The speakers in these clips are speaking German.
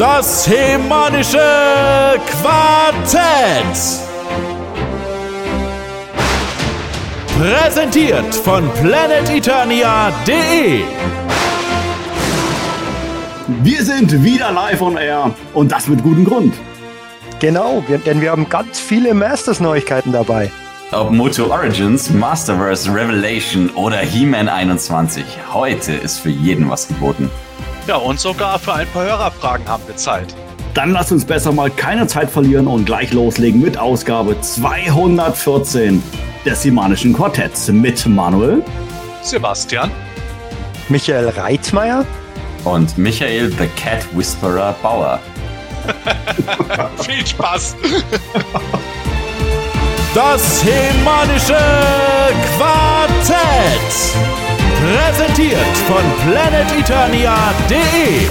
Das hemanische Quartett. Präsentiert von planeteternia.de. Wir sind wieder live on air und das mit gutem Grund. Genau, wir, denn wir haben ganz viele Masters-Neuigkeiten dabei. Ob Moto Origins, Masterverse, Revelation oder He-Man 21, heute ist für jeden was geboten. Ja, und sogar für ein paar Hörerfragen haben wir Zeit. Dann lasst uns besser mal keine Zeit verlieren und gleich loslegen mit Ausgabe 214 des Simanischen Quartetts mit Manuel, Sebastian, Michael Reitzmeier und Michael the Cat Whisperer Bauer. Viel Spaß! Das hemanische Quartett. Präsentiert von planeteternia.de.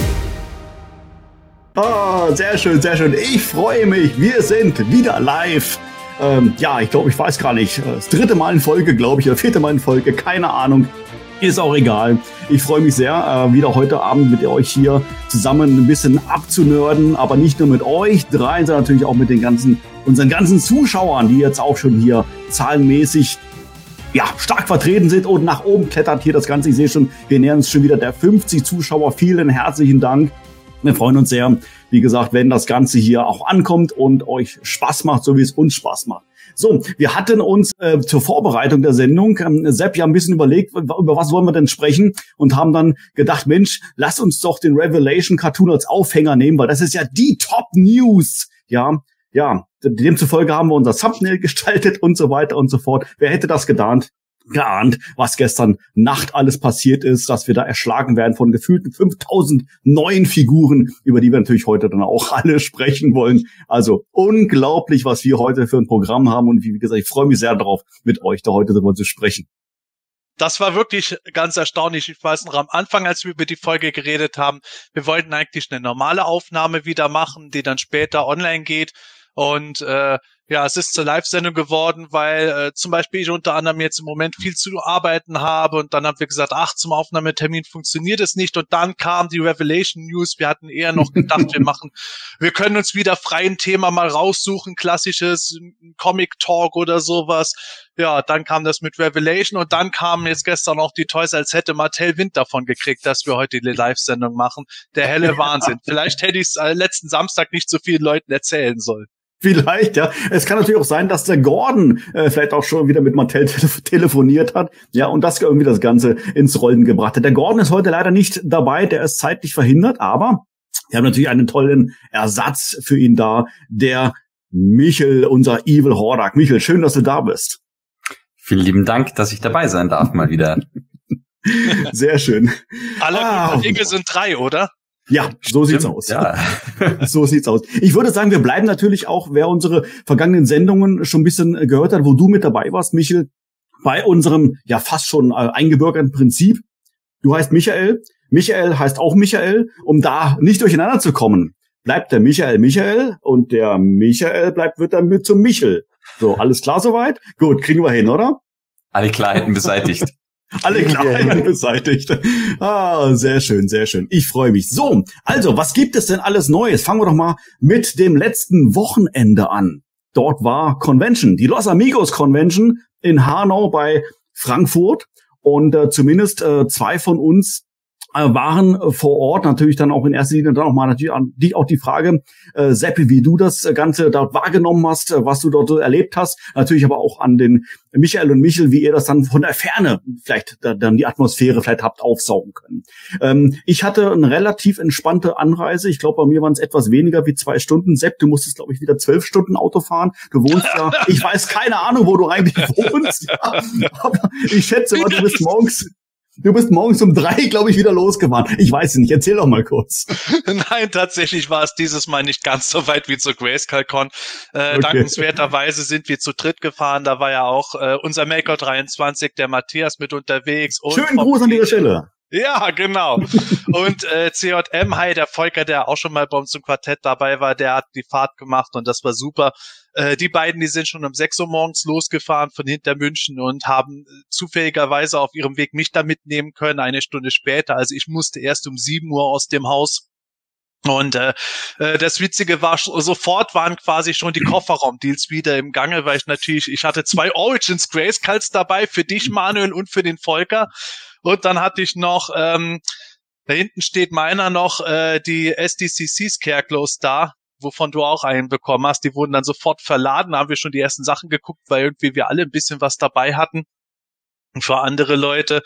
Ah, sehr schön, sehr schön. Ich freue mich. Wir sind wieder live. Ähm, ja, ich glaube, ich weiß gar nicht. Das dritte Mal in Folge, glaube ich, oder vierte Mal in Folge, keine Ahnung. Ist auch egal. Ich freue mich sehr, äh, wieder heute Abend mit euch hier zusammen ein bisschen abzunörden, aber nicht nur mit euch dreien, sondern natürlich auch mit den ganzen, unseren ganzen Zuschauern, die jetzt auch schon hier zahlenmäßig ja, stark vertreten sind und nach oben klettert hier das Ganze. Ich sehe schon, wir nähern uns schon wieder der 50 Zuschauer. Vielen herzlichen Dank. Wir freuen uns sehr, wie gesagt, wenn das Ganze hier auch ankommt und euch Spaß macht, so wie es uns Spaß macht. So, wir hatten uns äh, zur Vorbereitung der Sendung, ähm, Sepp, ja ein bisschen überlegt, über was wollen wir denn sprechen und haben dann gedacht, Mensch, lass uns doch den Revelation Cartoon als Aufhänger nehmen, weil das ist ja die Top News, ja, ja, demzufolge haben wir unser Thumbnail gestaltet und so weiter und so fort. Wer hätte das geahnt? geahnt, was gestern Nacht alles passiert ist, dass wir da erschlagen werden von gefühlten 5000 neuen Figuren, über die wir natürlich heute dann auch alle sprechen wollen. Also unglaublich, was wir heute für ein Programm haben und wie gesagt, ich freue mich sehr darauf, mit euch da heute darüber zu sprechen. Das war wirklich ganz erstaunlich. Ich weiß noch am Anfang, als wir über die Folge geredet haben, wir wollten eigentlich eine normale Aufnahme wieder machen, die dann später online geht. Und äh, ja, es ist zur Live-Sendung geworden, weil äh, zum Beispiel ich unter anderem jetzt im Moment viel zu arbeiten habe und dann haben wir gesagt, ach, zum Aufnahmetermin funktioniert es nicht und dann kam die Revelation News. Wir hatten eher noch gedacht, wir machen, wir können uns wieder freien Thema mal raussuchen, klassisches Comic Talk oder sowas. Ja, dann kam das mit Revelation und dann kamen jetzt gestern auch die Toys, als hätte Mattel Wind davon gekriegt, dass wir heute die Live-Sendung machen. Der helle Wahnsinn. Vielleicht hätte ich es äh, letzten Samstag nicht so vielen Leuten erzählen sollen. Vielleicht, ja. Es kann natürlich auch sein, dass der Gordon äh, vielleicht auch schon wieder mit Mattel tele telefoniert hat, ja, und das irgendwie das Ganze ins Rollen gebracht hat. Der Gordon ist heute leider nicht dabei, der ist zeitlich verhindert, aber wir haben natürlich einen tollen Ersatz für ihn da, der Michel, unser Evil Hordak. Michel, schön, dass du da bist. Vielen lieben Dank, dass ich dabei sein darf mal wieder. Sehr schön. Alle ah, Dinge sind drei, oder? Ja, so sieht's aus. Ja. so sieht's aus. Ich würde sagen, wir bleiben natürlich auch, wer unsere vergangenen Sendungen schon ein bisschen gehört hat, wo du mit dabei warst, Michel, bei unserem ja fast schon äh, eingebürgerten Prinzip. Du heißt Michael, Michael heißt auch Michael, um da nicht durcheinander zu kommen. Bleibt der Michael Michael und der Michael bleibt wird dann mit zum Michel. So, alles klar soweit? Gut, kriegen wir hin, oder? Alle Klarheiten beseitigt. Alle Klarheiten beseitigt. Ah, sehr schön, sehr schön. Ich freue mich. So, also, was gibt es denn alles Neues? Fangen wir doch mal mit dem letzten Wochenende an. Dort war Convention, die Los Amigos Convention in Hanau bei Frankfurt. Und äh, zumindest äh, zwei von uns waren vor Ort natürlich dann auch in erster Linie dann auch mal natürlich an dich auch die Frage, äh, Seppi, wie du das Ganze dort wahrgenommen hast, äh, was du dort erlebt hast. Natürlich aber auch an den Michael und Michel, wie ihr das dann von der Ferne vielleicht dann die Atmosphäre vielleicht habt aufsaugen können. Ähm, ich hatte eine relativ entspannte Anreise. Ich glaube, bei mir waren es etwas weniger wie zwei Stunden. Sepp, du musstest, glaube ich, wieder zwölf Stunden Auto fahren. Du wohnst ja, ich weiß keine Ahnung, wo du eigentlich wohnst. Ja. Aber ich schätze mal, du bist morgens Du bist morgens um drei, glaube ich, wieder losgefahren. Ich weiß es nicht. Erzähl doch mal kurz. Nein, tatsächlich war es dieses Mal nicht ganz so weit wie zur GraceCalCon. Äh, okay. Dankenswerterweise sind wir zu dritt gefahren. Da war ja auch äh, unser Maker 23, der Matthias, mit unterwegs. Schönen Gruß an dieser Stelle. Ja, genau. Und äh, CJM, hi, der Volker, der auch schon mal bei uns im Quartett dabei war, der hat die Fahrt gemacht und das war super. Äh, die beiden, die sind schon um 6 Uhr morgens losgefahren von hinter München und haben äh, zufälligerweise auf ihrem Weg mich da mitnehmen können, eine Stunde später. Also ich musste erst um 7 Uhr aus dem Haus Und äh, äh, das Witzige war, sofort waren quasi schon die Kofferraumdeals wieder im Gange, weil ich natürlich, ich hatte zwei Origins Grayskulls dabei, für dich, Manuel, und für den Volker. Und dann hatte ich noch, ähm, da hinten steht meiner noch, äh, die SDCC Scarecrows da, wovon du auch einen bekommen hast. Die wurden dann sofort verladen, da haben wir schon die ersten Sachen geguckt, weil irgendwie wir alle ein bisschen was dabei hatten für andere Leute.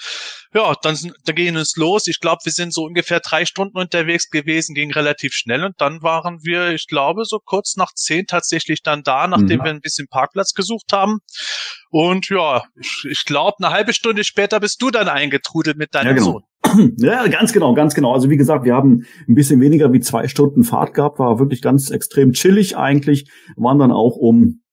Ja, dann, dann gehen es los. Ich glaube, wir sind so ungefähr drei Stunden unterwegs gewesen, ging relativ schnell und dann waren wir, ich glaube, so kurz nach zehn tatsächlich dann da, nachdem mhm. wir ein bisschen Parkplatz gesucht haben. Und ja, ich, ich glaube, eine halbe Stunde später bist du dann eingetrudelt mit deinem ja, genau. Sohn. Ja, ganz genau, ganz genau. Also wie gesagt, wir haben ein bisschen weniger wie zwei Stunden Fahrt gehabt, war wirklich ganz extrem chillig eigentlich, waren dann auch um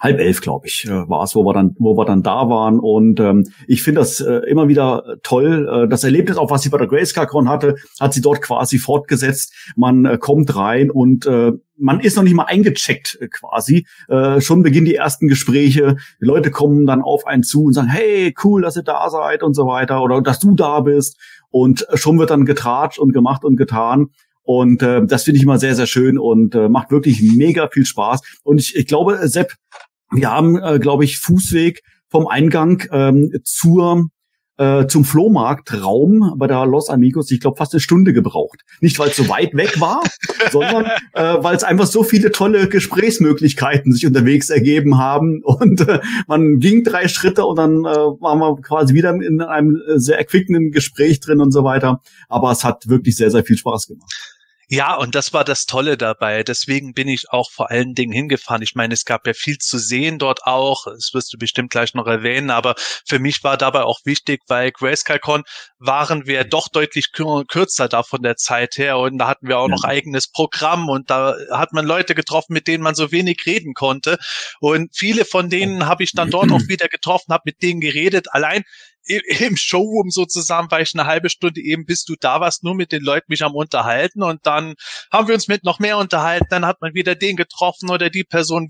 halb elf, glaube ich, äh, war es, wo wir dann, wo wir dann da waren. Und ähm, ich finde das äh, immer wieder toll. Äh, das Erlebnis, auch was sie bei der Grayscale-Con hatte, hat sie dort quasi fortgesetzt. Man äh, kommt rein und äh, man ist noch nicht mal eingecheckt äh, quasi. Äh, schon beginnen die ersten Gespräche. Die Leute kommen dann auf einen zu und sagen, hey, cool, dass ihr da seid und so weiter oder dass du da bist. Und schon wird dann getratscht und gemacht und getan. Und äh, das finde ich immer sehr, sehr schön und äh, macht wirklich mega viel Spaß. Und ich, ich glaube, Sepp, wir haben, äh, glaube ich, Fußweg vom Eingang ähm, zur äh, zum Flohmarktraum bei der Los Amigos, ich glaube, fast eine Stunde gebraucht. Nicht, weil es so weit weg war, sondern äh, weil es einfach so viele tolle Gesprächsmöglichkeiten sich unterwegs ergeben haben. Und äh, man ging drei Schritte und dann äh, waren wir quasi wieder in einem sehr erquickenden Gespräch drin und so weiter. Aber es hat wirklich sehr, sehr viel Spaß gemacht. Ja, und das war das Tolle dabei. Deswegen bin ich auch vor allen Dingen hingefahren. Ich meine, es gab ja viel zu sehen dort auch. Das wirst du bestimmt gleich noch erwähnen. Aber für mich war dabei auch wichtig, weil GrayscaleCon waren wir doch deutlich kürzer da von der Zeit her. Und da hatten wir auch noch eigenes Programm. Und da hat man Leute getroffen, mit denen man so wenig reden konnte. Und viele von denen habe ich dann dort auch wieder getroffen, habe mit denen geredet. Allein im Showroom sozusagen war ich eine halbe Stunde eben, bis du da warst, nur mit den Leuten mich am unterhalten und dann haben wir uns mit noch mehr unterhalten, dann hat man wieder den getroffen oder die Person,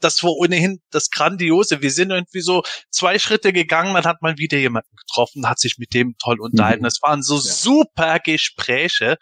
das war ohnehin das Grandiose. Wir sind irgendwie so zwei Schritte gegangen, dann hat man wieder jemanden getroffen, hat sich mit dem toll unterhalten. Mhm. Das waren so ja. super Gespräche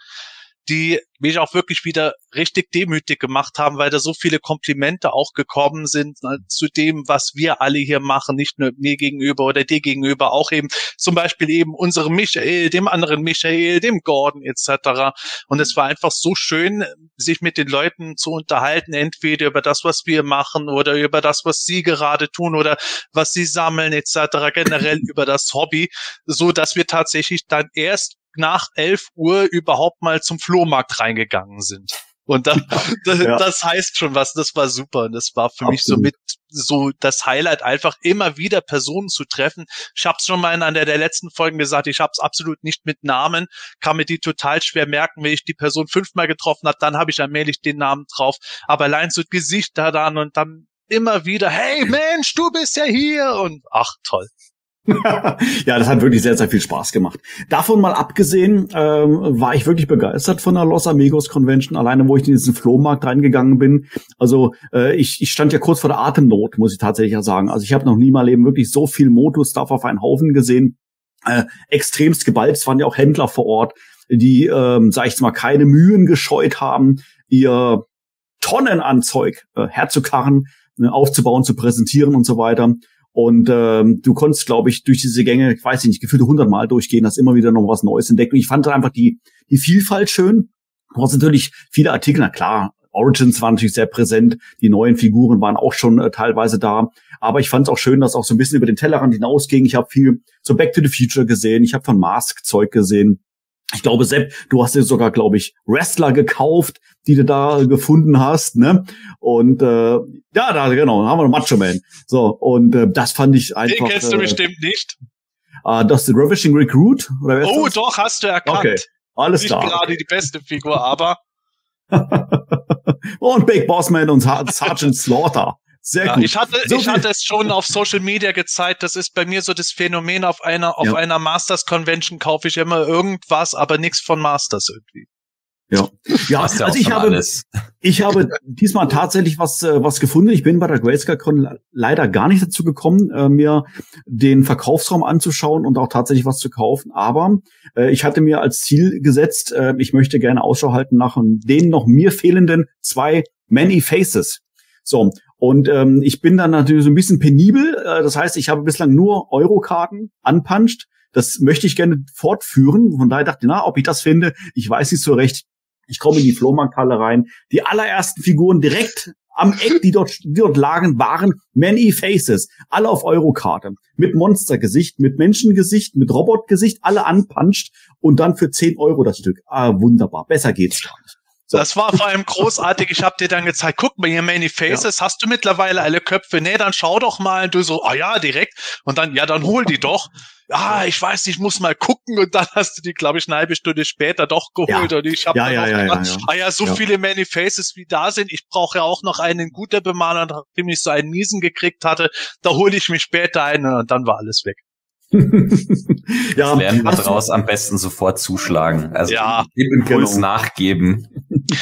die mich auch wirklich wieder richtig demütig gemacht haben, weil da so viele Komplimente auch gekommen sind äh, zu dem, was wir alle hier machen, nicht nur mir gegenüber oder dir gegenüber, auch eben zum Beispiel eben unserem Michael, dem anderen Michael, dem Gordon etc. Und es war einfach so schön, sich mit den Leuten zu unterhalten, entweder über das, was wir machen oder über das, was sie gerade tun oder was sie sammeln etc. Generell über das Hobby, so dass wir tatsächlich dann erst nach 11 Uhr überhaupt mal zum Flohmarkt reingegangen sind. Und da, das, ja. das heißt schon was, das war super. Und das war für Absolut. mich so mit so das Highlight, einfach immer wieder Personen zu treffen. Ich habe es schon mal in einer der letzten Folgen gesagt, ich habe es absolut nicht mit Namen, kann mir die total schwer merken, wenn ich die Person fünfmal getroffen habe, dann habe ich allmählich den Namen drauf. Aber allein so Gesichter dann und dann immer wieder, hey Mensch, du bist ja hier und ach toll. ja, das hat wirklich sehr, sehr viel Spaß gemacht. Davon mal abgesehen, ähm, war ich wirklich begeistert von der Los Amigos Convention, alleine wo ich in diesen Flohmarkt reingegangen bin. Also äh, ich, ich stand ja kurz vor der Atemnot, muss ich tatsächlich ja sagen. Also ich habe noch nie mal eben wirklich so viel Moto-Stuff auf einen Haufen gesehen. Äh, extremst geballt. Es waren ja auch Händler vor Ort, die, ähm, sag ich mal, keine Mühen gescheut haben, ihr Tonnenanzeug äh, herzukarren, äh, aufzubauen, zu präsentieren und so weiter. Und ähm, du konntest, glaube ich, durch diese Gänge, ich weiß nicht, gefühlte hundertmal durchgehen, hast immer wieder noch was Neues entdeckt. Und ich fand einfach die, die Vielfalt schön. Du hast natürlich viele Artikel, na klar, Origins waren natürlich sehr präsent, die neuen Figuren waren auch schon äh, teilweise da. Aber ich fand es auch schön, dass auch so ein bisschen über den Tellerrand hinausging. Ich habe viel so Back to the Future gesehen, ich habe von Mask Zeug gesehen. Ich glaube, Sepp, du hast dir sogar, glaube ich, Wrestler gekauft, die du da gefunden hast, ne? Und äh, ja, da genau, haben wir Macho Man. So und äh, das fand ich einfach. Den kennst du äh, bestimmt nicht. Äh, das ist Ravishing Recruit oder Oh, das? doch, hast du erkannt. Okay, alles nicht klar. Nicht gerade die beste Figur, aber. und Big Boss Man und Sergeant Slaughter. Sehr ja, gut. Ich hatte, so ich hatte es schon auf Social Media gezeigt. Das ist bei mir so das Phänomen auf einer, auf ja. einer Masters Convention kaufe ich immer irgendwas, aber nichts von Masters irgendwie. Ja, ja, also ich habe, alles. ich habe diesmal tatsächlich was, äh, was gefunden. Ich bin bei der GrayscaleCon leider gar nicht dazu gekommen, äh, mir den Verkaufsraum anzuschauen und auch tatsächlich was zu kaufen. Aber äh, ich hatte mir als Ziel gesetzt, äh, ich möchte gerne Ausschau halten nach den noch mir fehlenden zwei Many Faces. So, und ähm, ich bin dann natürlich so ein bisschen penibel. Äh, das heißt, ich habe bislang nur Eurokarten anpuncht. Das möchte ich gerne fortführen. Von daher dachte ich, na, ob ich das finde, ich weiß nicht so recht. Ich komme in die Flohmarkthalle rein. Die allerersten Figuren direkt am Eck, die dort, die dort lagen, waren Many Faces. Alle auf Eurokarte. Mit Monstergesicht, mit Menschengesicht, mit Robotgesicht, alle anpuncht und dann für 10 Euro das Stück. Ah, wunderbar. Besser geht's gar nicht. So. Das war vor allem großartig. Ich habe dir dann gezeigt, guck mal hier Many Faces, hast du mittlerweile alle Köpfe? Nee, dann schau doch mal. Und du so, ah ja, direkt. Und dann, ja, dann hol die doch. Ah, ich weiß, ich muss mal gucken. Und dann hast du die, glaube ich, eine halbe Stunde später doch geholt. Ja. Und ich habe Ja, dann ja, auch ja, gedacht, ja, ja. ah ja, so Ja. viele Many Faces wie da sind. Ich brauche ja auch noch einen guten Bemaler, nachdem ich so einen miesen gekriegt hatte. Da hole ich mich später einen und dann war alles weg. ja, Lernen wir daraus am besten sofort zuschlagen. Also Ja. dem Impuls Genau. nachgeben.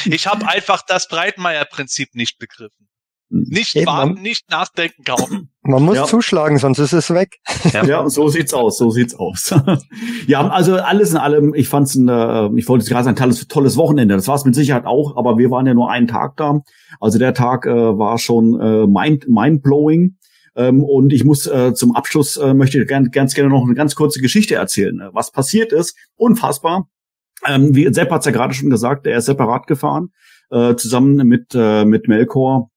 Ich habe einfach das Breitmeier-Prinzip nicht begriffen. Nicht Eben, warten, nicht nachdenken, kaufen. Man muss Ja. zuschlagen, sonst ist es weg. Ja, so sieht's aus, so sieht's aus. ja, also alles in allem, ich fand's ein, äh, ich wollte jetzt gerade sagen, tolles, tolles Wochenende. Das war's mit Sicherheit auch, aber wir waren ja nur einen Tag da. Also der Tag äh, war schon äh, mind, mindblowing. Ähm, und ich muss äh, zum Abschluss äh, möchte ich ganz gerne noch eine ganz kurze Geschichte erzählen. äh, Was passiert ist, unfassbar. Ähm, wie Sepp hat's ja gerade schon gesagt, er ist separat gefahren, äh, zusammen mit, äh, mit Melkor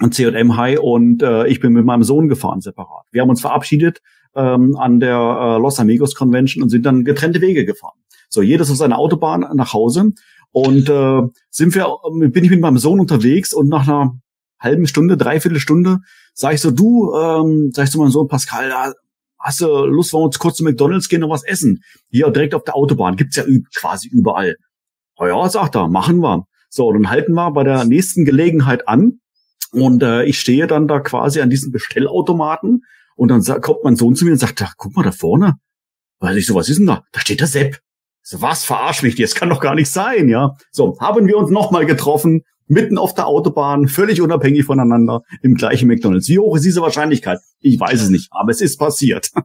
und C&M High und äh, ich bin mit meinem Sohn gefahren separat. Wir haben uns verabschiedet ähm, an der äh, Los Amigos Convention und sind dann getrennte Wege gefahren. So, jedes auf seiner Autobahn nach Hause und äh, sind wir, bin ich mit meinem Sohn unterwegs und nach einer halben Stunde, dreiviertel Stunde, sag ich so, du, ähm, sag ich zu meinem Sohn Pascal, da hast du Lust, wollen wir uns kurz zu McDonalds gehen und was essen? Hier direkt auf der Autobahn, gibt's ja quasi überall. Oh ja, sagt er, machen wir. So, dann halten wir bei der nächsten Gelegenheit an und äh, ich stehe dann da quasi an diesem Bestellautomaten und dann kommt mein Sohn zu mir und sagt, "Ach, guck mal da vorne. Weil ich so, was ist denn da? Da steht der Sepp. So, was, verarsch mich, das kann doch gar nicht sein, ja. So, haben wir uns nochmal getroffen, mitten auf der Autobahn, völlig unabhängig voneinander, im gleichen McDonalds. Wie hoch ist diese Wahrscheinlichkeit? Ich weiß es nicht, aber es ist passiert.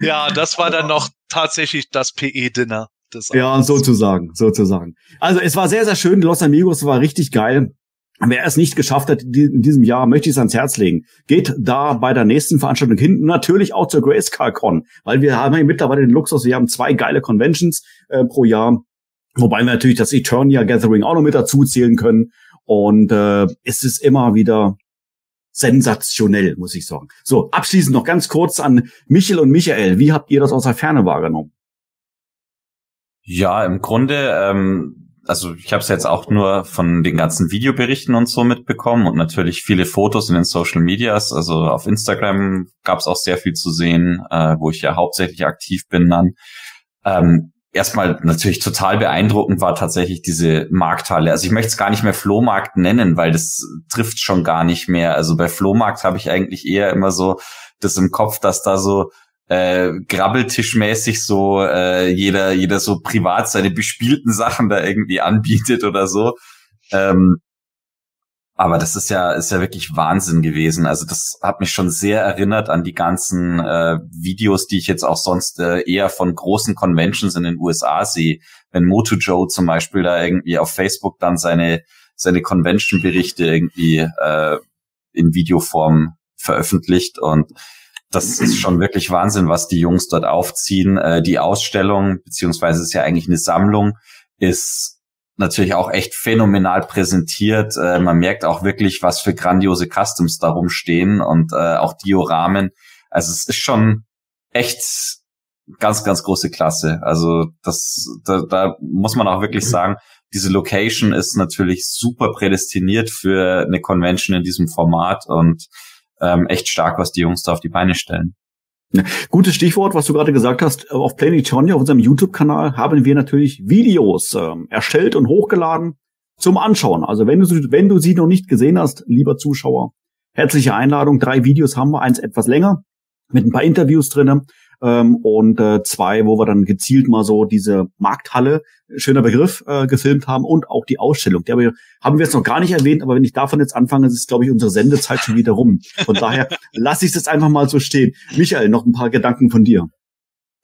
Ja, das war dann noch tatsächlich das PE-Dinner. Ja, sozusagen, sozusagen. Also es war sehr, sehr schön. Los Amigos war richtig geil. Wer es nicht geschafft hat in diesem Jahr, möchte ich es ans Herz legen. Geht da bei der nächsten Veranstaltung hin. Natürlich auch zur Grayscale Con, weil wir haben ja mittlerweile den Luxus, wir haben zwei geile Conventions äh, pro Jahr. Wobei wir natürlich das Eternia Gathering auch noch mit dazu zählen können. Und äh, es ist immer wieder sensationell, muss ich sagen. So, abschließend noch ganz kurz an Michel und Michael. Wie habt ihr das aus der Ferne wahrgenommen? Ja, im Grunde, ähm, also ich habe es jetzt auch nur von den ganzen Videoberichten und so mitbekommen und natürlich viele Fotos in den Social Medias. Also auf Instagram gab es auch sehr viel zu sehen, äh, wo ich ja hauptsächlich aktiv bin dann. Ähm, erstmal natürlich total beeindruckend war tatsächlich diese Markthalle. Also ich möchte es gar nicht mehr Flohmarkt nennen, weil das trifft schon gar nicht mehr. Also bei Flohmarkt habe ich eigentlich eher immer so das im Kopf, dass da so äh, grabbeltischmäßig so äh, jeder jeder so privat seine bespielten Sachen da irgendwie anbietet oder so. Ähm, aber das ist ja ist ja wirklich Wahnsinn gewesen. Also das hat mich schon sehr erinnert an die ganzen äh, Videos, die ich jetzt auch sonst äh, eher von großen Conventions in den USA sehe. Wenn Moto Joe zum Beispiel da irgendwie auf Facebook dann seine seine Convention-Berichte irgendwie äh, in Videoform veröffentlicht und das ist schon wirklich Wahnsinn, was die Jungs dort aufziehen. Äh, die Ausstellung, beziehungsweise ist ja eigentlich eine Sammlung, ist natürlich auch echt phänomenal präsentiert. Äh, man merkt auch wirklich, was für grandiose Customs darum stehen und äh, auch Dioramen. Also es ist schon echt ganz, ganz große Klasse. Also das, da, da muss man auch wirklich sagen, diese Location ist natürlich super prädestiniert für eine Convention in diesem Format und ähm, echt stark, was die Jungs da auf die Beine stellen. Gutes Stichwort, was du gerade gesagt hast. Auf Planetonia, auf unserem YouTube-Kanal, haben wir natürlich Videos ähm, erstellt und hochgeladen zum Anschauen. Also wenn du, wenn du sie noch nicht gesehen hast, lieber Zuschauer, herzliche Einladung. Drei Videos haben wir, eins etwas länger, mit ein paar Interviews drinnen. Ähm, und äh, zwei, wo wir dann gezielt mal so diese Markthalle, schöner Begriff, äh, gefilmt haben und auch die Ausstellung. Die haben wir, haben wir jetzt noch gar nicht erwähnt, aber wenn ich davon jetzt anfange, ist, glaube ich, unsere Sendezeit schon wieder rum. Von daher lasse ich es jetzt einfach mal so stehen. Michael, noch ein paar Gedanken von dir.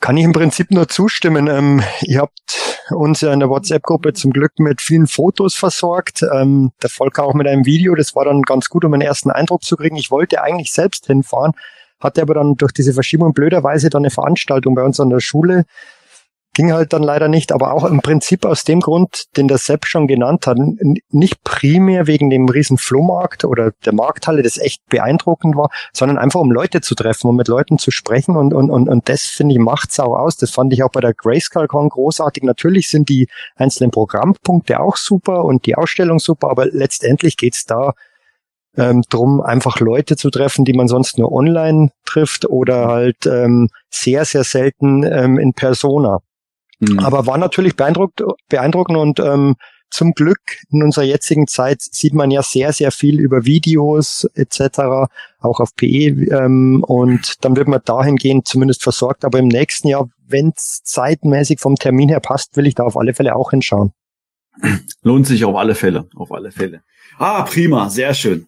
Kann ich im Prinzip nur zustimmen. Ähm, ihr habt uns ja in der WhatsApp-Gruppe zum Glück mit vielen Fotos versorgt. Ähm, der Volker auch mit einem Video. Das war dann ganz gut, um einen ersten Eindruck zu kriegen. Ich wollte eigentlich selbst hinfahren, hatte aber dann durch diese Verschiebung blöderweise dann eine Veranstaltung bei uns an der Schule Ging halt dann leider nicht, aber auch im Prinzip aus dem Grund, den der Sepp schon genannt hat. Nicht primär wegen dem riesen Flohmarkt oder der Markthalle, das echt beeindruckend war, sondern einfach um Leute zu treffen und mit Leuten zu sprechen und, und, und, und das finde ich macht's auch aus. Das fand ich auch bei der GrayscaleCon großartig. Natürlich sind die einzelnen Programmpunkte auch super und die Ausstellung super, aber letztendlich geht's da ähm, drum, einfach Leute zu treffen, die man sonst nur online trifft oder halt ähm, sehr, sehr selten ähm, in Persona. Mhm. Aber war natürlich beeindruckt, beeindruckend und ähm, zum Glück in unserer jetzigen Zeit sieht man ja sehr, sehr viel über Videos etc., auch auf PE ähm, und dann wird man dahingehend zumindest versorgt. Aber im nächsten Jahr, wenn es zeitmäßig vom Termin her passt, will ich da auf alle Fälle auch hinschauen. Lohnt sich auf alle Fälle, auf alle Fälle. Ah, prima, sehr schön.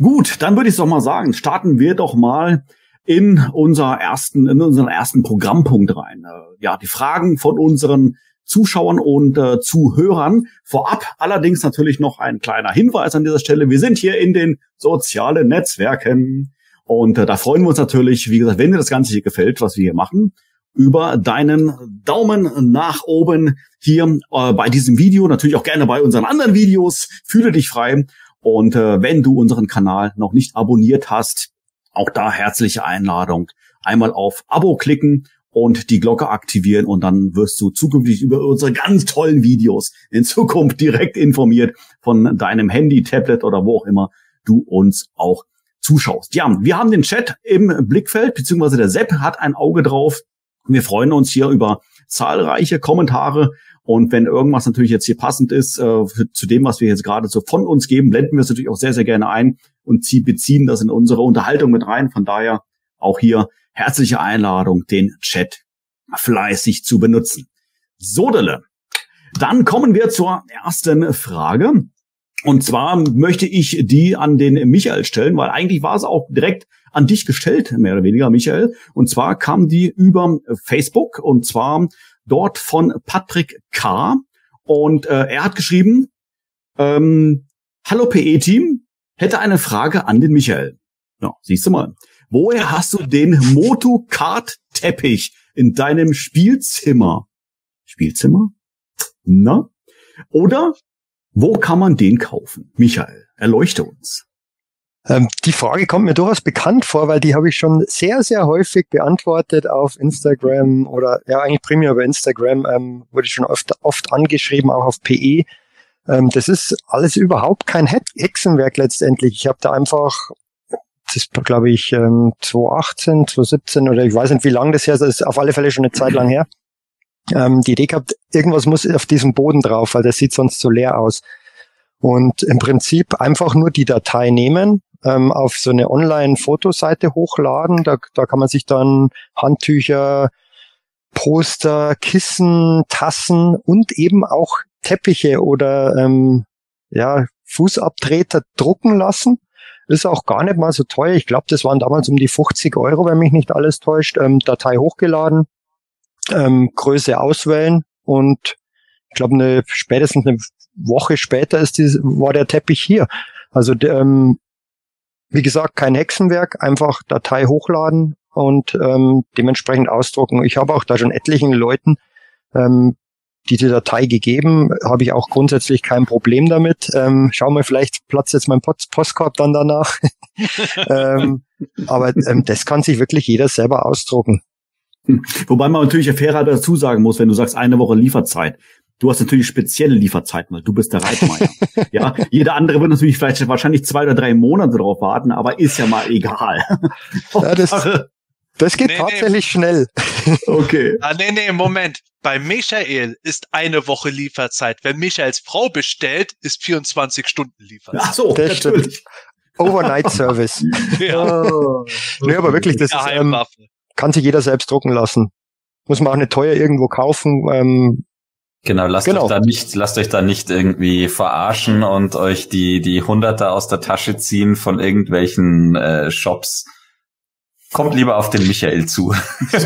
Gut, dann würde ich doch mal sagen, starten wir doch mal in unser ersten, in unseren ersten Programmpunkt rein. Äh, ja, die Fragen von unseren Zuschauern und äh, Zuhörern. Vorab allerdings natürlich noch ein kleiner Hinweis an dieser Stelle. Wir sind hier in den sozialen Netzwerken und äh, da freuen wir uns natürlich, wie gesagt, wenn dir das Ganze hier gefällt, was wir hier machen, über deinen Daumen nach oben hier äh, bei diesem Video, natürlich auch gerne bei unseren anderen Videos. Fühle dich frei. Und äh, wenn du unseren Kanal noch nicht abonniert hast, auch da herzliche Einladung. Einmal auf Abo klicken und die Glocke aktivieren und dann wirst du zukünftig über unsere ganz tollen Videos in Zukunft direkt informiert von deinem Handy, Tablet oder wo auch immer du uns auch zuschaust. Ja, wir haben den Chat im Blickfeld, beziehungsweise der Sepp hat ein Auge drauf. Wir freuen uns hier über zahlreiche Kommentare und wenn irgendwas natürlich jetzt hier passend ist äh, zu dem, was wir jetzt gerade so von uns geben, blenden wir es natürlich auch sehr, sehr gerne ein und sie beziehen das in unsere Unterhaltung mit rein. Von daher auch hier herzliche Einladung, den Chat fleißig zu benutzen. Sodele. Dann kommen wir zur ersten Frage. Und zwar möchte ich die an den Michael stellen, weil eigentlich war es auch direkt an dich gestellt, mehr oder weniger, Michael. Und zwar kam die über Facebook und zwar dort von Patrick K. Und äh, er hat geschrieben, ähm, Hallo PE-Team, hätte eine Frage an den Michael. Ja, siehst du mal. Woher hast du den Moto-Kart-Teppich in deinem Spielzimmer? Spielzimmer? Na? Oder wo kann man den kaufen? Michael, erleuchte uns. Ähm, die Frage kommt mir durchaus bekannt vor, weil die habe ich schon sehr, sehr häufig beantwortet auf Instagram oder ja eigentlich primär über Instagram, ähm, wurde schon oft, oft angeschrieben, auch auf PE. Ähm, das ist alles überhaupt kein Hexenwerk letztendlich. Ich habe da einfach, das glaube ich ähm, 2018, 2017 oder ich weiß nicht, wie lange das her ist, das ist auf alle Fälle schon eine Zeit lang her. Ähm, die Idee gehabt, irgendwas muss auf diesem Boden drauf, weil das sieht sonst so leer aus. Und im Prinzip einfach nur die Datei nehmen, ähm, auf so eine Online-Fotoseite hochladen. Da, da kann man sich dann Handtücher, Poster, Kissen, Tassen und eben auch Teppiche oder ähm, ja, Fußabtreter drucken lassen. Ist auch gar nicht mal so teuer. Ich glaube, das waren damals um die 50 Euro, wenn mich nicht alles täuscht. Ähm, Datei hochgeladen, ähm, Größe auswählen und ich glaube, eine, spätestens eine Woche später ist die, war der Teppich hier. Also ähm, wie gesagt, kein Hexenwerk, einfach Datei hochladen und ähm, dementsprechend ausdrucken. Ich habe auch da schon etlichen Leuten ähm, diese Datei gegeben, habe ich auch grundsätzlich kein Problem damit. Ähm, schauen wir, vielleicht platzt jetzt mein Post Postkorb dann danach. ähm, aber ähm, das kann sich wirklich jeder selber ausdrucken. Wobei man natürlich fairer dazu sagen muss, wenn du sagst, eine Woche Lieferzeit. Du hast natürlich spezielle Lieferzeiten, weil du bist der Reitmeier. ja, jeder andere wird natürlich vielleicht wahrscheinlich zwei oder drei Monate darauf warten, aber ist ja mal egal. ja, das, das geht nee, tatsächlich nee. schnell. Okay. Ah, nee, nee, Moment. Bei Michael ist eine Woche Lieferzeit. Wenn Michaels Frau bestellt, ist 24 Stunden Lieferzeit. Ach so, das natürlich. Overnight Service. ja. Oh. Nee, aber wirklich, das ist, ähm, kann sich jeder selbst drucken lassen. Muss man auch nicht teuer irgendwo kaufen. Ähm, Genau, lasst genau. euch da nicht, lasst euch da nicht irgendwie verarschen und euch die die Hunderter aus der Tasche ziehen von irgendwelchen äh, Shops. Kommt lieber auf den Michael zu.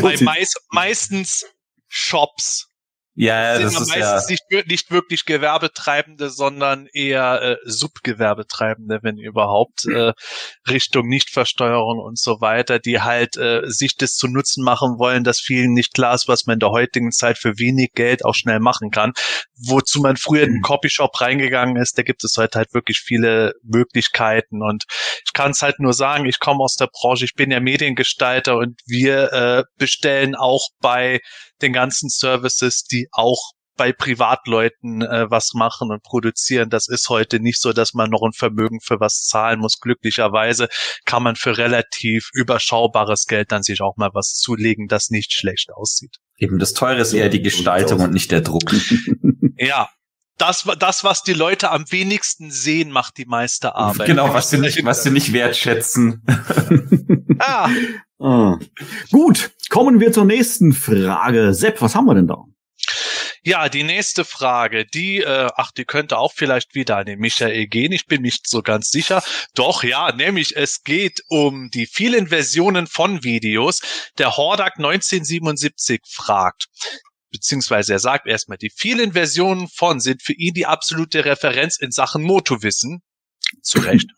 Bei meist, meistens Shops. Ja, sind das meistens ja nicht, nicht wirklich Gewerbetreibende, sondern eher äh, Subgewerbetreibende, wenn überhaupt, äh, Richtung Nichtversteuerung und so weiter, die halt äh, sich das zu Nutzen machen wollen, dass vielen nicht klar ist, was man in der heutigen Zeit für wenig Geld auch schnell machen kann. Wozu man früher in den Copyshop reingegangen ist, da gibt es heute halt wirklich viele Möglichkeiten und ich kann es halt nur sagen, ich komme aus der Branche, ich bin ja Mediengestalter und wir äh, bestellen auch bei den ganzen Services, die auch bei Privatleuten äh, was machen und produzieren. Das ist heute nicht so, dass man noch ein Vermögen für was zahlen muss. Glücklicherweise kann man für relativ überschaubares Geld dann sich auch mal was zulegen, das nicht schlecht aussieht. Eben das Teure ist eher die Gestaltung und nicht der Druck. ja, das, das, was die Leute am wenigsten sehen, macht die meiste Arbeit. Genau, was sie nicht, was sie nicht wertschätzen. ah. ah. Gut, kommen wir zur nächsten Frage. Sepp, was haben wir denn da? Ja, die nächste Frage, die, äh, ach, die könnte auch vielleicht wieder an den Michael gehen. Ich bin nicht so ganz sicher. Doch, ja, nämlich es geht um die vielen Versionen von Videos. Der Hordak 1977 fragt, beziehungsweise er sagt erstmal, die vielen Versionen von sind für ihn die absolute Referenz in Sachen Motowissen. Zu Recht.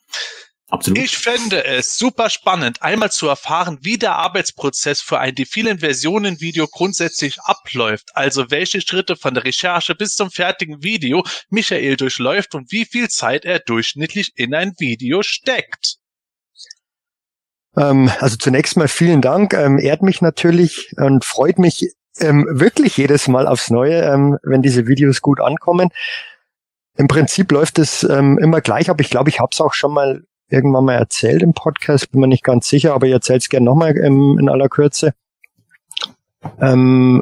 Absolut. Ich fände es super spannend, einmal zu erfahren, wie der Arbeitsprozess für ein die vielen Versionen Video grundsätzlich abläuft. Also welche Schritte von der Recherche bis zum fertigen Video Michael durchläuft und wie viel Zeit er durchschnittlich in ein Video steckt. Ähm, also zunächst mal vielen Dank. Ähm, ehrt mich natürlich und freut mich ähm, wirklich jedes Mal aufs Neue, ähm, wenn diese Videos gut ankommen. Im Prinzip läuft es ähm, immer gleich, aber ich glaube, ich habe es auch schon mal irgendwann mal erzählt im Podcast, bin mir nicht ganz sicher, aber ich erzähle es gerne nochmal ähm, in aller Kürze. Ähm,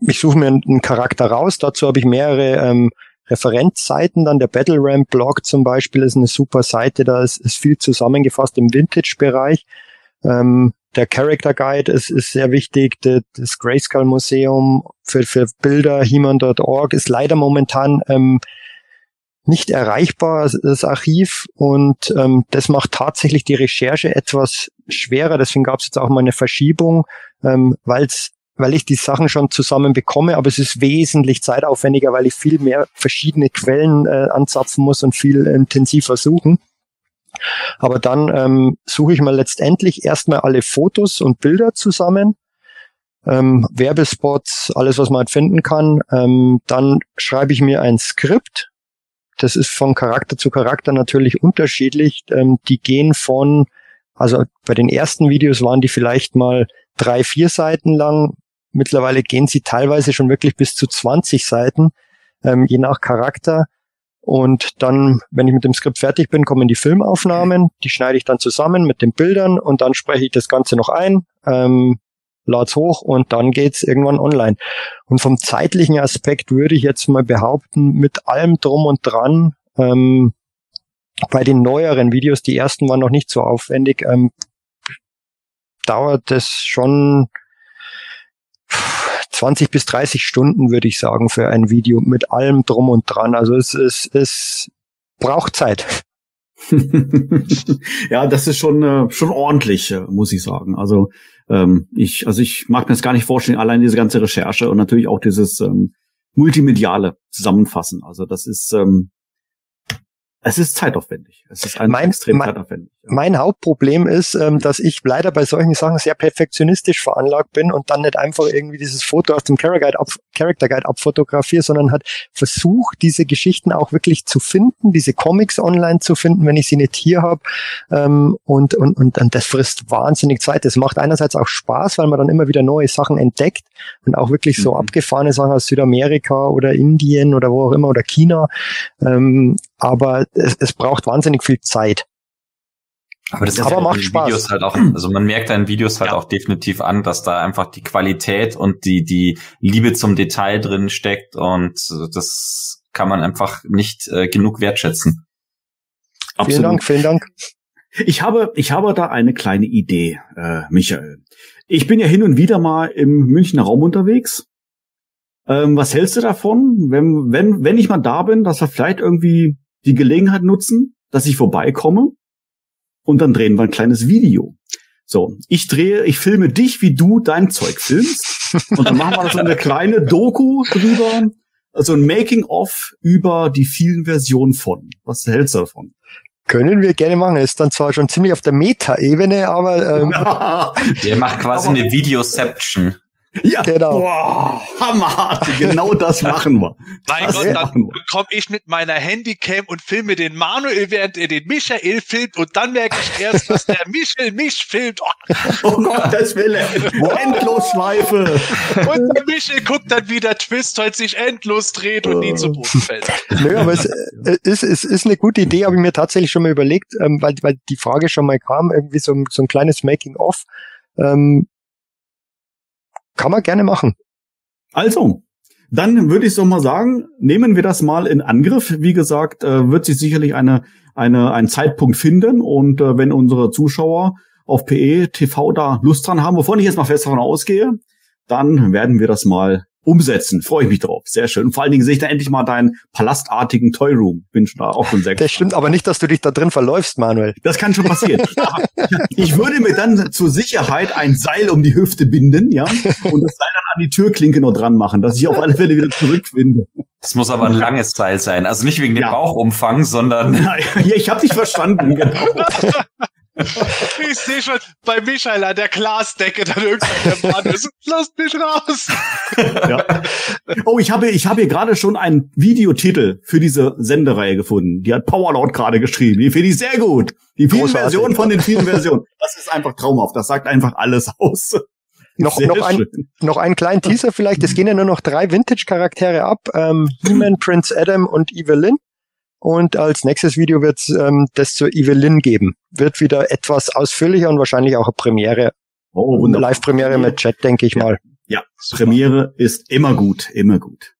ich suche mir einen, Charakter raus, dazu habe ich mehrere ähm, Referenzseiten, dann der Battle Ramp Blog zum Beispiel ist eine super Seite, da ist, ist viel zusammengefasst im Vintage-Bereich. Ähm, der Character Guide ist, ist sehr wichtig. Das Grayskull Museum für, für Bilder, He-Man.org ist leider momentan ähm, nicht erreichbar, das Archiv. Und ähm, das macht tatsächlich die Recherche etwas schwerer. Deswegen gab es jetzt auch mal eine Verschiebung, ähm, weil's, weil ich die Sachen schon zusammen bekomme, aber es ist wesentlich zeitaufwendiger, weil ich viel mehr verschiedene Quellen äh, anzapfen muss und viel intensiver suchen. Aber dann ähm, suche ich mal letztendlich erstmal alle Fotos und Bilder zusammen, ähm, Werbespots, alles, was man halt finden kann. Ähm, dann schreibe ich mir ein Skript. Das ist von Charakter zu Charakter natürlich unterschiedlich. Ähm, die gehen von, also bei den ersten Videos waren die vielleicht mal drei, vier Seiten lang. Mittlerweile gehen sie teilweise schon wirklich bis zu 20 Seiten, ähm, je nach Charakter. Und dann, wenn ich mit dem Skript fertig bin, kommen die Filmaufnahmen, die schneide ich dann zusammen mit den Bildern und dann spreche ich das Ganze noch ein, ähm, lad's hoch und dann geht's irgendwann online. Und vom zeitlichen Aspekt würde ich jetzt mal behaupten, mit allem drum und dran, ähm, bei den neueren Videos, die ersten waren noch nicht so aufwendig, ähm, dauert es schon 20 bis 30 Stunden, würde ich sagen, für ein Video mit allem drum und dran. Also es, es, es braucht Zeit. ja, das ist schon äh, schon ordentlich, äh, muss ich sagen. Also ähm, ich also ich mag mir das gar nicht vorstellen, allein diese ganze Recherche und natürlich auch dieses ähm, multimediale Zusammenfassen. Also das ist ähm, es ist zeitaufwendig. Es ist ein mein, extrem mein, zeitaufwendig. Mein Hauptproblem ist, ähm, dass ich leider bei solchen Sachen sehr perfektionistisch veranlagt bin und dann nicht einfach irgendwie dieses Foto aus dem Character Guide, ab, Character Guide abfotografiere, sondern hat versucht, diese Geschichten auch wirklich zu finden, diese Comics online zu finden, wenn ich sie nicht hier habe. Ähm, und, und, und, und das frisst wahnsinnig Zeit. Das macht einerseits auch Spaß, weil man dann immer wieder neue Sachen entdeckt und auch wirklich so mhm. abgefahrene Sachen aus Südamerika oder Indien oder wo auch immer oder China. Ähm, aber es, es braucht wahnsinnig viel Zeit. Aber das aber macht Spaß. Videos halt auch, also man merkt da in Videos halt ja. auch definitiv an, dass da einfach die Qualität und die, die Liebe zum Detail drin steckt und das kann man einfach nicht äh, genug wertschätzen. Absolut. Vielen Dank, vielen Dank. Ich habe, ich habe da eine kleine Idee, äh, Michael. Ich bin ja hin und wieder mal im Münchner Raum unterwegs. Ähm, was hältst du davon, wenn, wenn, wenn ich mal da bin, dass wir vielleicht irgendwie die Gelegenheit nutzen, dass ich vorbeikomme und dann drehen wir ein kleines Video. So, ich drehe, ich filme dich, wie du dein Zeug filmst und dann machen wir so eine kleine Doku drüber, also ein Making-of über die vielen Versionen von. Was hältst du davon? Können wir gerne machen. Ist dann zwar schon ziemlich auf der Meta-Ebene, aber ähm, Der macht quasi eine Videoception. Ja, Genau. Boah, hammerhart. Genau das machen wir. Mein Das Gott, dann machen wir. komme ich mit meiner Handycam und filme den Manuel, während er den Michael filmt und dann merke ich erst, dass der Michael mich filmt. Oh, Oh Gottes Willen. Endlosschleife. und der Michael guckt dann, wie der Twist heute sich endlos dreht und nie zu Boden fällt. Nö, aber es äh, ist, es ist eine gute Idee, habe ich mir tatsächlich schon mal überlegt, ähm, weil, weil die Frage schon mal kam, irgendwie so, ein- so ein kleines Making-of. Ähm, kann man gerne machen. Also, dann würde ich so mal sagen, nehmen wir das mal in Angriff. Wie gesagt, äh, wird sich sicherlich eine, eine, ein Zeitpunkt finden und äh, wenn unsere Zuschauer auf PE TV da Lust dran haben, wovon ich jetzt mal fest davon ausgehe, dann werden wir das mal umsetzen. Freue ich mich drauf. Sehr schön. Und vor allen Dingen sehe ich da endlich mal deinen palastartigen Toy Room. Bin schon da auch schon sehr Das stimmt aber nicht, dass du dich da drin verläufst, Manuel. Das kann schon passieren. Ich würde mir dann zur Sicherheit ein Seil um die Hüfte binden, ja, und das Seil dann an die Türklinke noch dran machen, dass ich auf alle Fälle wieder zurückfinde. Das muss aber ein langes Seil sein. Also nicht wegen dem Ja. Bauchumfang, sondern Ja, ich habe dich verstanden, genau. Ich sehe schon bei Michael an der Glasdecke dann irgendwann der Mann ist. Lasst mich raus! Ja. Oh, ich habe, ich habe hier gerade schon einen Videotitel für diese Sendereihe gefunden. Die hat Powerlord gerade geschrieben. Die finde ich sehr gut. Die vielen Großartig. Versionen von den vielen Versionen. Das ist einfach traumhaft. Das sagt einfach alles aus. Noch, Sehr noch, ein, noch einen kleinen Teaser vielleicht. Es gehen ja nur noch drei Vintage-Charaktere ab. Ähm, He-Man, Prince Adam und Evelyn. Und als nächstes Video wird es ähm, das zur Evelyn geben. Wird wieder etwas ausführlicher und wahrscheinlich auch eine Premiere. Oh, wunderbar. Live-Premiere mit Chat, denke ich Ja. mal. Ja, Premiere ist immer gut, immer gut.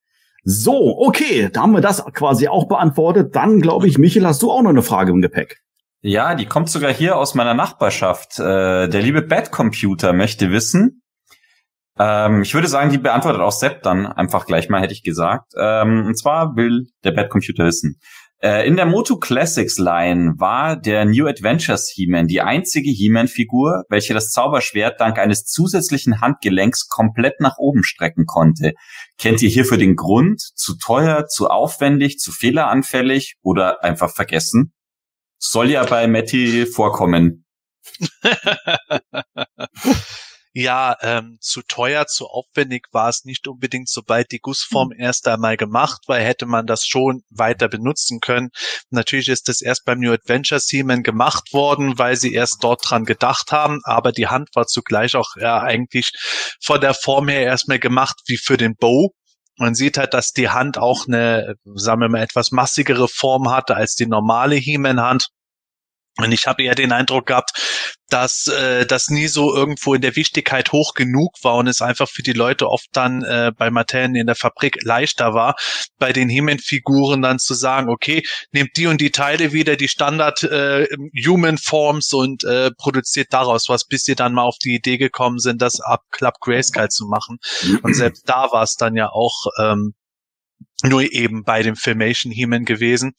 So, okay, da haben wir das quasi auch beantwortet. Dann glaube ich, Michael, hast du auch noch eine Frage im Gepäck. ja, die kommt sogar hier aus meiner Nachbarschaft. Äh, der liebe Bad Computer möchte wissen. Ähm, ich würde sagen, die beantwortet auch Sepp dann einfach gleich mal, hätte ich gesagt. Ähm, und zwar will der Bad Computer wissen. Äh, in der Moto Classics Line war der New Adventures He-Man die einzige He-Man-Figur, welche das Zauberschwert dank eines zusätzlichen Handgelenks komplett nach oben strecken konnte. Kennt ihr hierfür den Grund? Zu teuer, zu aufwendig, zu fehleranfällig oder einfach vergessen? Soll ja bei Matty vorkommen. Ja, ähm, zu teuer, zu aufwendig war es nicht unbedingt, sobald die Gussform erst einmal gemacht war, hätte man das schon weiter benutzen können. Natürlich ist das erst beim New Adventure Seaman gemacht worden, weil sie erst dort dran gedacht haben, aber die Hand war zugleich auch ja, eigentlich von der Form her erstmal gemacht wie für den Bow. Man sieht halt, dass die Hand auch eine, sagen wir mal, etwas massigere Form hatte als die normale He-Man-Hand. Und ich habe eher den Eindruck gehabt, dass äh, das nie so irgendwo in der Wichtigkeit hoch genug war und es einfach für die Leute oft dann äh, bei Matteln in der Fabrik leichter war, bei den He-Man-Figuren dann zu sagen, okay, nehmt die und die Teile wieder, die Standard äh, Human Forms und äh, produziert daraus was, bis sie dann mal auf die Idee gekommen sind, das ab Club Grayskull zu machen. Und selbst da war es dann ja auch ähm, nur eben bei dem Filmation He-Man gewesen.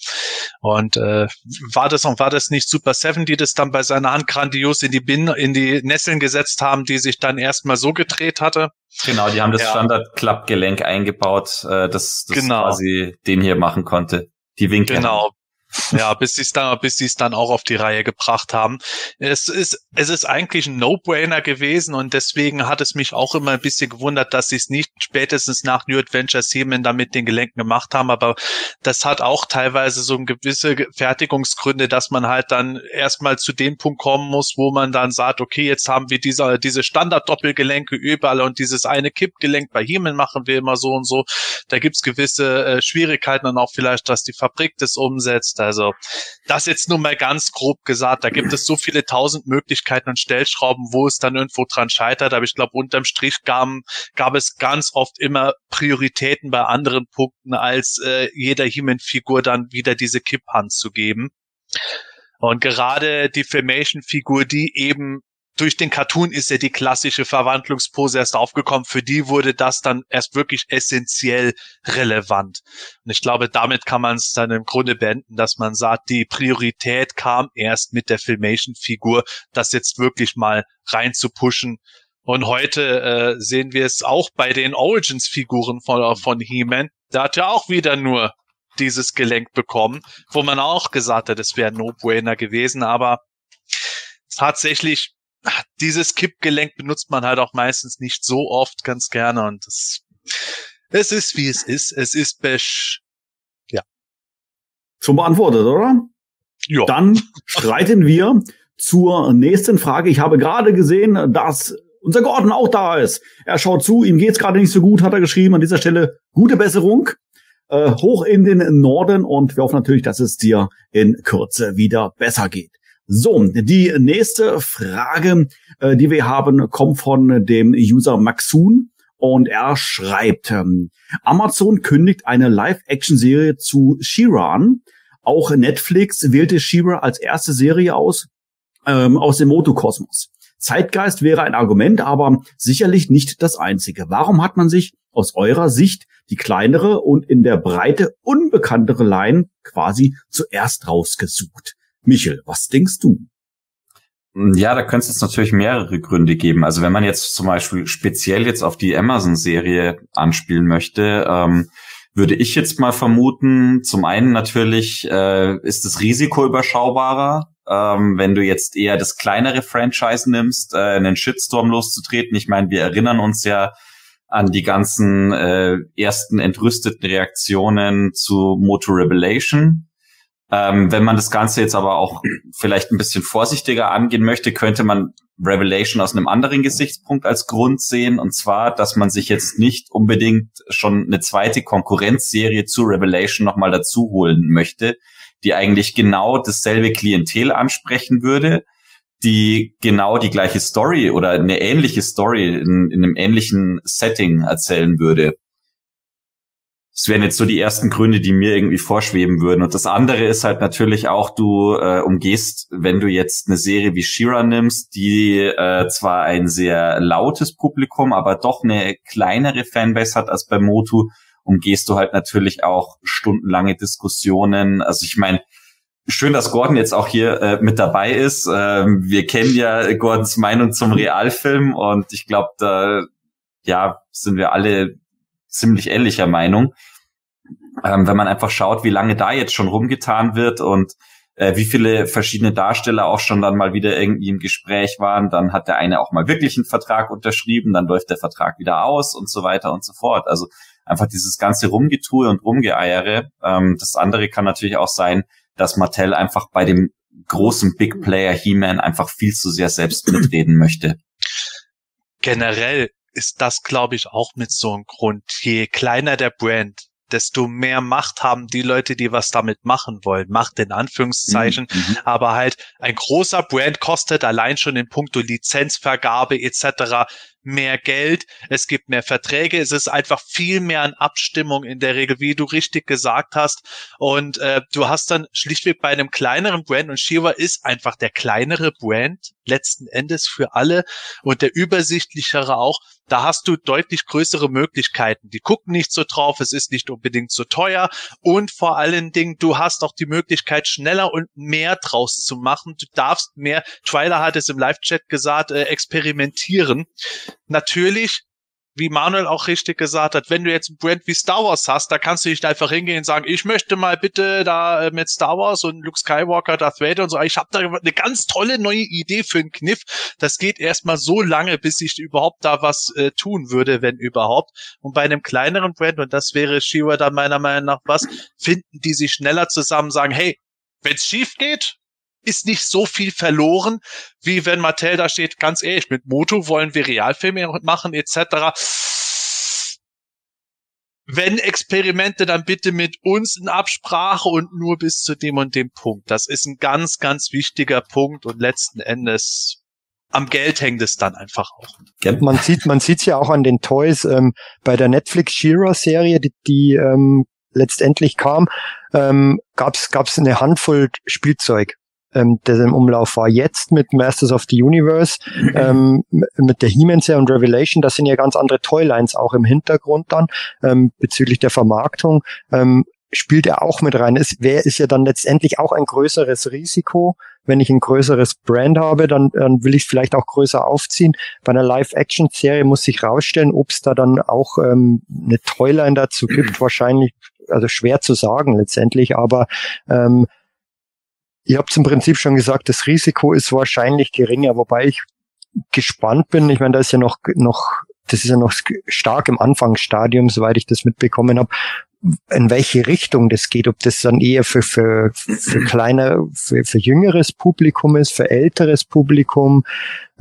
Und äh, war das und war das nicht Super Seven, die das dann bei seiner Hand grandios in die Bin in die Nesseln gesetzt haben, die sich dann erstmal so gedreht hatte? Genau, die haben das Ja. Standard-Klappgelenk eingebaut, äh, das, das Genau. quasi den hier machen konnte. Die Winkel. Genau. Ja, bis sie es dann, bis sie es dann auch auf die Reihe gebracht haben. Es ist, es ist eigentlich ein No-Brainer gewesen und deswegen hat es mich auch immer ein bisschen gewundert, dass sie es nicht spätestens nach New Adventure Seaman da mit den Gelenken gemacht haben. Aber das hat auch teilweise so ein gewisse Ge- Fertigungsgründe, dass man halt dann erstmal zu dem Punkt kommen muss, wo man dann sagt, okay, jetzt haben wir diese, diese Standard-Doppelgelenke überall und dieses eine Kippgelenk bei Hemen machen wir immer so und so. Da gibt's gewisse äh, Schwierigkeiten und auch vielleicht, dass die Fabrik das umsetzt. Also das jetzt nur mal ganz grob gesagt. Da gibt es so viele tausend Möglichkeiten und Stellschrauben, wo es dann irgendwo dran scheitert. Aber ich glaube, unterm Strich gab, gab es ganz oft immer Prioritäten bei anderen Punkten, als äh, jeder He-Man-Figur dann wieder diese Kipphand zu geben. Und gerade die Filmation-Figur, die eben durch den Cartoon ist ja die klassische Verwandlungspose erst aufgekommen. Für die wurde das dann erst wirklich essentiell relevant. Und ich glaube, damit kann man es dann im Grunde beenden, dass man sagt, die Priorität kam erst mit der Filmation-Figur, das jetzt wirklich mal rein zu pushen. Und heute äh, sehen wir es auch bei den Origins-Figuren von, von He-Man. Da hat ja auch wieder nur dieses Gelenk bekommen, wo man auch gesagt hat, es wäre No-Brainer gewesen, aber tatsächlich dieses Kippgelenk benutzt man halt auch meistens nicht so oft ganz gerne und das, es ist wie es ist. Es ist besch, ja. Schon beantwortet, oder? Ja. Dann schreiten wir zur nächsten Frage. Ich habe gerade gesehen, dass unser Gordon auch da ist. Er schaut zu, ihm geht's gerade nicht so gut, hat er geschrieben. An dieser Stelle gute Besserung. Äh, hoch in den Norden und wir hoffen natürlich, dass es dir in Kürze wieder besser geht. So, die nächste Frage, äh, die wir haben, kommt von dem User Maxun und er schreibt, ähm, Amazon kündigt eine Live-Action-Serie zu She-Ra an. Auch Netflix wählte She-Ra als erste Serie aus, ähm, aus dem Motokosmos. Zeitgeist wäre ein Argument, aber sicherlich nicht das einzige. Warum hat man sich aus eurer Sicht die kleinere und in der Breite unbekanntere Line quasi zuerst rausgesucht? Michel, was denkst du? Ja, da könnte es natürlich mehrere Gründe geben. Also wenn man jetzt zum Beispiel speziell jetzt auf die Amazon-Serie anspielen möchte, ähm, würde ich jetzt mal vermuten, zum einen natürlich äh, ist das Risiko überschaubarer, ähm, wenn du jetzt eher das kleinere Franchise nimmst, äh, einen Shitstorm loszutreten. Ich meine, wir erinnern uns ja an die ganzen äh, ersten entrüsteten Reaktionen zu Motor Revelation, ähm, wenn man das Ganze jetzt aber auch vielleicht ein bisschen vorsichtiger angehen möchte, könnte man Revelation aus einem anderen Gesichtspunkt als Grund sehen. Und zwar, dass man sich jetzt nicht unbedingt schon eine zweite Konkurrenzserie zu Revelation nochmal dazu holen möchte, die eigentlich genau dasselbe Klientel ansprechen würde, die genau die gleiche Story oder eine ähnliche Story in, in einem ähnlichen Setting erzählen würde. Das wären jetzt so die ersten Gründe, die mir irgendwie vorschweben würden. Und das andere ist halt natürlich auch, du äh, umgehst, wenn du jetzt eine Serie wie Shira nimmst, die äh, zwar ein sehr lautes Publikum, aber doch eine kleinere Fanbase hat als bei Motu, umgehst du halt natürlich auch stundenlange Diskussionen. Also ich meine, schön, dass Gordon jetzt auch hier äh, mit dabei ist. Ähm, wir kennen ja Gordons Meinung zum Realfilm und ich glaube, da ja sind wir alle ziemlich ähnlicher Meinung. Ähm, wenn man einfach schaut, wie lange da jetzt schon rumgetan wird und äh, wie viele verschiedene Darsteller auch schon dann mal wieder irgendwie im Gespräch waren, dann hat der eine auch mal wirklich einen Vertrag unterschrieben, dann läuft der Vertrag wieder aus und so weiter und so fort. Also einfach dieses ganze Rumgetue und Rumgeeiere. Ähm, das andere kann natürlich auch sein, dass Mattel einfach bei dem großen Big Player He-Man einfach viel zu sehr selbst mitreden möchte. Generell ist das, glaube ich, auch mit so einem Grund. Je kleiner der Brand, desto mehr Macht haben die Leute, die was damit machen wollen. Macht in Anführungszeichen. Mhm, mhm. Aber halt ein großer Brand kostet allein schon in puncto Lizenzvergabe etc mehr Geld, es gibt mehr Verträge, es ist einfach viel mehr an Abstimmung in der Regel, wie du richtig gesagt hast. Und äh, du hast dann schlichtweg bei einem kleineren Brand und Shiva ist einfach der kleinere Brand letzten Endes für alle und der übersichtlichere auch. Da hast du deutlich größere Möglichkeiten. Die gucken nicht so drauf, es ist nicht unbedingt so teuer und vor allen Dingen, du hast auch die Möglichkeit, schneller und mehr draus zu machen. Du darfst mehr, Twyla hat es im Live-Chat gesagt, äh, experimentieren natürlich, wie Manuel auch richtig gesagt hat, wenn du jetzt ein Brand wie Star Wars hast, da kannst du nicht einfach hingehen und sagen, ich möchte mal bitte da äh, mit Star Wars und Luke Skywalker, Darth Vader und so, ich habe da eine ganz tolle neue Idee für einen Kniff. Das geht erstmal so lange, bis ich überhaupt da was äh, tun würde, wenn überhaupt. Und bei einem kleineren Brand, und das wäre Shiva dann meiner Meinung nach was, finden die sich schneller zusammen, sagen, hey, wenn's schief geht, ist nicht so viel verloren, wie wenn Mattel da steht, ganz ehrlich, mit Moto wollen wir Realfilme machen etc. Wenn Experimente, dann bitte mit uns in Absprache und nur bis zu dem und dem Punkt. Das ist ein ganz, ganz wichtiger Punkt und letzten Endes am Geld hängt es dann einfach auch. Man sieht, man sieht's ja auch an den Toys ähm, bei der Netflix Shira Serie, die, die ähm, letztendlich kam, ähm, gab's gab's eine Handvoll Spielzeug ähm, der im Umlauf war. Jetzt mit Masters of the Universe, ähm, mit der He-Man und Revelation, das sind ja ganz andere Toylines auch im Hintergrund dann ähm, bezüglich der Vermarktung. Ähm, spielt er auch mit rein. Es wäre ist ja dann letztendlich auch ein größeres Risiko. Wenn ich ein größeres Brand habe, dann, dann will ich vielleicht auch größer aufziehen. Bei einer Live-Action-Serie muss sich rausstellen, ob es da dann auch ähm, eine Toyline dazu gibt. Wahrscheinlich, also schwer zu sagen letztendlich, aber ähm, Ihr habt im Prinzip schon gesagt, das Risiko ist wahrscheinlich geringer, wobei ich gespannt bin. Ich meine, da ist ja noch, noch, das ist ja noch stark im Anfangsstadium, soweit ich das mitbekommen habe, in welche Richtung das geht, ob das dann eher für, für, für kleiner, für, für jüngeres Publikum ist, für älteres Publikum,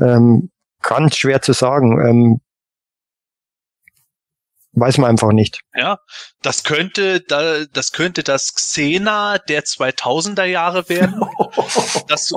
ähm, ganz schwer zu sagen. Ähm, Weiß man einfach nicht. Ja, das könnte, das könnte das Xena der 2000er Jahre werden. Das,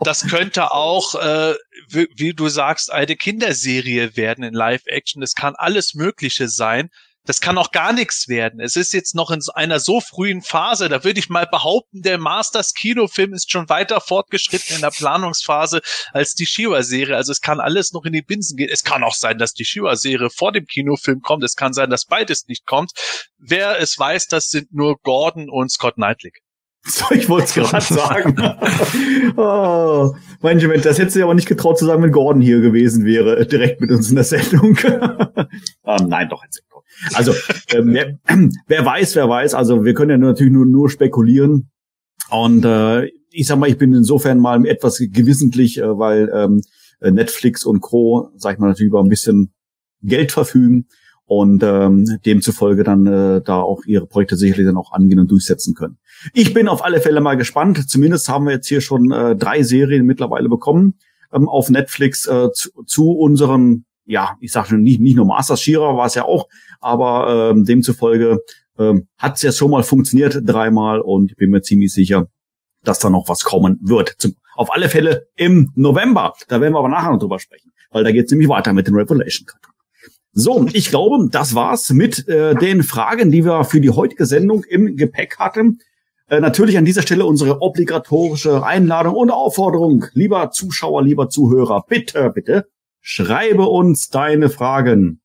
das könnte auch, äh, wie, wie du sagst, eine Kinderserie werden in Live-Action. Das kann alles Mögliche sein. Das kann auch gar nichts werden. Es ist jetzt noch in einer so frühen Phase, da würde ich mal behaupten, der Masters Kinofilm ist schon weiter fortgeschritten in der Planungsphase als die Shiva-Serie. Also es kann alles noch in die Binsen gehen. Es kann auch sein, dass die Shiva-Serie vor dem Kinofilm kommt. Es kann sein, dass beides nicht kommt. Wer es weiß, das sind nur Gordon und Scott Knightley. So, ich wollte es gerade sagen. oh, manche, das hätte sie aber nicht getraut zu sagen, wenn Gordon hier gewesen wäre, direkt mit uns in der Sendung. oh, nein, doch, jetzt also ähm, wer, wer weiß, wer weiß. Also wir können ja natürlich nur, nur spekulieren. Und äh, ich sag mal, ich bin insofern mal etwas gewissentlich, äh, weil ähm, Netflix und Co. sag ich mal natürlich über ein bisschen Geld verfügen und ähm, demzufolge dann äh, da auch ihre Projekte sicherlich dann auch angehen und durchsetzen können. Ich bin auf alle Fälle mal gespannt. Zumindest haben wir jetzt hier schon äh, drei Serien mittlerweile bekommen ähm, auf Netflix äh, zu, zu unseren, ja, ich sage schon nicht, nicht nur Masters Shira war es ja auch, aber ähm, demzufolge ähm, hat es ja schon mal funktioniert dreimal und ich bin mir ziemlich sicher, dass da noch was kommen wird. Zum, auf alle Fälle im November. Da werden wir aber nachher noch drüber sprechen, weil da geht es nämlich weiter mit dem Revelation Cartoon. So, ich glaube, das war's mit äh, den Fragen, die wir für die heutige Sendung im Gepäck hatten. Äh, natürlich an dieser Stelle unsere obligatorische Einladung und Aufforderung, lieber Zuschauer, lieber Zuhörer, bitte, bitte, schreibe uns deine Fragen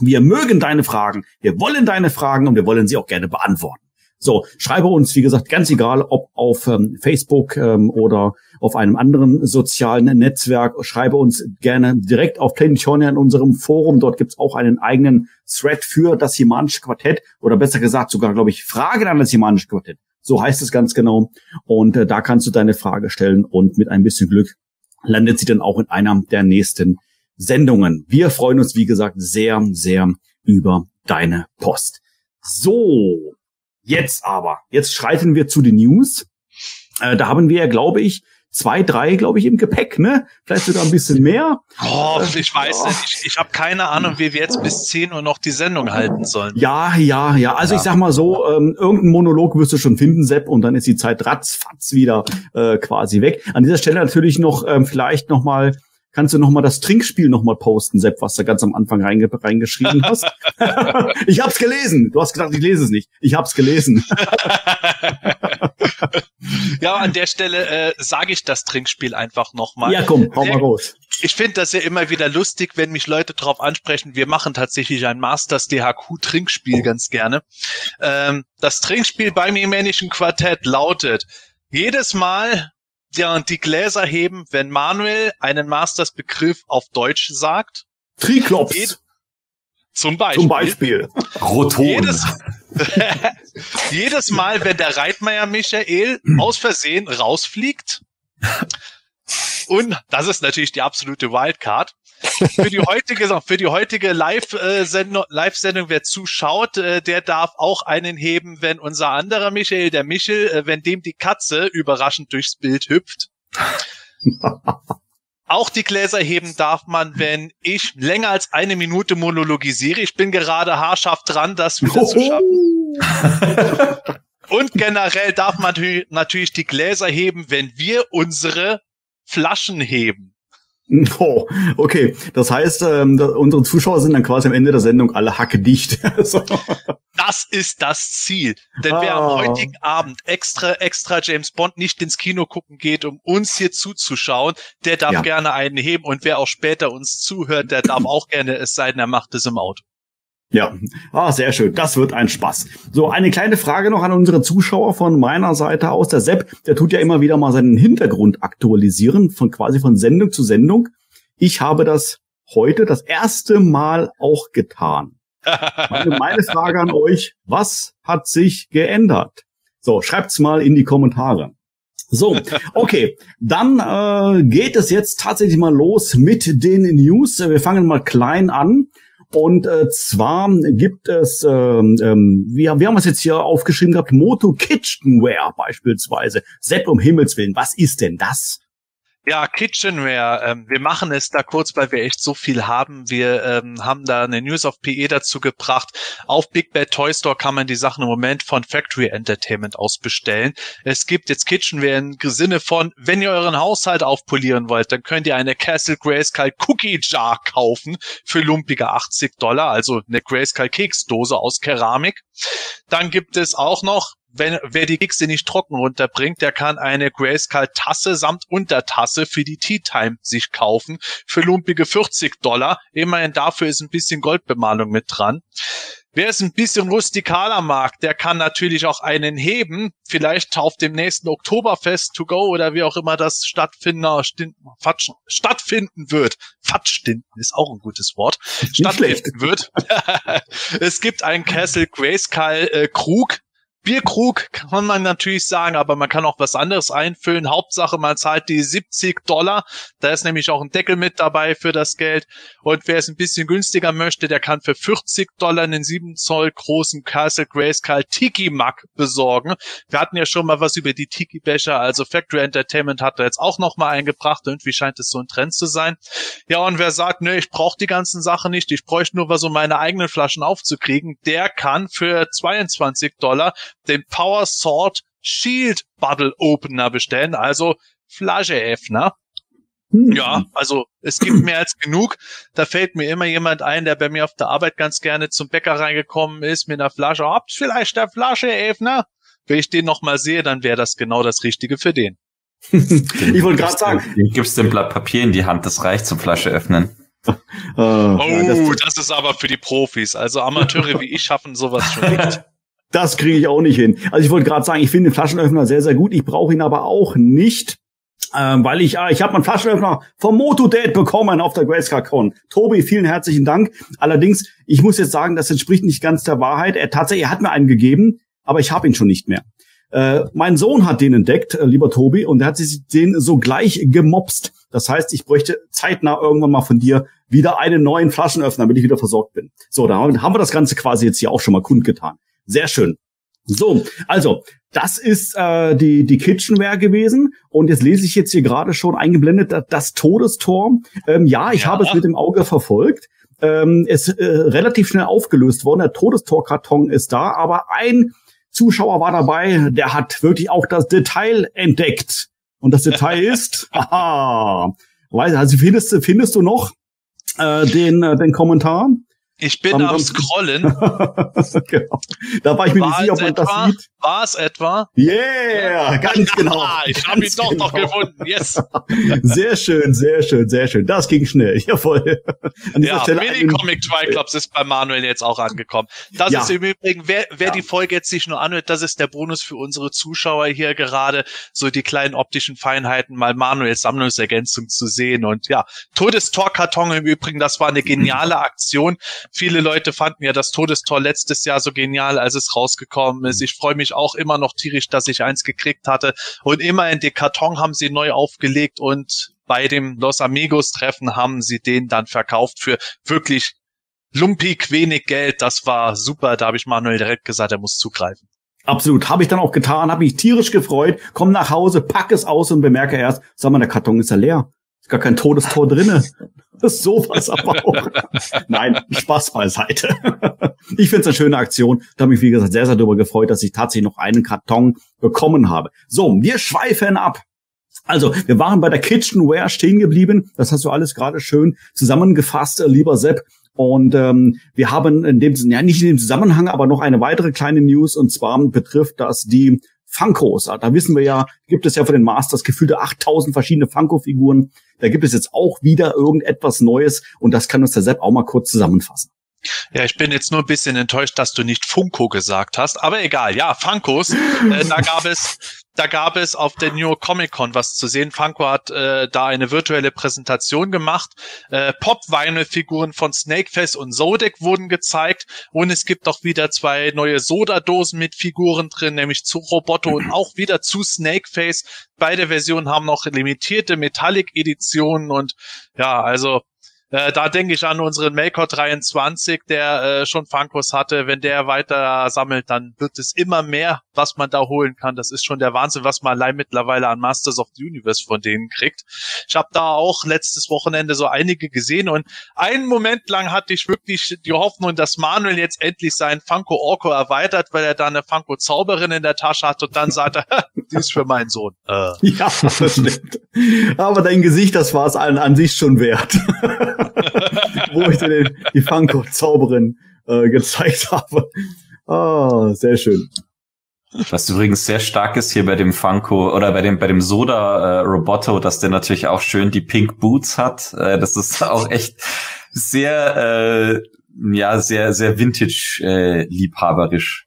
wir mögen deine Fragen, wir wollen deine Fragen und wir wollen sie auch gerne beantworten. So, schreibe uns, wie gesagt, ganz egal, ob auf ähm, Facebook ähm, oder auf einem anderen sozialen Netzwerk, schreibe uns gerne direkt auf Planetonia in unserem Forum. Dort gibt's auch einen eigenen Thread für das Himanische Quartett oder besser gesagt sogar, glaube ich, Fragen an das Himanische Quartett. So heißt es ganz genau. Und äh, da kannst du deine Frage stellen und mit ein bisschen Glück landet sie dann auch in einer der nächsten Sendungen. Wir freuen uns, wie gesagt, sehr, sehr über deine Post. So, jetzt aber, jetzt schreiten wir zu den News. Äh, da haben wir, glaube ich, zwei, drei, glaube ich, im Gepäck, ne? Vielleicht sogar ein bisschen mehr. Oh, ich weiß oh. nicht. Ich, ich habe keine Ahnung, wie wir jetzt bis 10 Uhr noch die Sendung halten sollen. Ja, ja, ja. Also ja. ich sag mal so, ähm, irgendein Monolog wirst du schon finden, Sepp, und dann ist die Zeit ratzfatz wieder äh, quasi weg. An dieser Stelle natürlich noch ähm, vielleicht noch mal kannst du noch mal das Trinkspiel noch mal posten, Sepp, was du ganz am Anfang reinge reingeschrieben hast. ich hab's gelesen. Du hast gedacht, ich lese es nicht. Ich hab's gelesen. ja, an der Stelle äh, sage ich das Trinkspiel einfach noch mal. Ja, komm, hau mal raus. Ich finde das ja immer wieder lustig, wenn mich Leute darauf ansprechen. Wir machen tatsächlich ein Masters DHQ Trinkspiel ganz gerne. Ähm, das Trinkspiel beim Jemänischen Quartett lautet jedes Mal, ja, und die Gläser heben, wenn Manuel einen Masters-Begriff auf Deutsch sagt. Triklops. Zum Beispiel. Zum Beispiel. Roton. Jedes, jedes Mal, wenn der Reitmeier Michael aus Versehen rausfliegt. Und das ist natürlich die absolute Wildcard. Für die heutige, für die heutige Live-Sendung, Live-Sendung, wer zuschaut, äh, der darf auch einen heben, wenn unser anderer Michael, der Michel, äh, wenn dem die Katze überraschend durchs Bild hüpft. Auch die Gläser heben darf man, wenn ich länger als eine Minute monologisiere. Ich bin gerade haarscharf dran, das wieder zu schaffen. Und generell darf man natürlich die Gläser heben, wenn wir unsere Flaschen heben. Oh, okay. Das heißt, ähm, da, unsere Zuschauer sind dann quasi am Ende der Sendung alle hackedicht. so. Das ist das Ziel. Denn wer am Ah. heutigen Abend extra, extra James Bond nicht ins Kino gucken geht, um uns hier zuzuschauen, der darf Ja. gerne einen heben. Und wer auch später uns zuhört, der darf auch gerne es sein, er macht es im Auto. Ja, ah, sehr schön. Das wird ein Spaß. So, eine kleine Frage noch an unsere Zuschauer von meiner Seite aus. Der Sepp, der tut ja immer wieder mal seinen Hintergrund aktualisieren, von quasi von Sendung zu Sendung. Ich habe das heute das erste Mal auch getan. Meine, meine Frage an euch, was hat sich geändert? So, schreibt's mal in die Kommentare. So, okay, dann äh, geht es jetzt tatsächlich mal los mit den News. Wir fangen mal klein an. Und äh, zwar gibt es, ähm, ähm, wir, wir haben es jetzt hier aufgeschrieben gehabt, Moto Kitchenware beispielsweise. Sepp, um Himmels Willen, was ist denn das? Ja, Kitchenware. Ähm, wir machen es da kurz, weil wir echt so viel haben. Wir ähm, haben da eine News of PE dazu gebracht. Auf Big Bad Toy Store kann man die Sachen im Moment von Factory Entertainment aus bestellen. Es gibt jetzt Kitchenware im Sinne von, wenn ihr euren Haushalt aufpolieren wollt, dann könnt ihr eine Castle Grayskull Cookie Jar kaufen für lumpige 80 Dollar, also eine Grayskull Keksdose aus Keramik. Dann gibt es auch noch wenn, wer die Kekse nicht trocken runterbringt, der kann eine Grayskull Tasse samt Untertasse für die Tea Time sich kaufen für lumpige 40 Dollar. Immerhin dafür ist ein bisschen Goldbemalung mit dran. Wer es ein bisschen rustikaler mag, der kann natürlich auch einen heben. Vielleicht auf dem nächsten Oktoberfest to go oder wie auch immer das stattfinden, Fatsch, stattfinden wird. Fatschstinden ist auch ein gutes Wort. Stattfinden wird. es gibt einen Castle Grayskull äh, Krug. Bierkrug kann man natürlich sagen, aber man kann auch was anderes einfüllen. Hauptsache, man zahlt die 70 Dollar. Da ist nämlich auch ein Deckel mit dabei für das Geld. Und wer es ein bisschen günstiger möchte, der kann für 40 Dollar einen 7 Zoll großen Castle Grayskull Tiki Mug besorgen. Wir hatten ja schon mal was über die Tiki Becher, also Factory Entertainment hat da jetzt auch noch mal eingebracht. Irgendwie scheint es so ein Trend zu sein. Ja, und wer sagt, nö, ich brauche die ganzen Sachen nicht, ich bräuchte nur was, um meine eigenen Flaschen aufzukriegen, der kann für 22 Dollar den Power Sword Shield Bottle Opener bestellen, also Flascheöffner. Hm. Ja, also es gibt mehr als genug. Da fällt mir immer jemand ein, der bei mir auf der Arbeit ganz gerne zum Bäcker reingekommen ist mit einer Flasche. Habt vielleicht der Flascheöffner? Wenn ich den noch mal sehe, dann wäre das genau das Richtige für den. ich wollte gerade sagen, Du gibst dem Blatt Papier in die Hand, das reicht zum Flasche öffnen. äh, Oh, ja, das, das ist aber für die Profis. Also Amateure wie ich schaffen sowas schon nicht. Das kriege ich auch nicht hin. Also ich wollte gerade sagen, ich finde den Flaschenöffner sehr, sehr gut. Ich brauche ihn aber auch nicht. Ähm, weil ich, ah, ich habe meinen Flaschenöffner vom Motodate bekommen auf der GraceCon. Tobi, vielen herzlichen Dank. Allerdings, ich muss jetzt sagen, das entspricht nicht ganz der Wahrheit. Er tatsächlich er hat mir einen gegeben, aber ich habe ihn schon nicht mehr. Äh, mein Sohn hat den entdeckt, äh, lieber Tobi, und er hat sich den sogleich gemobst. Das heißt, ich bräuchte zeitnah irgendwann mal von dir wieder einen neuen Flaschenöffner, damit ich wieder versorgt bin. So, da haben wir das Ganze quasi jetzt hier auch schon mal kundgetan. Sehr schön. So, also das ist äh, die die Kitchenware gewesen und jetzt lese ich jetzt hier gerade schon eingeblendet das, Todestor. Ähm, ja, ich Ja. habe es mit dem Auge verfolgt. Ähm, ist äh, relativ schnell aufgelöst worden. Der Todestorkarton ist da, aber ein Zuschauer war dabei, der hat wirklich auch das Detail entdeckt. Und das Detail ist, haha, weiß, also findest, du- findest du noch äh, den, äh, den Kommentar? Ich bin Am- Scrollen. genau. Da war ich mir nicht sicher, ob es man das etwa? sieht. War es etwa? Yeah, ganz genau. Ich habe ihn doch noch genau. gefunden. Yes. Sehr schön, sehr schön, sehr schön. Das ging schnell. Jawohl. An dieser Ja, Stelle Mini-Comic Triclops ist bei Manuel jetzt auch angekommen. Das Ja. ist im Übrigen, wer, wer Ja. die Folge jetzt sich nur anhört, das ist der Bonus für unsere Zuschauer hier gerade, so die kleinen optischen Feinheiten mal Manuels Sammlungsergänzung zu sehen. Und ja, Todestor-Karton im Übrigen, das war eine geniale Aktion. Viele Leute fanden ja das Todestor letztes Jahr so genial, als es rausgekommen ist. Ich freue mich auch immer noch tierisch, dass ich eins gekriegt hatte. Und immerhin, den Karton haben sie neu aufgelegt und bei dem Los Amigos Treffen haben sie den dann verkauft für wirklich lumpig wenig Geld. Das war super. Da habe ich Manuel direkt gesagt, er muss zugreifen. Absolut, habe ich dann auch getan, habe mich tierisch gefreut, komm nach Hause, pack es aus und bemerke erst, sag mal, der Karton ist ja leer. Gar kein Todestor drinne. Das ist sowas aber auch. Nein, Spaß beiseite. Ich finde es eine schöne Aktion. Da habe mich, wie gesagt, sehr, sehr darüber gefreut, dass ich tatsächlich noch einen Karton bekommen habe. So, wir schweifen ab. Also, wir waren bei der Kitchenware stehen geblieben. Das hast du alles gerade schön zusammengefasst, äh, lieber Sepp. Und ähm, wir haben in dem ja nicht in dem Zusammenhang, aber noch eine weitere kleine News und zwar betrifft das die Funkos. Da wissen wir ja, gibt es ja von den Masters gefühlte 8000 verschiedene Funko-Figuren. Da gibt es jetzt auch wieder irgendetwas Neues und das kann uns der Sepp auch mal kurz zusammenfassen. Ja, ich bin jetzt nur ein bisschen enttäuscht, dass du nicht Funko gesagt hast, aber egal. Ja, Funkos, äh, da gab es da gab es auf der New York Comic Con was zu sehen. Funko hat äh, da eine virtuelle Präsentation gemacht. Äh, Pop-Vinyl-Figuren von Snakefest und Zodek wurden gezeigt. Und es gibt auch wieder zwei neue Soda-Dosen mit Figuren drin, nämlich zu Roboto und auch wieder zu Snakeface. Beide Versionen haben noch limitierte Metallic-Editionen und ja, also äh, da denke ich an unseren Maker 23, der äh, schon Funkos hatte. Wenn der weiter sammelt, dann wird es immer mehr, was man da holen kann. Das ist schon der Wahnsinn, was man allein mittlerweile an Masters of the Universe von denen kriegt. Ich habe da auch letztes Wochenende so einige gesehen und einen Moment lang hatte ich wirklich die Hoffnung, dass Manuel jetzt endlich seinen Funko Orko erweitert, weil er da eine Funko Zauberin in der Tasche hat und dann sagt er, die ist für meinen Sohn. Äh. Ja, das stimmt. Aber dein Gesicht, das war es allen an sich schon wert. wo ich dir die Funko-Zauberin äh, gezeigt habe. Ah, sehr schön. Was übrigens sehr stark ist hier bei dem Funko oder bei dem bei dem Soda äh, Roboto, dass der natürlich auch schön die Pink Boots hat. Äh, das ist auch echt sehr äh, ja sehr sehr Vintage äh, liebhaberisch.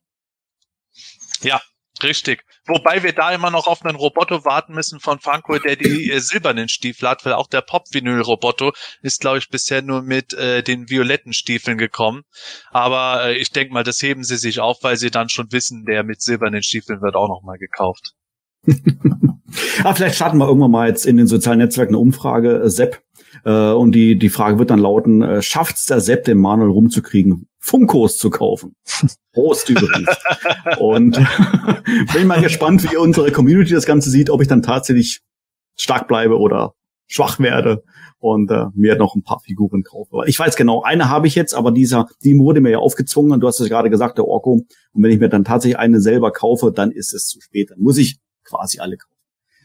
Ja, richtig. Wobei wir da immer noch auf einen Roboto warten müssen von Funko, der die äh, silbernen Stiefel hat, weil auch der Pop-Vinyl-Roboto ist, glaube ich, bisher nur mit äh, den violetten Stiefeln gekommen. Aber äh, ich denke mal, das heben sie sich auf, weil sie dann schon wissen, der mit silbernen Stiefeln wird auch nochmal gekauft. ah, vielleicht starten wir irgendwann mal jetzt in den sozialen Netzwerken eine Umfrage, äh, Sepp. Äh, und die, die Frage wird dann lauten, äh, schafft's der Sepp, den Manuel rumzukriegen, Funkos zu kaufen? Prost übrigens. und bin mal gespannt, wie unsere Community das Ganze sieht, ob ich dann tatsächlich stark bleibe oder schwach werde und äh, mir noch ein paar Figuren kaufe. Ich weiß genau, eine habe ich jetzt, aber dieser, die wurde mir ja aufgezwungen und du hast es gerade gesagt, der Orko. Und wenn ich mir dann tatsächlich eine selber kaufe, dann ist es zu spät. Dann muss ich quasi alle kaufen.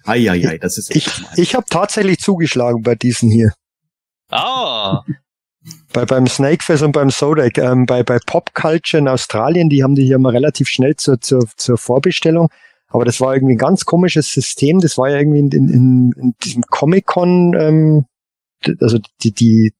Eieiei, das ist Ich, ich habe tatsächlich zugeschlagen bei diesen hier. Ah. Bei, beim Snakefest und beim Sodec, ähm, bei, bei Pop Culture in Australien, die haben die hier mal relativ schnell zur, zur, zur Vorbestellung. Aber das war irgendwie ein ganz komisches System. Das war ja irgendwie in, in, in diesem Comic-Con, ähm, also die, die,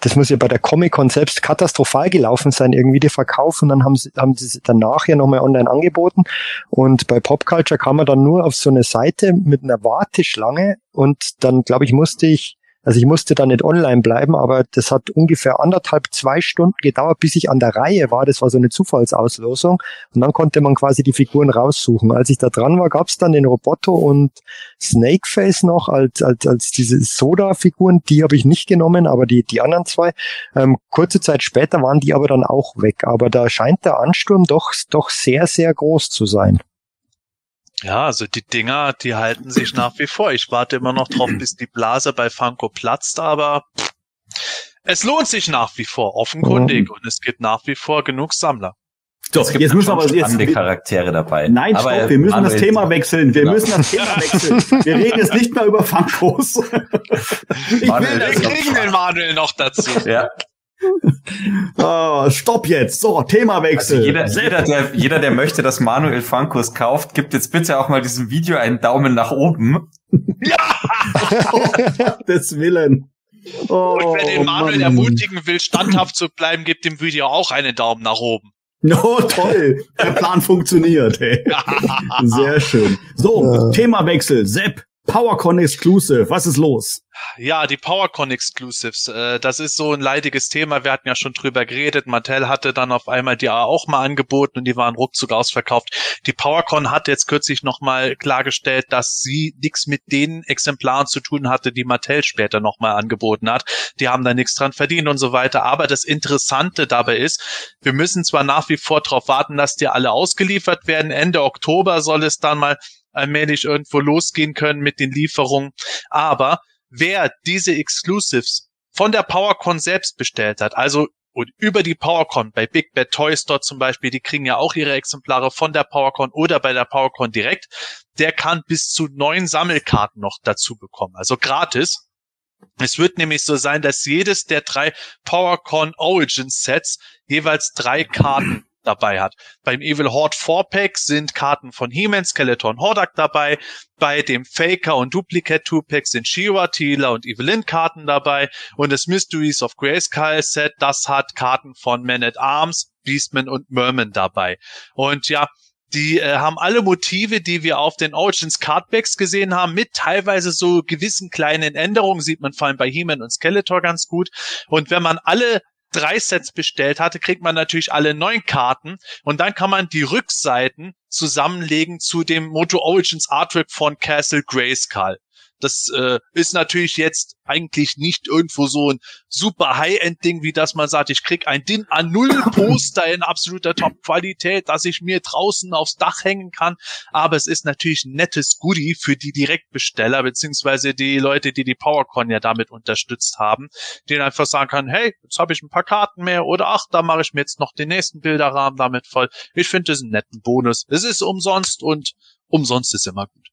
das muss ja bei der Comic-Con selbst katastrophal gelaufen sein, irgendwie der Verkauf und dann haben sie, haben sie danach ja nochmal online angeboten und bei Popculture kam man dann nur auf so eine Seite mit einer Warteschlange und dann, glaube ich, musste ich also ich musste da nicht online bleiben, aber das hat ungefähr anderthalb, zwei Stunden gedauert, bis ich an der Reihe war. Das war so eine Zufallsauslosung. Und dann konnte man quasi die Figuren raussuchen. Als ich da dran war, gab es dann den Roboto und Snakeface noch als, als, als diese Soda-Figuren. Die habe ich nicht genommen, aber die, die anderen zwei. Ähm, kurze Zeit später waren die aber dann auch weg. Aber da scheint der Ansturm doch, doch sehr, sehr groß zu sein. Ja, also die Dinger, die halten sich nach wie vor. Ich warte immer noch drauf, bis die Blase bei Funko platzt, aber es lohnt sich nach wie vor, offenkundig. Mhm. Und es gibt nach wie vor genug Sammler. So, es gibt jetzt müssen wir aber jetzt Charaktere dabei. Nein, aber stopp, wir müssen das Thema wechseln. Wir genau. müssen das Thema wechseln. Wir reden jetzt nicht mehr über Funkos. ich Manuel, will, wir kriegen den Manuel noch dazu. Ja oh, stopp jetzt. So, Themawechsel. Also jeder, jeder, der, jeder, der möchte, dass Manuel Funkos kauft, gibt jetzt bitte auch mal diesem Video einen Daumen nach oben. Ja! des Willen. Oh, Und wer den Manuel Mann. ermutigen will, standhaft zu bleiben, gibt dem Video auch einen Daumen nach oben. Oh, toll. Der Plan funktioniert. Ey. Sehr schön. So, ja. Themawechsel. Sepp, PowerCon Exclusive, was ist los? Ja, die PowerCon Exclusives, äh, das ist so ein leidiges Thema. Wir hatten ja schon drüber geredet. Mattel hatte dann auf einmal die auch mal angeboten und die waren ruckzuck ausverkauft. Die PowerCon hat jetzt kürzlich nochmal klargestellt, dass sie nichts mit den Exemplaren zu tun hatte, die Mattel später nochmal angeboten hat. Die haben da nichts dran verdient und so weiter. Aber das Interessante dabei ist, wir müssen zwar nach wie vor darauf warten, dass die alle ausgeliefert werden. Ende Oktober soll es dann mal allmählich irgendwo losgehen können mit den Lieferungen. Aber wer diese Exclusives von der PowerCon selbst bestellt hat, also und über die PowerCon bei Big Bad Toy Store zum Beispiel, die kriegen ja auch ihre Exemplare von der PowerCon oder bei der PowerCon direkt, der kann bis zu neun Sammelkarten noch dazu bekommen, also gratis. Es wird nämlich so sein, dass jedes der drei PowerCon Origin Sets jeweils drei Karten dabei hat. Beim Evil Horde 4-Pack sind Karten von He-Man, Skeleton, Hordak dabei. Bei dem Faker und Duplicate 2-Pack sind Shira, Teela und Evelyn Karten dabei. Und das Mysteries of Grayskull Set, das hat Karten von Man at Arms, Beastman und Merman dabei. Und ja, die äh, haben alle Motive, die wir auf den Origins Cardbacks gesehen haben, mit teilweise so gewissen kleinen Änderungen, sieht man vor allem bei He-Man und Skeletor ganz gut. Und wenn man alle drei Sets bestellt hatte, kriegt man natürlich alle neun Karten und dann kann man die Rückseiten zusammenlegen zu dem Moto Origins Artwork von Castle Grayskull. Das äh, ist natürlich jetzt eigentlich nicht irgendwo so ein super High-End-Ding, wie das man sagt, ich krieg ein DIN A0-Poster in absoluter Top-Qualität, dass ich mir draußen aufs Dach hängen kann. Aber es ist natürlich ein nettes Goodie für die Direktbesteller, beziehungsweise die Leute, die die PowerCon ja damit unterstützt haben, denen einfach sagen kann, hey, jetzt habe ich ein paar Karten mehr oder ach, da mache ich mir jetzt noch den nächsten Bilderrahmen damit voll. Ich finde das einen netten Bonus. Es ist umsonst und umsonst ist immer gut.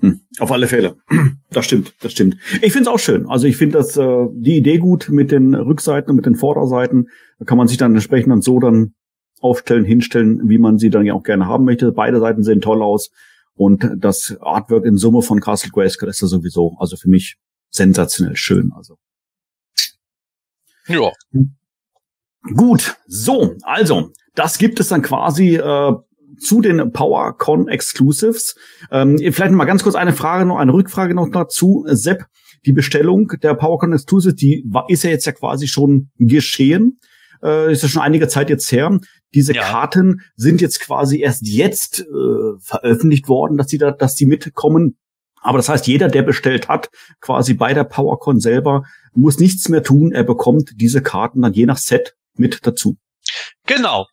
Hm, auf alle Fälle. Das stimmt, das stimmt. Ich finde es auch schön. Also ich finde das äh, die Idee gut mit den Rückseiten und mit den Vorderseiten. Da kann man sich dann entsprechend dann so dann aufstellen, hinstellen, wie man sie dann ja auch gerne haben möchte. Beide Seiten sehen toll aus. Und das Artwork in Summe von Castle Grayskull ist ja sowieso, also für mich sensationell schön. Also. Ja. Gut, so, also, das gibt es dann quasi äh, zu den PowerCon Exclusives. Ähm, vielleicht mal ganz kurz eine Frage noch, eine Rückfrage noch dazu. Sepp, die Bestellung der PowerCon Exclusives, die war, ist ja jetzt ja quasi schon geschehen. Äh, ist ja schon einige Zeit jetzt her. Diese ja. Karten sind jetzt quasi erst jetzt äh, veröffentlicht worden, dass die da, dass die mitkommen. Aber das heißt, jeder, der bestellt hat, quasi bei der PowerCon selber, muss nichts mehr tun. Er bekommt diese Karten dann je nach Set mit dazu. Genau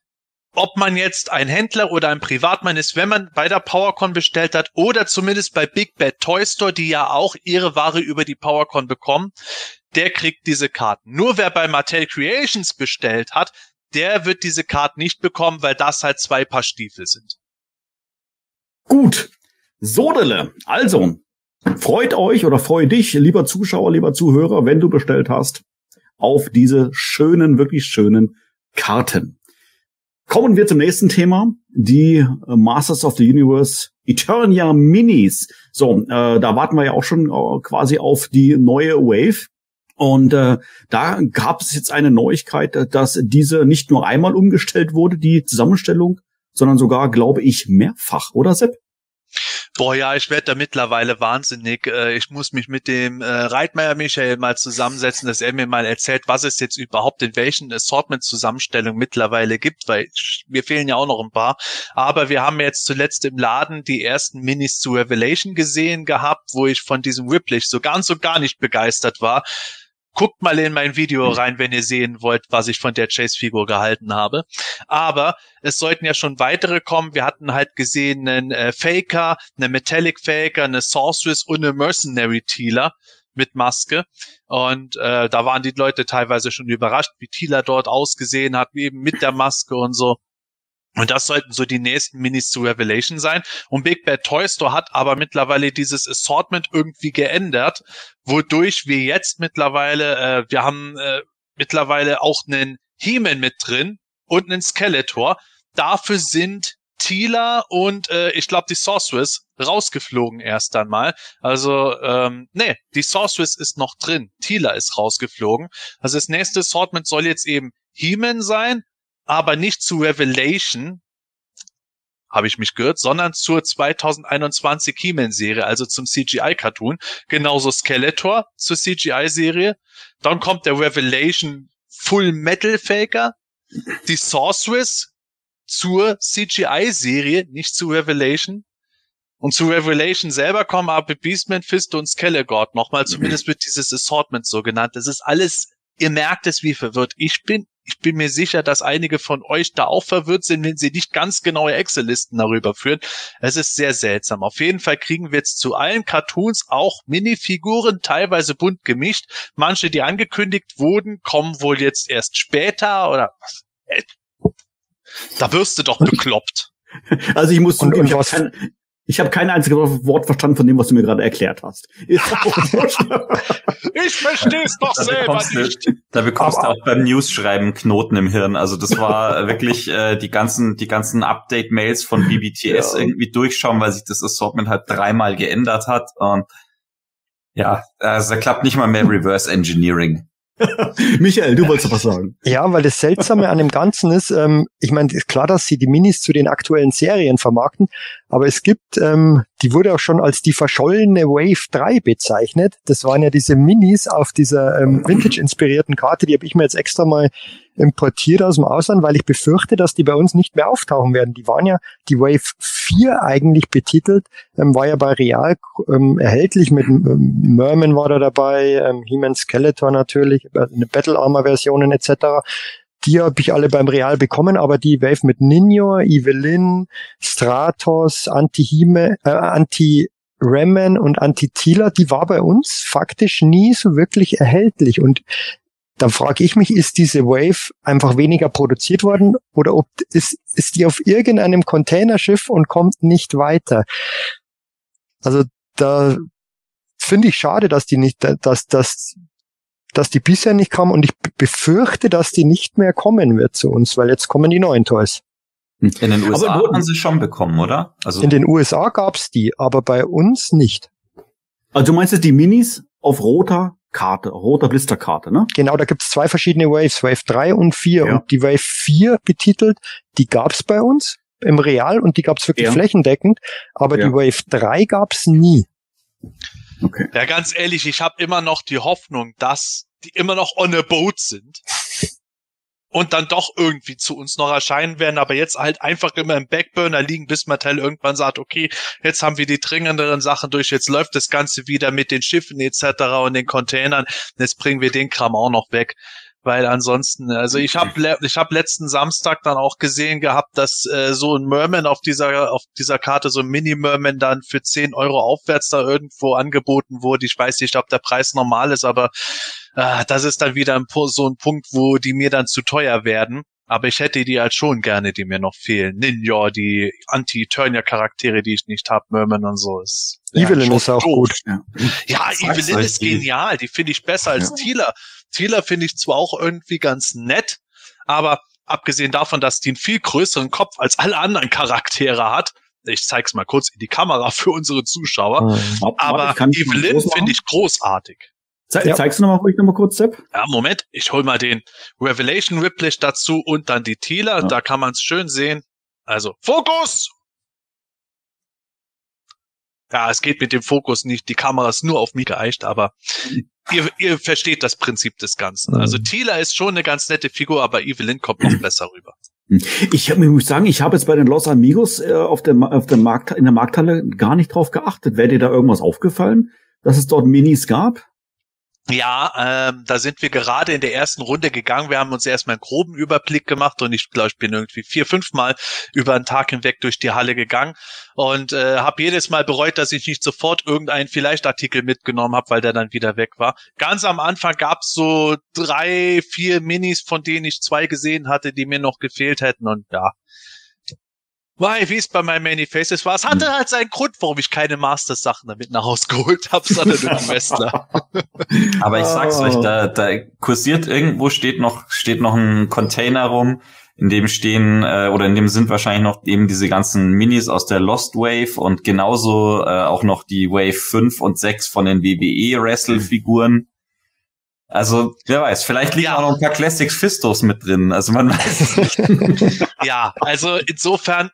ob man jetzt ein Händler oder ein Privatmann ist, wenn man bei der PowerCon bestellt hat oder zumindest bei Big Bad Toy Store, die ja auch ihre Ware über die PowerCon bekommen, der kriegt diese Karten. Nur wer bei Mattel Creations bestellt hat, der wird diese Karten nicht bekommen, weil das halt zwei Paar Stiefel sind. Gut. Sodele. Also, freut euch oder freue dich, lieber Zuschauer, lieber Zuhörer, wenn du bestellt hast, auf diese schönen, wirklich schönen Karten. Kommen wir zum nächsten Thema, die äh, Masters of the Universe Eternia Minis. So, äh, da warten wir ja auch schon äh, quasi auf die neue Wave. Und äh, da gab es jetzt eine Neuigkeit, dass diese nicht nur einmal umgestellt wurde, die Zusammenstellung, sondern sogar, glaube ich, mehrfach, oder Sepp? Boah, ja, ich werde da mittlerweile wahnsinnig. Äh, ich muss mich mit dem äh, Reitmeier Michael mal zusammensetzen, dass er mir mal erzählt, was es jetzt überhaupt in welchen Assortment-Zusammenstellungen mittlerweile gibt, weil mir fehlen ja auch noch ein paar. Aber wir haben jetzt zuletzt im Laden die ersten Minis zu Revelation gesehen gehabt, wo ich von diesem Ripley so ganz und gar nicht begeistert war. Guckt mal in mein Video hm. rein, wenn ihr sehen wollt, was ich von der Chase-Figur gehalten habe. Aber es sollten ja schon weitere kommen. Wir hatten halt gesehen einen äh, Faker, eine Metallic Faker, eine Sorceress und eine Mercenary Tealer mit Maske. Und äh, da waren die Leute teilweise schon überrascht, wie Tealer dort ausgesehen hat, eben mit der Maske und so. Und das sollten so die nächsten Minis zu Revelation sein. Und Big Bad Toy Store hat aber mittlerweile dieses Assortment irgendwie geändert, wodurch wir jetzt mittlerweile, äh, wir haben äh, mittlerweile auch einen He-Man mit drin und einen Skeletor. Dafür sind Tila und äh, ich glaube die Sorceress rausgeflogen erst einmal. Also, ähm, nee, die Sorceress ist noch drin. Tila ist rausgeflogen. Also das nächste Assortment soll jetzt eben He-Man sein aber nicht zu Revelation, habe ich mich gehört, sondern zur 2021 He-Man-Serie, also zum CGI-Cartoon. Genauso Skeletor zur CGI-Serie. Dann kommt der Revelation Full Metal Faker, die Sorceress zur CGI-Serie, nicht zu Revelation. Und zu Revelation selber kommen aber Beastman, Fist und Skelegord nochmal. Zumindest wird dieses Assortment so genannt. Das ist alles ihr merkt es, wie verwirrt ich bin. Ich bin mir sicher, dass einige von euch da auch verwirrt sind, wenn sie nicht ganz genaue Excel-Listen darüber führen. Es ist sehr seltsam. Auf jeden Fall kriegen wir jetzt zu allen Cartoons auch Minifiguren, teilweise bunt gemischt. Manche, die angekündigt wurden, kommen wohl jetzt erst später oder äh, da wirst du doch bekloppt. Also ich muss Und- und ich was- kein, ich hab kein einziges Wort verstanden von dem, was du mir gerade erklärt hast. Ich verstehe es doch Da selber bekommst, du, nicht. da bekommst Aber- du auch beim News-Schreiben Knoten im Hirn. Also das war wirklich äh, die ganzen, die ganzen Update-Mails von BBTS Ja. irgendwie durchschauen, weil sich das Assortment halt dreimal geändert hat. Und ja, also da klappt nicht mal mehr Reverse Engineering. Michael, du wolltest was sagen. Ja, weil das Seltsame an dem Ganzen ist, ähm, ich meine, klar, dass sie die Minis zu den aktuellen Serien vermarkten, aber es gibt, ähm, die wurde auch schon als die verschollene Wave 3 bezeichnet. Das waren ja diese Minis auf dieser ähm, Vintage-inspirierten Karte, die habe ich mir jetzt extra mal importiert aus dem Ausland, weil ich befürchte, dass die bei uns nicht mehr auftauchen werden. Die waren ja, die Wave 4 eigentlich betitelt, ähm, war ja bei Real ähm, erhältlich mit ähm, Merman war da dabei, ähm, He-Man Skeletor natürlich, äh, eine Battle Armor Versionen etc. Die habe ich alle beim Real bekommen, aber die Wave mit Ninja, Evelyn, Stratos, Anti-Hime, äh, Anti Remen und Anti-Tila, die war bei uns faktisch nie so wirklich erhältlich. Und dann frage ich mich, ist diese Wave einfach weniger produziert worden oder ob ist, ist die auf irgendeinem Containerschiff und kommt nicht weiter? Also da finde ich schade, dass die nicht, dass, dass, dass die bisher nicht kam und ich befürchte, dass die nicht mehr kommen wird zu uns, weil jetzt kommen die neuen Toys. In den USA Aber man sie schon bekommen, oder? Also In den USA gab's die, aber bei uns nicht. Also du meinst jetzt die Minis auf roter Karte, roter Blisterkarte, ne? Genau, da gibt's zwei verschiedene Waves, Wave 3 und 4. Ja. Und die Wave 4 betitelt, die gab's bei uns im Real und die gab's wirklich Ja. flächendeckend, aber Ja. die Wave 3 gab's nie. Okay. Ja, ganz ehrlich, ich habe immer noch die Hoffnung, dass die immer noch on a boat sind. Und dann doch irgendwie zu uns noch erscheinen werden, aber jetzt halt einfach immer im Backburner liegen, bis Mattel irgendwann sagt, okay, jetzt haben wir die dringenderen Sachen durch, jetzt läuft das Ganze wieder mit den Schiffen etc. und den Containern, jetzt bringen wir den Kram auch noch weg. Weil ansonsten, also ich habe ich hab letzten Samstag dann auch gesehen gehabt, dass äh, so ein Merman auf dieser auf dieser Karte so ein Mini Merman dann für 10 Euro aufwärts da irgendwo angeboten wurde. Ich weiß nicht, ob der Preis normal ist, aber äh, das ist dann wieder ein, so ein Punkt, wo die mir dann zu teuer werden. Aber ich hätte die halt schon gerne, die mir noch fehlen. Ninja, die Anti-Eternia-Charaktere, die ich nicht hab, Merman und so. Ist, Evelyn schon ist auch doof. gut. Ja. Ja, Evelyn ist die- genial. Die finde ich besser als Ja. Thieler. Thieler finde ich zwar auch irgendwie ganz nett, aber abgesehen davon, dass die einen viel größeren Kopf als alle anderen Charaktere hat, ich zeig's mal kurz in die Kamera für unsere Zuschauer, Hm. Warte, aber Evelyn finde ich großartig. Ze Ja. Zeigst du noch mal ruhig noch mal kurz, Sepp? Ja, Moment, ich hol mal den Revelation Whiplash dazu und dann die Thieler, Ja. da kann man es schön sehen. Also, Fokus! Ja, es geht mit dem Fokus nicht, die Kamera ist nur auf mich geeicht, aber ihr, ihr versteht das Prinzip des Ganzen. Also Mhm. Thieler ist schon eine ganz nette Figur, aber Evelyn kommt noch besser rüber. Ich hab, ich muss sagen, ich habe jetzt bei den Los Amigos äh, auf der, auf der Markt, in der Markthalle gar nicht drauf geachtet. Wäre dir da irgendwas aufgefallen, dass es dort Minis gab? Ja, ähm, da sind wir gerade in der ersten Runde gegangen. Wir haben uns erstmal einen groben Überblick gemacht und ich glaube, ich bin irgendwie vier, fünf Mal über einen Tag hinweg durch die Halle gegangen und äh, habe jedes Mal bereut, dass ich nicht sofort irgendeinen vielleicht Artikel mitgenommen habe, weil der dann wieder weg war. Ganz am Anfang gab's so drei, vier Minis, von denen ich zwei gesehen hatte, die mir noch gefehlt hätten und ja. Weil, wie es bei meinen Many Faces war, es hatte halt seinen Grund, warum ich keine Masters-Sachen damit nach Hause geholt habe, sondern nur die Wrestler. Aber ich sag's euch, da, da kursiert irgendwo steht noch steht noch ein Container rum, in dem stehen äh, oder in dem sind wahrscheinlich noch eben diese ganzen Minis aus der Lost Wave und genauso äh, auch noch die Wave 5 und 6 von den WWE Wrestle Figuren. Also, wer weiß, vielleicht liegen Ja. auch noch ein paar Classics Fistos mit drin. Also man weiß es nicht. Ja, also insofern,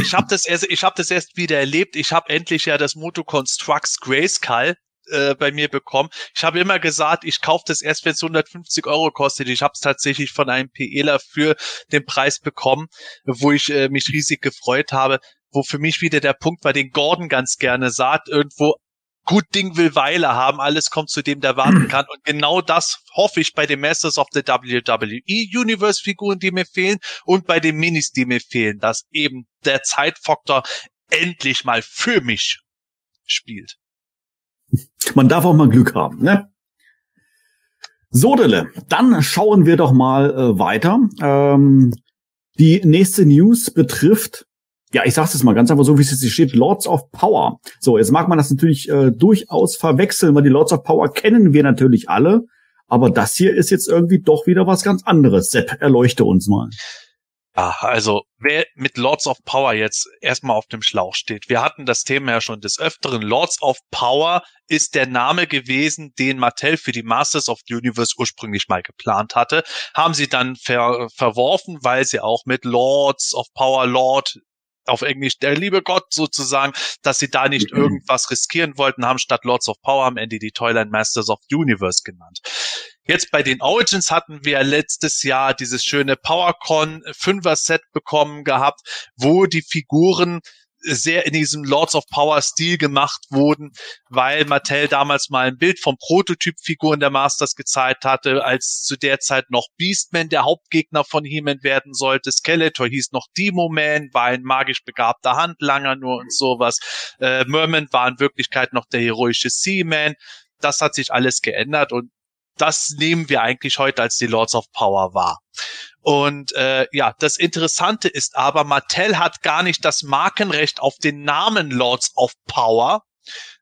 ich habe das erst, ich habe das erst wieder erlebt. Ich habe endlich ja das Moto Constructs Grayskull äh, bei mir bekommen. Ich habe immer gesagt, ich kaufe das erst, wenn es 150 Euro kostet. Ich habe es tatsächlich von einem PEler für den Preis bekommen, wo ich äh, mich riesig gefreut habe. Wo für mich wieder der Punkt war, den Gordon ganz gerne sagt, irgendwo gut Ding will Weile haben, alles kommt zu dem, der warten kann. Und genau das hoffe ich bei den Masters of the WWE Universe Figuren, die mir fehlen und bei den Minis, die mir fehlen, dass eben der Zeitfaktor endlich mal für mich spielt. Man darf auch mal Glück haben, ne? Sodele, dann schauen wir doch mal äh, weiter. Ähm, die nächste News betrifft, ja, ich sag's jetzt mal ganz einfach so, wie es jetzt steht, Lords of Power. So, jetzt mag man das natürlich äh, durchaus verwechseln, weil die Lords of Power kennen wir natürlich alle. Aber das hier ist jetzt irgendwie doch wieder was ganz anderes. Sepp, erleuchte uns mal. Ja, also wer mit Lords of Power jetzt erstmal auf dem Schlauch steht. Wir hatten das Thema ja schon des Öfteren. Lords of Power ist der Name gewesen, den Mattel für die Masters of the Universe ursprünglich mal geplant hatte. Haben sie dann ver verworfen, weil sie auch mit Lords of Power, Lord auf Englisch der liebe Gott sozusagen, dass sie da nicht mhm. irgendwas riskieren wollten, haben statt Lords of Power am Ende die Toyline Masters of the Universe genannt. Jetzt bei den Origins hatten wir letztes Jahr dieses schöne PowerCon Fünfer Set bekommen gehabt, wo die Figuren sehr in diesem Lords of Power Stil gemacht wurden, weil Mattel damals mal ein Bild von Prototypfiguren der Masters gezeigt hatte, als zu der Zeit noch Beastman der Hauptgegner von He-Man werden sollte. Skeletor hieß noch Demo-Man, war ein magisch begabter Handlanger nur und sowas. Äh, Merman war in Wirklichkeit noch der heroische Seaman. Das hat sich alles geändert und das nehmen wir eigentlich heute als die Lords of Power wahr. Und äh, ja, das Interessante ist aber, Mattel hat gar nicht das Markenrecht auf den Namen Lords of Power,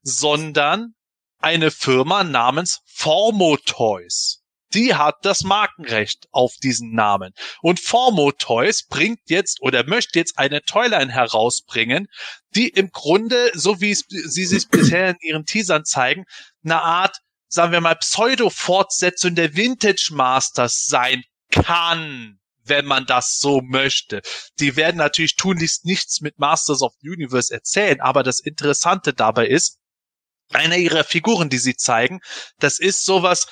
sondern eine Firma namens Formo Toys. Die hat das Markenrecht auf diesen Namen. Und Formo Toys bringt jetzt oder möchte jetzt eine Toyline herausbringen, die im Grunde, so wie es, sie sich bisher in ihren Teasern zeigen, eine Art, sagen wir mal, Pseudo-Fortsetzung der Vintage Masters sein kann, wenn man das so möchte. Die werden natürlich tunlichst nichts mit Masters of the Universe erzählen, aber das Interessante dabei ist, eine ihrer Figuren, die sie zeigen, das ist sowas,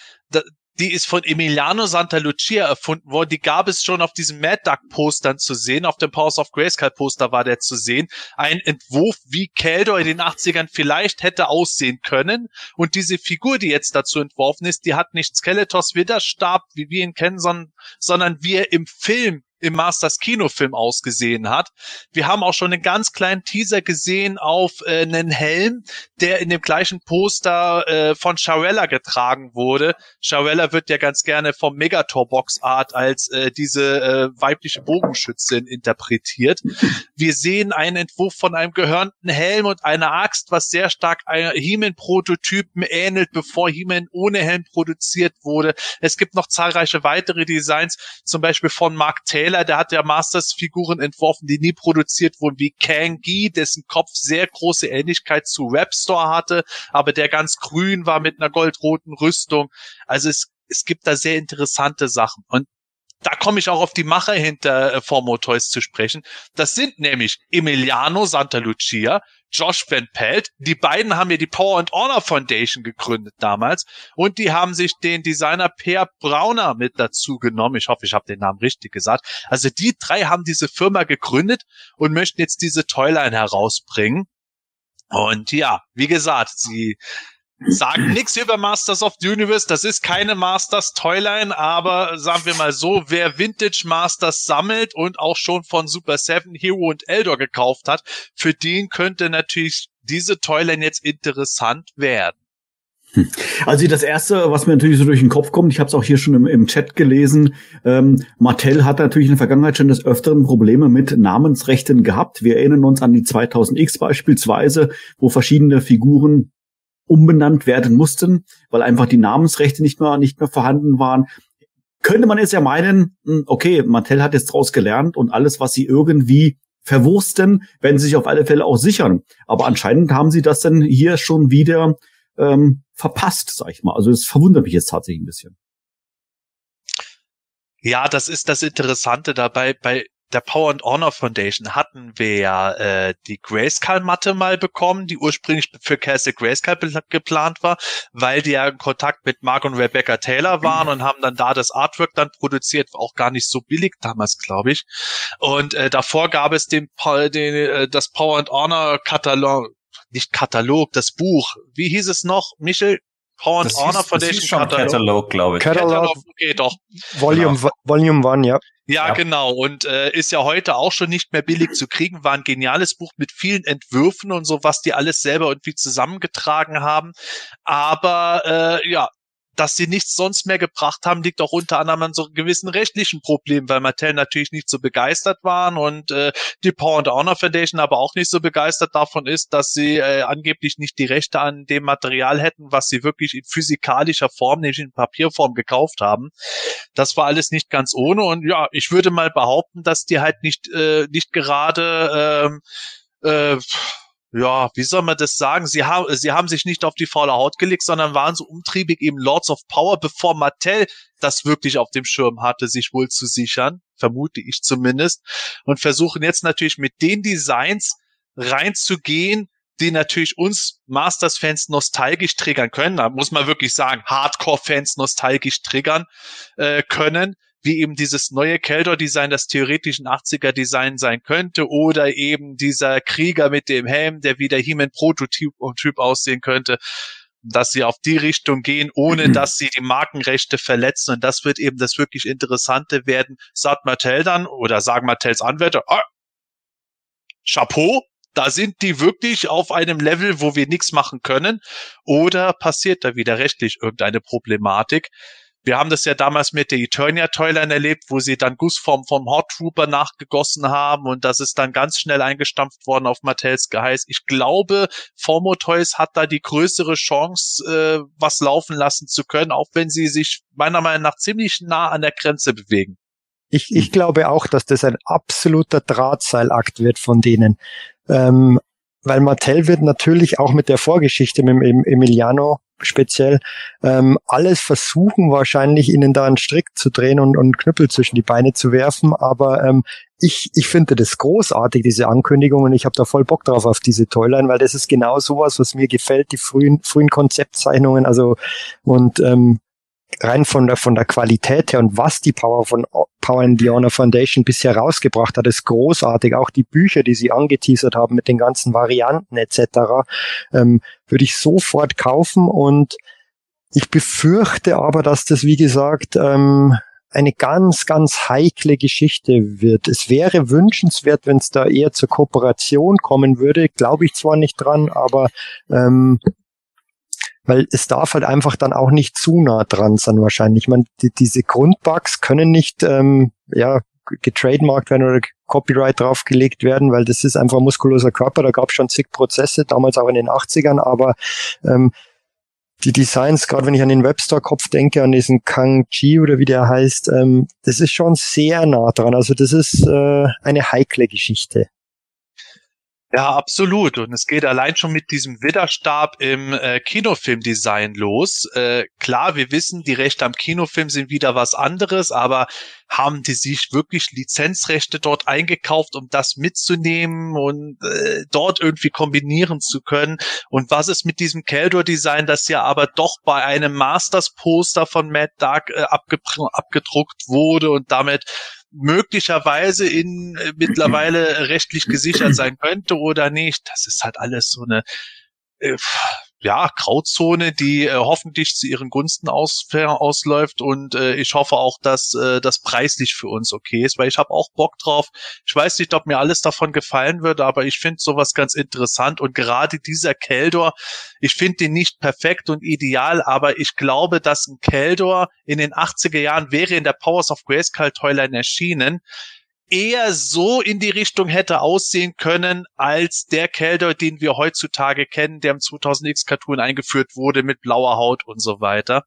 die ist von Emiliano Santa Lucia erfunden worden. Die gab es schon auf diesen Mad Duck Postern zu sehen. Auf dem Powers of Grayskull Poster war der zu sehen. Ein Entwurf, wie Keldor in den 80ern vielleicht hätte aussehen können. Und diese Figur, die jetzt dazu entworfen ist, die hat nicht Skeletors Widerstab, wie wir ihn kennen, sondern, sondern wie er im Film im Masters Kinofilm ausgesehen hat. Wir haben auch schon einen ganz kleinen Teaser gesehen auf äh, einen Helm, der in dem gleichen Poster äh, von Sharella getragen wurde. Sharella wird ja ganz gerne vom Megator Box Art als äh, diese äh, weibliche Bogenschützin interpretiert. Wir sehen einen Entwurf von einem gehörnten Helm und einer Axt, was sehr stark He-Man-Prototypen ähnelt, bevor He-Man ohne Helm produziert wurde. Es gibt noch zahlreiche weitere Designs, zum Beispiel von Mark Taylor, Taylor, der hat ja Masters-Figuren entworfen, die nie produziert wurden, wie Kangi, dessen Kopf sehr große Ähnlichkeit zu Rapstore hatte, aber der ganz grün war mit einer goldroten Rüstung. Also es, es gibt da sehr interessante Sachen. Und da komme ich auch auf die Macher hinter äh, Formo Toys zu sprechen. Das sind nämlich Emiliano Santa Lucia, Josh Van Pelt. Die beiden haben ja die Power and Honor Foundation gegründet damals und die haben sich den Designer Per Brauner mit dazu genommen. Ich hoffe, ich habe den Namen richtig gesagt. Also die drei haben diese Firma gegründet und möchten jetzt diese Toyline herausbringen. Und ja, wie gesagt, sie sagen nichts über Masters of the Universe. Das ist keine Masters Toyline, aber sagen wir mal so, wer Vintage Masters sammelt und auch schon von Super Seven, Hero und Eldor gekauft hat, für den könnte natürlich diese Toyline jetzt interessant werden. Also das erste, was mir natürlich so durch den Kopf kommt, ich habe es auch hier schon im, im Chat gelesen, ähm, Mattel hat natürlich in der Vergangenheit schon des Öfteren Probleme mit Namensrechten gehabt. Wir erinnern uns an die 2000X beispielsweise, wo verschiedene Figuren umbenannt werden mussten, weil einfach die Namensrechte nicht mehr, nicht mehr vorhanden waren. Könnte man jetzt ja meinen, hm, okay, Mattel hat jetzt draus gelernt und alles, was sie irgendwie verwursten, werden sie sich auf alle Fälle auch sichern. Aber anscheinend haben sie das dann hier schon wieder ähm, verpasst, sag ich mal. Also es verwundert mich jetzt tatsächlich ein bisschen. Ja, das ist das Interessante dabei. Bei der Power and Honor Foundation hatten wir ja äh, die Grayskull-Matte mal bekommen, die ursprünglich für Castle Grayskull geplant war, weil die ja in Kontakt mit Mark und Rebecca Taylor waren und haben dann da das Artwork dann produziert, auch gar nicht so billig damals, glaube ich. Und äh, davor gab es den, den äh, das Power and Honor Katalog nicht Katalog, das Buch. Wie hieß es noch, Michel? Power and Honor Foundation schon Katalog, Katalog glaube ich. Katalog, Katalog, okay, doch. Volume, genau. Volume One, ja. Ja, ja, genau. Und äh, ist ja heute auch schon nicht mehr billig zu kriegen. War ein geniales Buch mit vielen Entwürfen und so, was die alles selber irgendwie zusammengetragen haben. Aber äh, ja, dass sie nichts sonst mehr gebracht haben, liegt auch unter anderem an so gewissen rechtlichen Problemen, weil Mattel natürlich nicht so begeistert waren und äh, die Power and Honor Foundation aber auch nicht so begeistert davon ist, dass sie äh, angeblich nicht die Rechte an dem Material hätten, was sie wirklich in physikalischer Form, nämlich in Papierform gekauft haben. Das war alles nicht ganz ohne und ja, ich würde mal behaupten, dass die halt nicht äh, nicht gerade ähm, äh, ja, wie soll man das sagen? Sie haben, sie haben sich nicht auf die faule Haut gelegt, sondern waren so umtriebig eben Lords of Power, bevor Mattel das wirklich auf dem Schirm hatte, sich wohl zu sichern, vermute ich zumindest, und versuchen jetzt natürlich mit den Designs reinzugehen, die natürlich uns Masters-Fans nostalgisch triggern können. Da muss man wirklich sagen, Hardcore-Fans nostalgisch triggern äh, können wie eben dieses neue Keldor-Design, das theoretisch ein 80er-Design sein könnte, oder eben dieser Krieger mit dem Helm, der wie der He-Man-Prototyp Typ aussehen könnte, dass sie auf die Richtung gehen, ohne mhm. dass sie die Markenrechte verletzen. Und das wird eben das wirklich Interessante werden. Sagt Mattel dann, oder sagen Mattels Anwälte, ah, Chapeau, da sind die wirklich auf einem Level, wo wir nichts machen können, oder passiert da wieder rechtlich irgendeine Problematik? Wir haben das ja damals mit der Eternia Toyline erlebt, wo sie dann Gussform vom Hot Trooper nachgegossen haben und das ist dann ganz schnell eingestampft worden auf Mattels Geheiß. Ich glaube, Formo Toys hat da die größere Chance, äh, was laufen lassen zu können, auch wenn sie sich meiner Meinung nach ziemlich nah an der Grenze bewegen. Ich, ich glaube auch, dass das ein absoluter Drahtseilakt wird von denen. Ähm, weil Mattel wird natürlich auch mit der Vorgeschichte mit Emiliano speziell, ähm, alles versuchen wahrscheinlich ihnen da einen Strick zu drehen und, und Knüppel zwischen die Beine zu werfen. Aber ähm, ich, ich finde das großartig, diese Ankündigung, und ich habe da voll Bock drauf auf diese Toyline, weil das ist genau sowas, was mir gefällt, die frühen, frühen Konzeptzeichnungen, also und ähm, rein von der, von der Qualität her und was die Power von Power and Honor Foundation bisher rausgebracht hat, ist großartig. Auch die Bücher, die sie angeteasert haben mit den ganzen Varianten etc., ähm, würde ich sofort kaufen und ich befürchte aber, dass das, wie gesagt, ähm, eine ganz, ganz heikle Geschichte wird. Es wäre wünschenswert, wenn es da eher zur Kooperation kommen würde. Glaube ich zwar nicht dran, aber ähm, weil es darf halt einfach dann auch nicht zu nah dran sein wahrscheinlich. Ich meine, die, diese Grundbugs können nicht ähm, ja getrademarkt werden oder Copyright draufgelegt werden, weil das ist einfach ein muskuloser Körper. Da gab es schon zig Prozesse, damals auch in den 80ern, aber ähm, die Designs, gerade wenn ich an den Webstore-Kopf denke, an diesen Kang Chi oder wie der heißt, ähm, das ist schon sehr nah dran. Also das ist äh, eine heikle Geschichte. Ja, absolut. Und es geht allein schon mit diesem Widerstab im äh, Kinofilmdesign los. Äh, klar, wir wissen, die Rechte am Kinofilm sind wieder was anderes, aber haben die sich wirklich Lizenzrechte dort eingekauft, um das mitzunehmen und äh, dort irgendwie kombinieren zu können? Und was ist mit diesem Keldor-Design, das ja aber doch bei einem Masters-Poster von Matt Dark äh, abgedruckt wurde und damit möglicherweise in äh, mittlerweile rechtlich gesichert sein könnte oder nicht. Das ist halt alles so eine äh, ja, Grauzone, die äh, hoffentlich zu ihren Gunsten aus, ausläuft. Und äh, ich hoffe auch, dass äh, das preislich für uns okay ist, weil ich habe auch Bock drauf. Ich weiß nicht, ob mir alles davon gefallen würde, aber ich finde sowas ganz interessant. Und gerade dieser Keldor, ich finde den nicht perfekt und ideal, aber ich glaube, dass ein Keldor in den 80er Jahren wäre in der Powers of Grayskull Toyline erschienen, eher so in die Richtung hätte aussehen können als der Kelder, den wir heutzutage kennen, der im 2000X Cartoon eingeführt wurde mit blauer Haut und so weiter.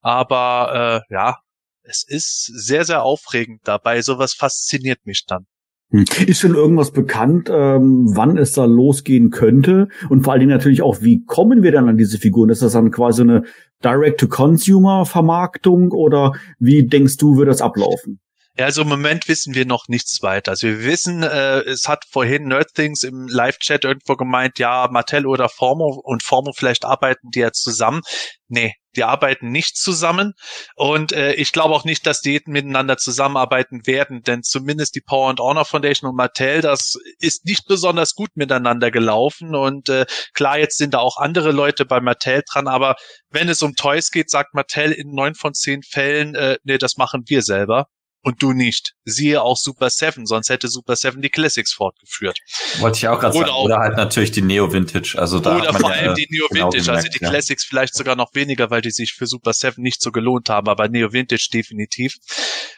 Aber äh, ja, es ist sehr, sehr aufregend dabei. Sowas fasziniert mich dann. Hm. Ist schon irgendwas bekannt, ähm, wann es da losgehen könnte? Und vor allen Dingen natürlich auch, wie kommen wir dann an diese Figuren? Ist das dann quasi eine Direct-to-Consumer-Vermarktung oder wie denkst du, wird das ablaufen? Ja, also im Moment wissen wir noch nichts weiter. Also wir wissen, äh, es hat vorhin Nerdthings im Live-Chat irgendwo gemeint, ja, Mattel oder Formo und Formo vielleicht arbeiten die ja zusammen. Nee, die arbeiten nicht zusammen und äh, ich glaube auch nicht, dass die miteinander zusammenarbeiten werden, denn zumindest die Power and Honor Foundation und Mattel, das ist nicht besonders gut miteinander gelaufen und äh, klar, jetzt sind da auch andere Leute bei Mattel dran, aber wenn es um Toys geht, sagt Mattel in neun von zehn Fällen, äh, nee, das machen wir selber und du nicht. Siehe auch Super Seven, sonst hätte Super Seven die Classics fortgeführt. Wollte ich auch gerade sagen. Oder halt natürlich die Neo Vintage. Also da oder vor allem ja die Neo genau Vintage, gemerkt, also die ja. Classics vielleicht sogar noch weniger, weil die sich für Super Seven nicht so gelohnt haben, aber Neo Vintage definitiv.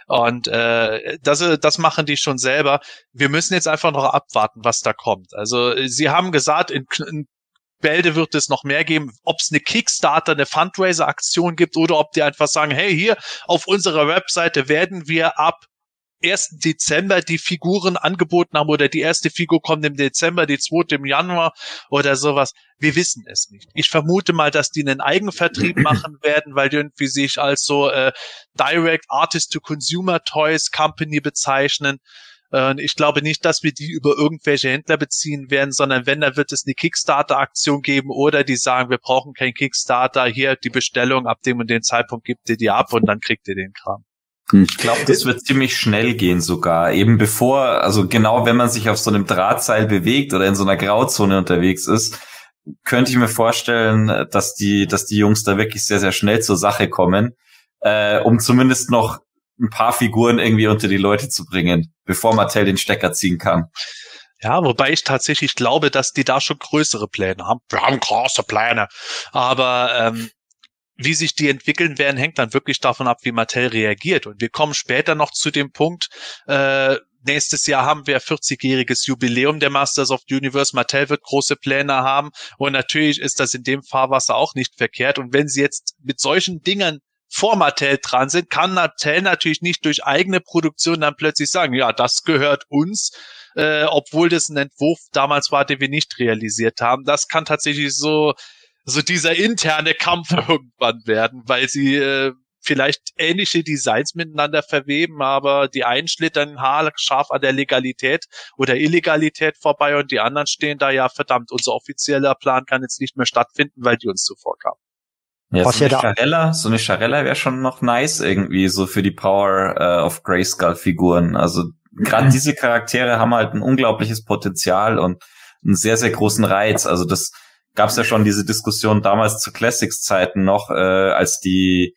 Und äh, das, das machen die schon selber. Wir müssen jetzt einfach noch abwarten, was da kommt. Also sie haben gesagt, in, in Bälde wird es noch mehr geben, ob es eine Kickstarter, eine Fundraiser-Aktion gibt oder ob die einfach sagen, hey, hier auf unserer Webseite werden wir ab 1. Dezember die Figuren angeboten haben oder die erste Figur kommt im Dezember, die zweite im Januar oder sowas. Wir wissen es nicht. Ich vermute mal, dass die einen Eigenvertrieb machen werden, weil die irgendwie sich als so äh, Direct Artist to Consumer Toys Company bezeichnen. Äh, ich glaube nicht, dass wir die über irgendwelche Händler beziehen werden, sondern wenn, dann wird es eine Kickstarter-Aktion geben oder die sagen, wir brauchen kein Kickstarter, hier die Bestellung ab dem und dem Zeitpunkt gibt ihr die ab und dann kriegt ihr den Kram. Hm. Ich glaube, das wird ziemlich schnell gehen sogar. Eben bevor, also genau wenn man sich auf so einem Drahtseil bewegt oder in so einer Grauzone unterwegs ist, könnte ich mir vorstellen, dass die, dass die Jungs da wirklich sehr, sehr schnell zur Sache kommen, äh, um zumindest noch ein paar Figuren irgendwie unter die Leute zu bringen, bevor Mattel den Stecker ziehen kann. Ja, wobei ich tatsächlich glaube, dass die da schon größere Pläne haben. Wir haben große Pläne. Aber ähm, wie sich die entwickeln werden, hängt dann wirklich davon ab, wie Mattel reagiert. Und wir kommen später noch zu dem Punkt, äh, nächstes Jahr haben wir 40-jähriges Jubiläum der Masters of the Universe. Mattel wird große Pläne haben. Und natürlich ist das in dem Fahrwasser auch nicht verkehrt. Und wenn sie jetzt mit solchen Dingern vor Mattel dran sind, kann Mattel natürlich nicht durch eigene Produktion dann plötzlich sagen, ja, das gehört uns, äh, obwohl das ein Entwurf damals war, den wir nicht realisiert haben. Das kann tatsächlich so so dieser interne Kampf irgendwann werden, weil sie äh, vielleicht ähnliche Designs miteinander verweben, aber die einen schlittern haarscharf an der Legalität oder Illegalität vorbei und die anderen stehen da ja verdammt, unser offizieller Plan kann jetzt nicht mehr stattfinden, weil die uns zuvor kamen. Ja, Was so eine Charella, so eine Charella wäre schon noch nice irgendwie, so für die Power äh, of Grayskull-Figuren. Also gerade mhm. diese Charaktere haben halt ein unglaubliches Potenzial und einen sehr, sehr großen Reiz. Also das gab es ja schon diese Diskussion damals zu Classics-Zeiten noch, äh, als die,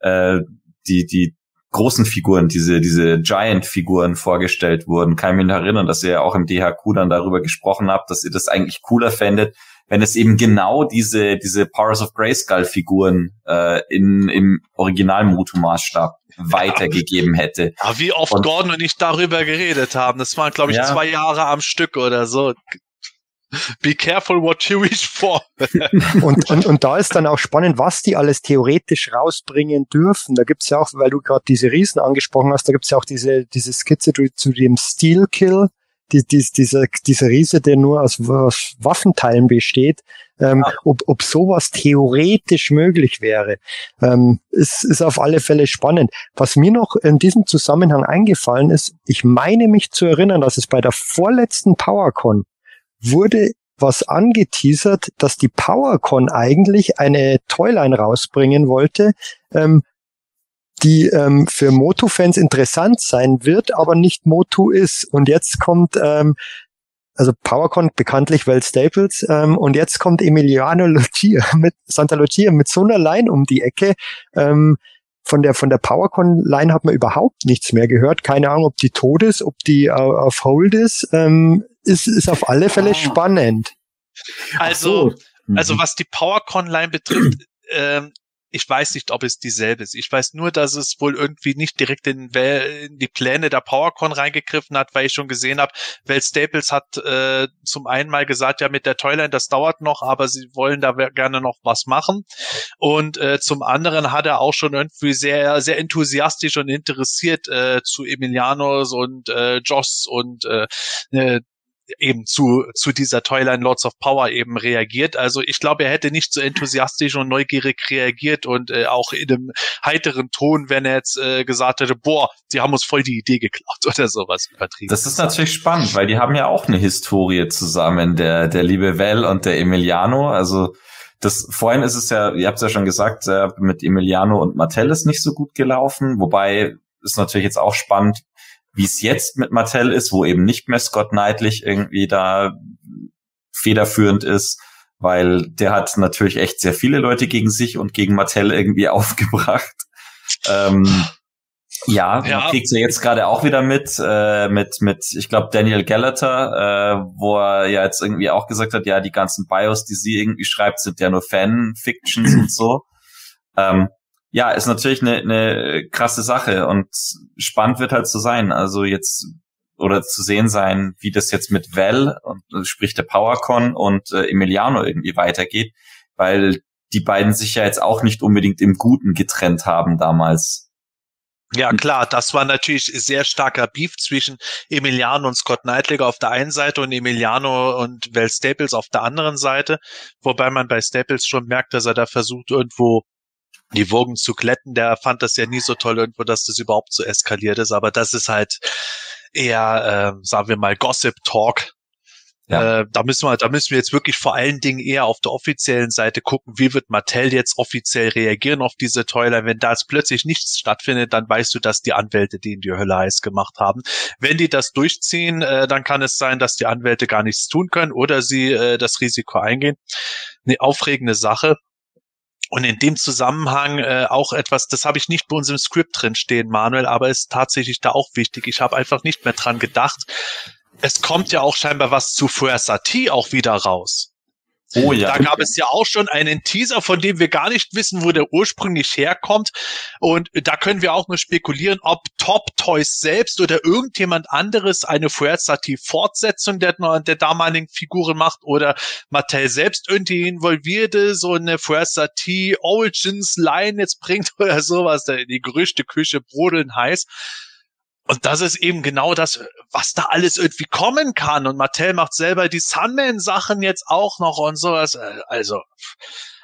äh, die, die großen Figuren, diese, diese Giant-Figuren vorgestellt wurden. Kann ich mich erinnern, dass ihr ja auch im DHQ dann darüber gesprochen habt, dass ihr das eigentlich cooler fändet, wenn es eben genau diese, diese Powers of Grayskull-Figuren äh, in, im original Motu-Maßstab weitergegeben hätte. Ja, wie oft und, Gordon und ich darüber geredet haben. Das waren, glaube ich, ja. zwei Jahre am Stück oder so. Be careful what you wish for. und, und, und da ist dann auch spannend, was die alles theoretisch rausbringen dürfen. Da gibt's ja auch, weil du gerade diese Riesen angesprochen hast, da gibt's ja auch diese, diese Skizze zu dem Steel Kill, die, die, dieser, dieser Riese, der nur aus, aus Waffenteilen besteht, ähm, ja. ob, ob sowas theoretisch möglich wäre, ähm, ist, ist auf alle Fälle spannend. Was mir noch in diesem Zusammenhang eingefallen ist, ich meine mich zu erinnern, dass es bei der vorletzten PowerCon wurde was angeteasert, dass die PowerCon eigentlich eine Toyline rausbringen wollte, ähm, die ähm, für Moto-Fans interessant sein wird, aber nicht Moto ist. Und jetzt kommt, ähm, also PowerCon bekanntlich Well Staples, ähm, und jetzt kommt Emiliano Lucia mit Santa Lucia mit so einer Line um die Ecke. Ähm, von der von der PowerCon Line hat man überhaupt nichts mehr gehört. Keine Ahnung, ob die tot ist, ob die uh, auf Hold ist. Ähm, ist ist auf alle Fälle ah. spannend. Also so. also mhm. was die PowerCon Line betrifft, ähm, ich weiß nicht, ob es dieselbe ist. Ich weiß nur, dass es wohl irgendwie nicht direkt in, in die Pläne der PowerCon reingegriffen hat, weil ich schon gesehen habe, Well Staples hat äh, zum einen mal gesagt, ja mit der Toyline, das dauert noch, aber sie wollen da gerne noch was machen. Und äh, zum anderen hat er auch schon irgendwie sehr, sehr enthusiastisch und interessiert äh, zu Emilianos und äh, Joss und äh, eben zu, zu dieser Toyline Lords of Power eben reagiert. Also ich glaube, er hätte nicht so enthusiastisch und neugierig reagiert und äh, auch in einem heiteren Ton, wenn er jetzt äh, gesagt hätte, boah, sie haben uns voll die Idee geklaut oder sowas übertrieben. Das ist natürlich spannend, weil die haben ja auch eine Historie zusammen, der, der liebe Val und der Emiliano. Also das vorhin ist es ja, ihr habt es ja schon gesagt, äh, mit Emiliano und Martell ist nicht so gut gelaufen, wobei ist natürlich jetzt auch spannend, wie es jetzt mit Mattel ist, wo eben nicht mehr Scott Knightley irgendwie da federführend ist, weil der hat natürlich echt sehr viele Leute gegen sich und gegen Mattel irgendwie aufgebracht. Ähm, ja, ja. kriegt sie jetzt gerade auch wieder mit, äh, mit, mit, ich glaube, Daniel Gallagher, äh, wo er ja jetzt irgendwie auch gesagt hat, ja, die ganzen Bios, die sie irgendwie schreibt, sind ja nur Fan-Fictions und so. Ähm, ja, ist natürlich eine, eine krasse Sache und spannend wird halt zu sein. Also jetzt oder zu sehen sein, wie das jetzt mit Val, und, sprich der PowerCon und äh, Emiliano irgendwie weitergeht, weil die beiden sich ja jetzt auch nicht unbedingt im Guten getrennt haben damals. Ja, klar, das war natürlich sehr starker Beef zwischen Emiliano und Scott Knightley auf der einen Seite und Emiliano und Val Staples auf der anderen Seite, wobei man bei Staples schon merkt, dass er da versucht, irgendwo die Wogen zu glätten. Der fand das ja nie so toll irgendwo, dass das überhaupt so eskaliert ist. Aber das ist halt eher, äh, sagen wir mal, Gossip Talk. Ja. Äh, da müssen wir, da müssen wir jetzt wirklich vor allen Dingen eher auf der offiziellen Seite gucken, wie wird Mattel jetzt offiziell reagieren auf diese Toiler. Wenn da jetzt plötzlich nichts stattfindet, dann weißt du, dass die Anwälte denen die Hölle heiß gemacht haben. Wenn die das durchziehen, äh, dann kann es sein, dass die Anwälte gar nichts tun können oder sie äh, das Risiko eingehen. Eine aufregende Sache. Und in dem Zusammenhang äh, auch etwas, das habe ich nicht bei uns im Skript drin stehen, Manuel, aber ist tatsächlich da auch wichtig. Ich habe einfach nicht mehr dran gedacht. Es kommt ja auch scheinbar was zu Fuersati auch wieder raus. Oh ja. Da gab es ja auch schon einen Teaser, von dem wir gar nicht wissen, wo der ursprünglich herkommt. Und da können wir auch nur spekulieren, ob Top Toys selbst oder irgendjemand anderes eine Fuerzati-Fortsetzung der, der damaligen Figuren macht oder Mattel selbst irgendwie involvierte, so eine Fuerzati Origins Line jetzt bringt oder sowas. Die Gerüchteküche brodeln heiß. Und das ist eben genau das, was da alles irgendwie kommen kann. Und Mattel macht selber die Sunman-Sachen jetzt auch noch und sowas. Also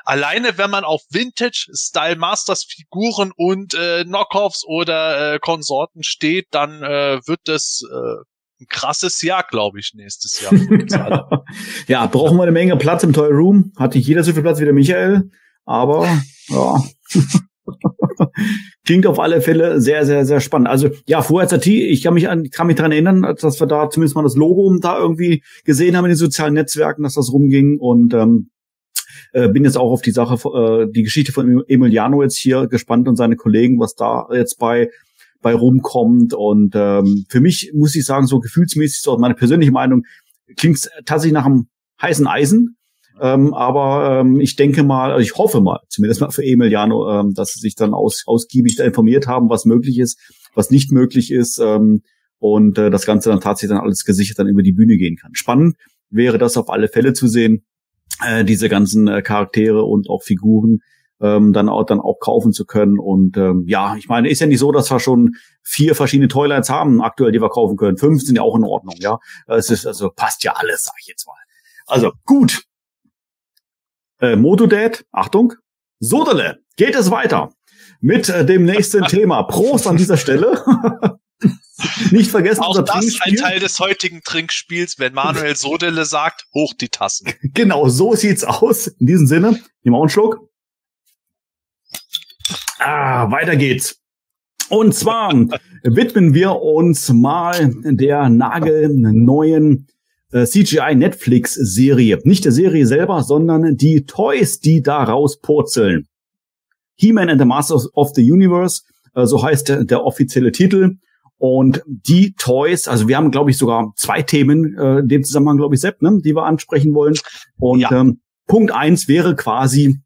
alleine, wenn man auf Vintage-Style Masters Figuren und äh, Knockoffs oder äh, Konsorten steht, dann äh, wird das äh, ein krasses Jahr, glaube ich, nächstes Jahr. ja, brauchen wir eine Menge Platz im Toy Room. Hat nicht jeder so viel Platz wie der Michael, aber ja. Klingt auf alle Fälle sehr, sehr, sehr spannend. Also ja, vorher ich kann mich an, kann mich daran erinnern, dass wir da zumindest mal das Logo da irgendwie gesehen haben in den sozialen Netzwerken, dass das rumging und ähm, äh, bin jetzt auch auf die Sache, äh, die Geschichte von Emiliano jetzt hier gespannt und seine Kollegen, was da jetzt bei bei rumkommt. Und ähm, für mich muss ich sagen, so gefühlsmäßig, so meine persönliche Meinung, klingt tatsächlich nach einem heißen Eisen. Ähm, aber ähm, ich denke mal, also ich hoffe mal, zumindest mal für Emiliano, ähm, dass sie sich dann aus, ausgiebig informiert haben, was möglich ist, was nicht möglich ist ähm, und äh, das Ganze dann tatsächlich dann alles gesichert dann über die Bühne gehen kann. Spannend wäre das auf alle Fälle zu sehen, äh, diese ganzen äh, Charaktere und auch Figuren ähm, dann auch dann auch kaufen zu können. Und ähm, ja, ich meine, ist ja nicht so, dass wir schon vier verschiedene Toylines haben aktuell, die wir kaufen können. Fünf sind ja auch in Ordnung, ja. Es ist also passt ja alles, sag ich jetzt mal. Also gut, äh, Motodad, Achtung, Sodele, geht es weiter mit äh, dem nächsten Thema. Prost an dieser Stelle. Nicht vergessen, Auch unser das ein Teil des heutigen Trinkspiels, wenn Manuel Sodele sagt, hoch die Tassen. Genau, so sieht's aus. In diesem Sinne, nehmen wir einen Schluck. Ah, weiter geht's. Und zwar widmen wir uns mal der nagelneuen äh, CGI Netflix Serie. Nicht der Serie selber, sondern die Toys, die da rauspurzeln. He-Man and the Masters of the Universe, äh, so heißt der, der offizielle Titel. Und die Toys, also wir haben, glaube ich, sogar zwei Themen äh, in dem Zusammenhang, glaube ich, Sepp, ne, die wir ansprechen wollen. Und ja. ähm, Punkt eins wäre quasi,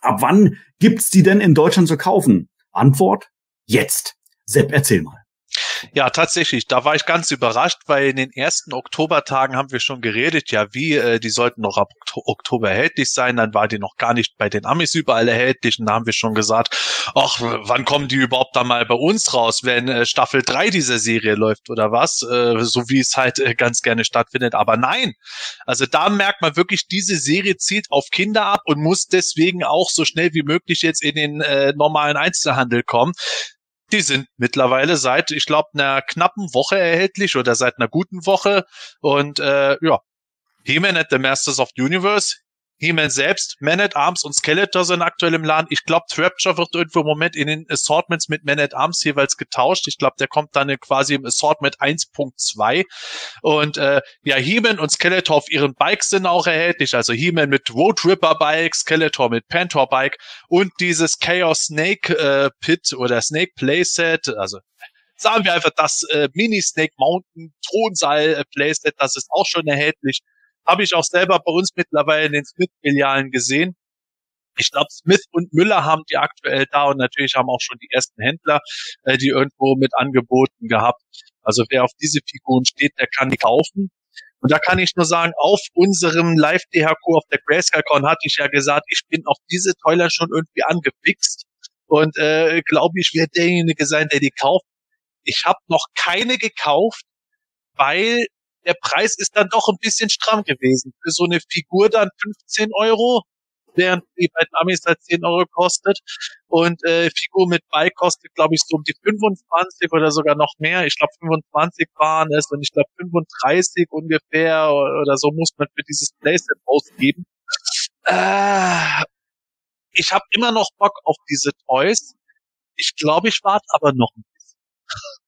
ab wann gibt's die denn in Deutschland zu kaufen? Antwort, jetzt. Sepp, erzähl mal. Ja, tatsächlich. Da war ich ganz überrascht, weil in den ersten Oktobertagen haben wir schon geredet, ja, wie, äh, die sollten noch ab Oktober erhältlich sein. Dann war die noch gar nicht bei den Amis überall erhältlich. Und da haben wir schon gesagt, ach, wann kommen die überhaupt da mal bei uns raus, wenn äh, Staffel 3 dieser Serie läuft oder was? Äh, so wie es halt äh, ganz gerne stattfindet. Aber nein, also da merkt man wirklich, diese Serie zielt auf Kinder ab und muss deswegen auch so schnell wie möglich jetzt in den äh, normalen Einzelhandel kommen. Die sind mittlerweile seit, ich glaube, einer knappen Woche erhältlich oder seit einer guten Woche. Und äh, ja, He-Man at the Masters of the Universe He-Man selbst, Man at Arms und Skeletor sind aktuell im Laden. Ich glaube, Trapture wird irgendwo im Moment in den Assortments mit Man at Arms jeweils getauscht. Ich glaube, der kommt dann quasi im Assortment 1.2. Und äh, ja, He-Man und Skeletor auf ihren Bikes sind auch erhältlich. Also He-Man mit Road Ripper Bike, Skeletor mit Panther Bike und dieses Chaos Snake äh, Pit oder Snake Playset. Also sagen wir einfach das äh, Mini Snake Mountain Thronsaal äh, Playset, das ist auch schon erhältlich. Habe ich auch selber bei uns mittlerweile in den Smith-Filialen gesehen. Ich glaube, Smith und Müller haben die aktuell da und natürlich haben auch schon die ersten Händler äh, die irgendwo mit angeboten gehabt. Also wer auf diese Figuren steht, der kann die kaufen. Und da kann ich nur sagen, auf unserem Live-DHQ auf der GrayscaleCon hatte ich ja gesagt, ich bin auf diese Toiler schon irgendwie angefixt und äh, glaube ich, werde derjenige sein, der die kauft. Ich habe noch keine gekauft, weil der Preis ist dann doch ein bisschen stramm gewesen. Für so eine Figur dann 15 Euro, während die bei den Amis halt 10 Euro kostet. Und äh, Figur mit Bike kostet, glaube ich, so um die 25 oder sogar noch mehr. Ich glaube, 25 waren es und ich glaube 35 ungefähr oder so muss man für dieses Playset ausgeben. Äh, ich habe immer noch Bock auf diese Toys. Ich glaube, ich warte aber noch ein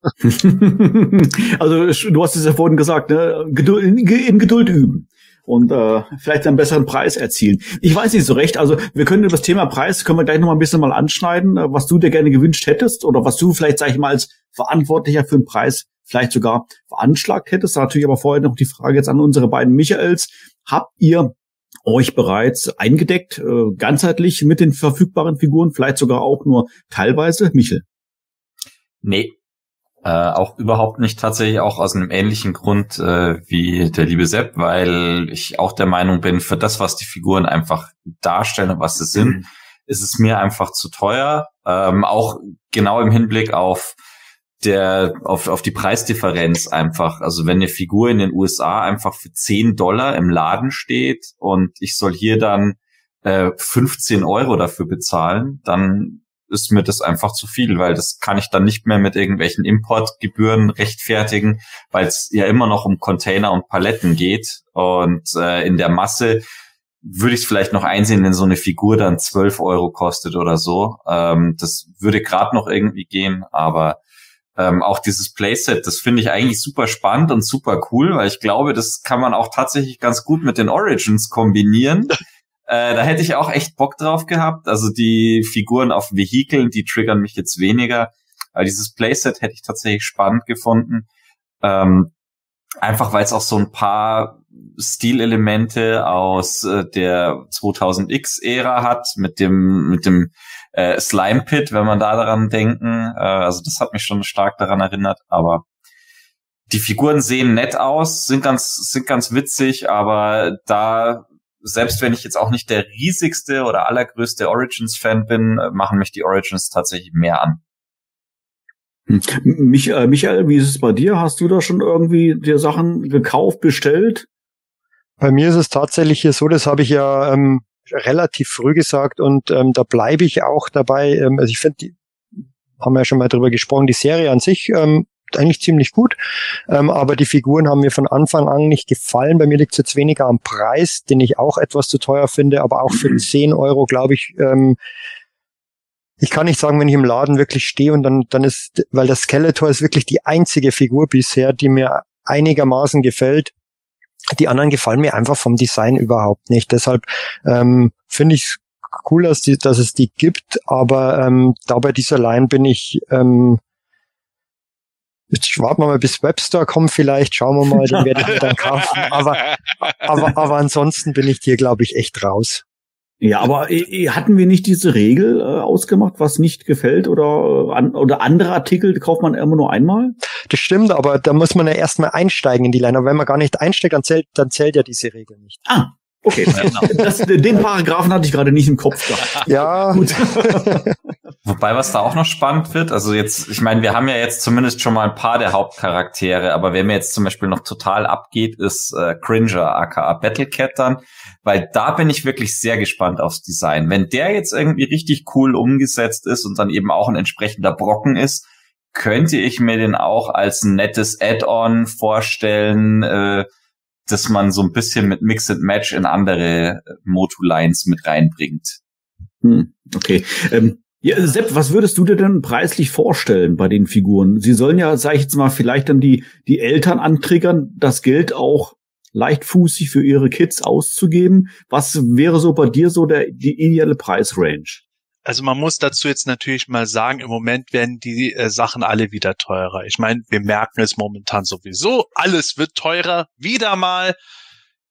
also du hast es ja vorhin gesagt, ne? Geduld, in Geduld üben und äh, vielleicht einen besseren Preis erzielen. Ich weiß nicht so recht. Also wir können über das Thema Preis können wir gleich noch mal ein bisschen mal anschneiden, äh, was du dir gerne gewünscht hättest oder was du vielleicht sag ich mal als Verantwortlicher für den Preis vielleicht sogar veranschlagt hättest. Natürlich aber vorher noch die Frage jetzt an unsere beiden Michaels: Habt ihr euch bereits eingedeckt, äh, ganzheitlich mit den verfügbaren Figuren, vielleicht sogar auch nur teilweise, Michel? Nee, äh, auch überhaupt nicht tatsächlich auch aus einem ähnlichen Grund äh, wie der liebe Sepp, weil ich auch der Meinung bin, für das, was die Figuren einfach darstellen und was sie sind, mhm. ist es mir einfach zu teuer. Ähm, auch genau im Hinblick auf der auf, auf die Preisdifferenz einfach. Also wenn eine Figur in den USA einfach für 10 Dollar im Laden steht und ich soll hier dann äh, 15 Euro dafür bezahlen, dann ist mir das einfach zu viel, weil das kann ich dann nicht mehr mit irgendwelchen Importgebühren rechtfertigen, weil es ja immer noch um Container und Paletten geht. Und äh, in der Masse würde ich es vielleicht noch einsehen, wenn so eine Figur dann 12 Euro kostet oder so. Ähm, das würde gerade noch irgendwie gehen, aber ähm, auch dieses Playset, das finde ich eigentlich super spannend und super cool, weil ich glaube, das kann man auch tatsächlich ganz gut mit den Origins kombinieren. Äh, da hätte ich auch echt Bock drauf gehabt. Also die Figuren auf Vehikeln, die triggern mich jetzt weniger. Aber dieses Playset hätte ich tatsächlich spannend gefunden. Ähm, einfach weil es auch so ein paar Stilelemente aus äh, der 2000X-Ära hat, mit dem, mit dem äh, Slime Pit, wenn man da daran denken. Äh, also das hat mich schon stark daran erinnert, aber die Figuren sehen nett aus, sind ganz, sind ganz witzig, aber da selbst wenn ich jetzt auch nicht der riesigste oder allergrößte Origins-Fan bin, äh, machen mich die Origins tatsächlich mehr an. Hm. Mich, äh, Michael, wie ist es bei dir? Hast du da schon irgendwie dir Sachen gekauft, bestellt? Bei mir ist es tatsächlich hier so, das habe ich ja ähm, relativ früh gesagt und ähm, da bleibe ich auch dabei. Ähm, also ich finde, haben wir ja schon mal drüber gesprochen, die Serie an sich ähm, eigentlich ziemlich gut. Ähm, aber die Figuren haben mir von Anfang an nicht gefallen. Bei mir liegt es jetzt weniger am Preis, den ich auch etwas zu teuer finde, aber auch für 10 mhm. Euro, glaube ich, ähm, ich kann nicht sagen, wenn ich im Laden wirklich stehe und dann, dann ist, weil das Skeletor ist wirklich die einzige Figur bisher, die mir einigermaßen gefällt. Die anderen gefallen mir einfach vom Design überhaupt nicht. Deshalb ähm, finde ich es cool, dass, die, dass es die gibt, aber ähm, da bei dieser Line bin ich ähm, Jetzt warten wir mal, bis Webstore kommt vielleicht, schauen wir mal, den werde ich dann kaufen. Aber, aber, aber ansonsten bin ich dir, glaube ich, echt raus. Ja, aber äh, hatten wir nicht diese Regel äh, ausgemacht, was nicht gefällt oder, äh, an, oder andere Artikel kauft man immer nur einmal? Das stimmt, aber da muss man ja erstmal einsteigen in die Line. Aber wenn man gar nicht einsteigt, dann zählt, dann zählt ja diese Regel nicht. Ah, Okay, genau. das, den Paragraphen hatte ich gerade nicht im Kopf gehabt. Ja. Gut. Wobei, was da auch noch spannend wird, also jetzt, ich meine, wir haben ja jetzt zumindest schon mal ein paar der Hauptcharaktere, aber wer mir jetzt zum Beispiel noch total abgeht, ist äh, Cringer, aka Battlecat dann, weil da bin ich wirklich sehr gespannt aufs Design. Wenn der jetzt irgendwie richtig cool umgesetzt ist und dann eben auch ein entsprechender Brocken ist, könnte ich mir den auch als nettes Add-on vorstellen, äh, dass man so ein bisschen mit Mix and Match in andere äh, Motu-Lines mit reinbringt. Hm, okay. Ähm, ja, Sepp, was würdest du dir denn preislich vorstellen bei den Figuren? Sie sollen ja, sag ich jetzt mal, vielleicht dann die, die Eltern antriggern, das Geld auch leichtfußig für ihre Kids auszugeben. Was wäre so bei dir so der, die ideale Preisrange? Also man muss dazu jetzt natürlich mal sagen, im Moment werden die äh, Sachen alle wieder teurer. Ich meine, wir merken es momentan sowieso, alles wird teurer, wieder mal.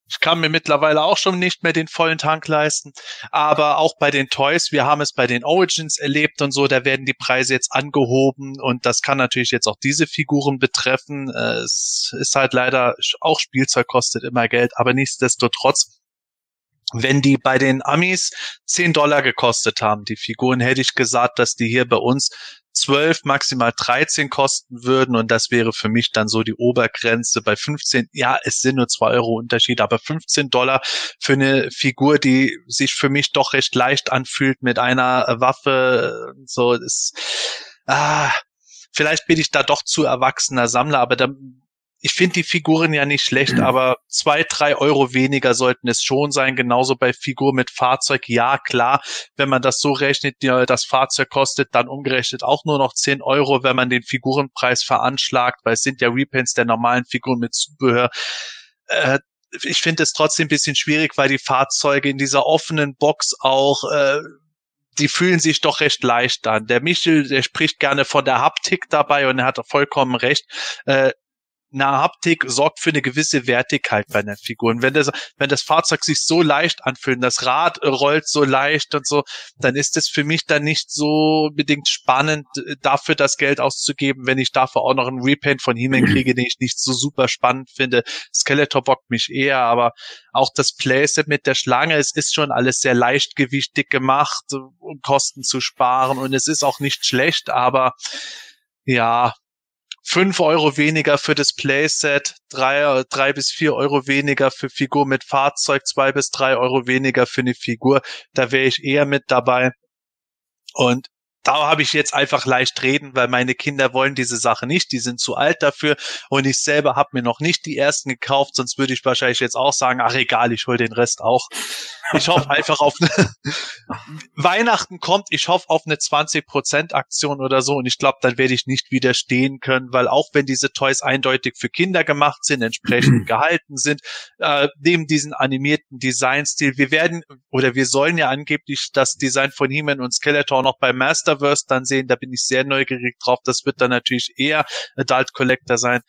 Ich kann mir mittlerweile auch schon nicht mehr den vollen Tank leisten. Aber auch bei den Toys, wir haben es bei den Origins erlebt und so, da werden die Preise jetzt angehoben und das kann natürlich jetzt auch diese Figuren betreffen. Äh, es ist halt leider, auch Spielzeug kostet immer Geld, aber nichtsdestotrotz wenn die bei den Amis 10 Dollar gekostet haben, die Figuren, hätte ich gesagt, dass die hier bei uns 12, maximal 13 kosten würden und das wäre für mich dann so die Obergrenze bei 15. Ja, es sind nur 2 Euro Unterschied, aber 15 Dollar für eine Figur, die sich für mich doch recht leicht anfühlt mit einer Waffe, so ist, ah, vielleicht bin ich da doch zu erwachsener Sammler, aber da ich finde die Figuren ja nicht schlecht, mhm. aber zwei, drei Euro weniger sollten es schon sein. Genauso bei Figur mit Fahrzeug. Ja, klar, wenn man das so rechnet, das Fahrzeug kostet dann umgerechnet auch nur noch zehn Euro, wenn man den Figurenpreis veranschlagt, weil es sind ja Repaints der normalen Figuren mit Zubehör. Äh, ich finde es trotzdem ein bisschen schwierig, weil die Fahrzeuge in dieser offenen Box auch äh, die fühlen sich doch recht leicht an. Der Michel, der spricht gerne von der Haptik dabei und er hat vollkommen recht. Äh, eine Haptik sorgt für eine gewisse Wertigkeit bei einer Figur. Und wenn das, wenn das Fahrzeug sich so leicht anfühlt, das Rad rollt so leicht und so, dann ist es für mich dann nicht so bedingt spannend, äh, dafür das Geld auszugeben, wenn ich dafür auch noch einen Repaint von He-Man kriege, den ich nicht so super spannend finde. Skeletor bockt mich eher, aber auch das Playset mit der Schlange, es ist schon alles sehr leichtgewichtig gemacht, um Kosten zu sparen und es ist auch nicht schlecht, aber ja, fünf Euro weniger für das Playset, drei, drei bis vier Euro weniger für Figur mit Fahrzeug, zwei bis drei Euro weniger für eine Figur. Da wäre ich eher mit dabei. Und da habe ich jetzt einfach leicht reden, weil meine Kinder wollen diese Sache nicht, die sind zu alt dafür und ich selber habe mir noch nicht die ersten gekauft, sonst würde ich wahrscheinlich jetzt auch sagen, ach egal, ich hol den Rest auch. Ich hoffe einfach auf eine Weihnachten kommt, ich hoffe auf eine 20% Aktion oder so und ich glaube, dann werde ich nicht widerstehen können, weil auch wenn diese Toys eindeutig für Kinder gemacht sind, entsprechend gehalten sind, äh, neben diesen animierten Designstil, wir werden oder wir sollen ja angeblich das Design von He-Man und Skeletor noch bei Masterverse dann sehen, da bin ich sehr neugierig drauf, das wird dann natürlich eher Adult Collector sein.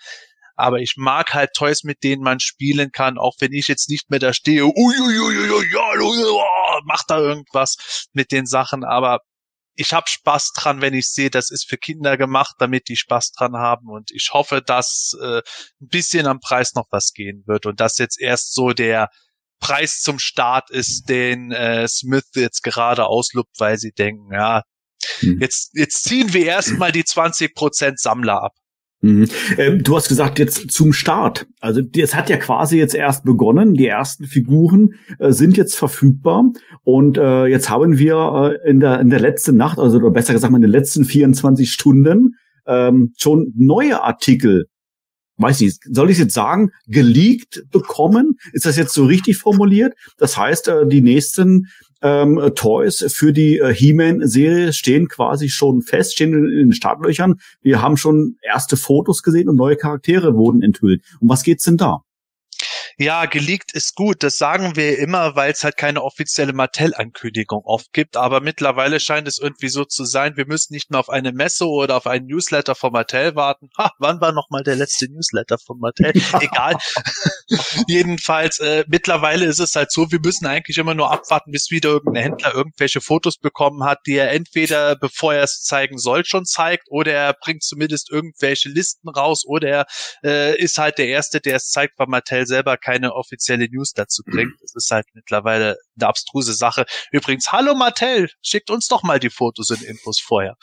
Aber ich mag halt Toys, mit denen man spielen kann, auch wenn ich jetzt nicht mehr da stehe, uiuiui, ja, mach da irgendwas mit den Sachen, aber ich habe Spaß dran, wenn ich sehe, das ist für Kinder gemacht, damit die Spaß dran haben. Und ich hoffe, dass äh, ein bisschen am Preis noch was gehen wird. Und dass jetzt erst so der Preis zum Start ist, den äh, Smith jetzt gerade auslupt, weil sie denken, ja, hm. jetzt, jetzt ziehen wir erstmal die 20% Sammler ab. Mhm. Ähm, du hast gesagt, jetzt zum Start. Also es hat ja quasi jetzt erst begonnen. Die ersten Figuren äh, sind jetzt verfügbar. Und äh, jetzt haben wir äh, in, der, in der letzten Nacht, also oder besser gesagt in den letzten 24 Stunden, ähm, schon neue Artikel weiß nicht, soll ich jetzt sagen, geleakt bekommen? Ist das jetzt so richtig formuliert? Das heißt, äh, die nächsten ähm, Toys für die äh, He-Man-Serie stehen quasi schon fest, stehen in, in den Startlöchern. Wir haben schon erste Fotos gesehen und neue Charaktere wurden enthüllt. Um was geht's denn da? Ja, geleakt ist gut. Das sagen wir immer, weil es halt keine offizielle Mattel-Ankündigung oft gibt. Aber mittlerweile scheint es irgendwie so zu sein, wir müssen nicht mehr auf eine Messe oder auf einen Newsletter von Mattel warten. Ha, wann war noch mal der letzte Newsletter von Mattel? Egal. Jedenfalls, äh, mittlerweile ist es halt so, wir müssen eigentlich immer nur abwarten, bis wieder irgendein Händler irgendwelche Fotos bekommen hat, die er entweder, bevor er es zeigen soll, schon zeigt, oder er bringt zumindest irgendwelche Listen raus, oder er äh, ist halt der Erste, der es zeigt, weil Mattel selber keine offizielle News dazu bringt. Das ist halt mittlerweile eine abstruse Sache. Übrigens, hallo Mattel, schickt uns doch mal die Fotos und Infos vorher.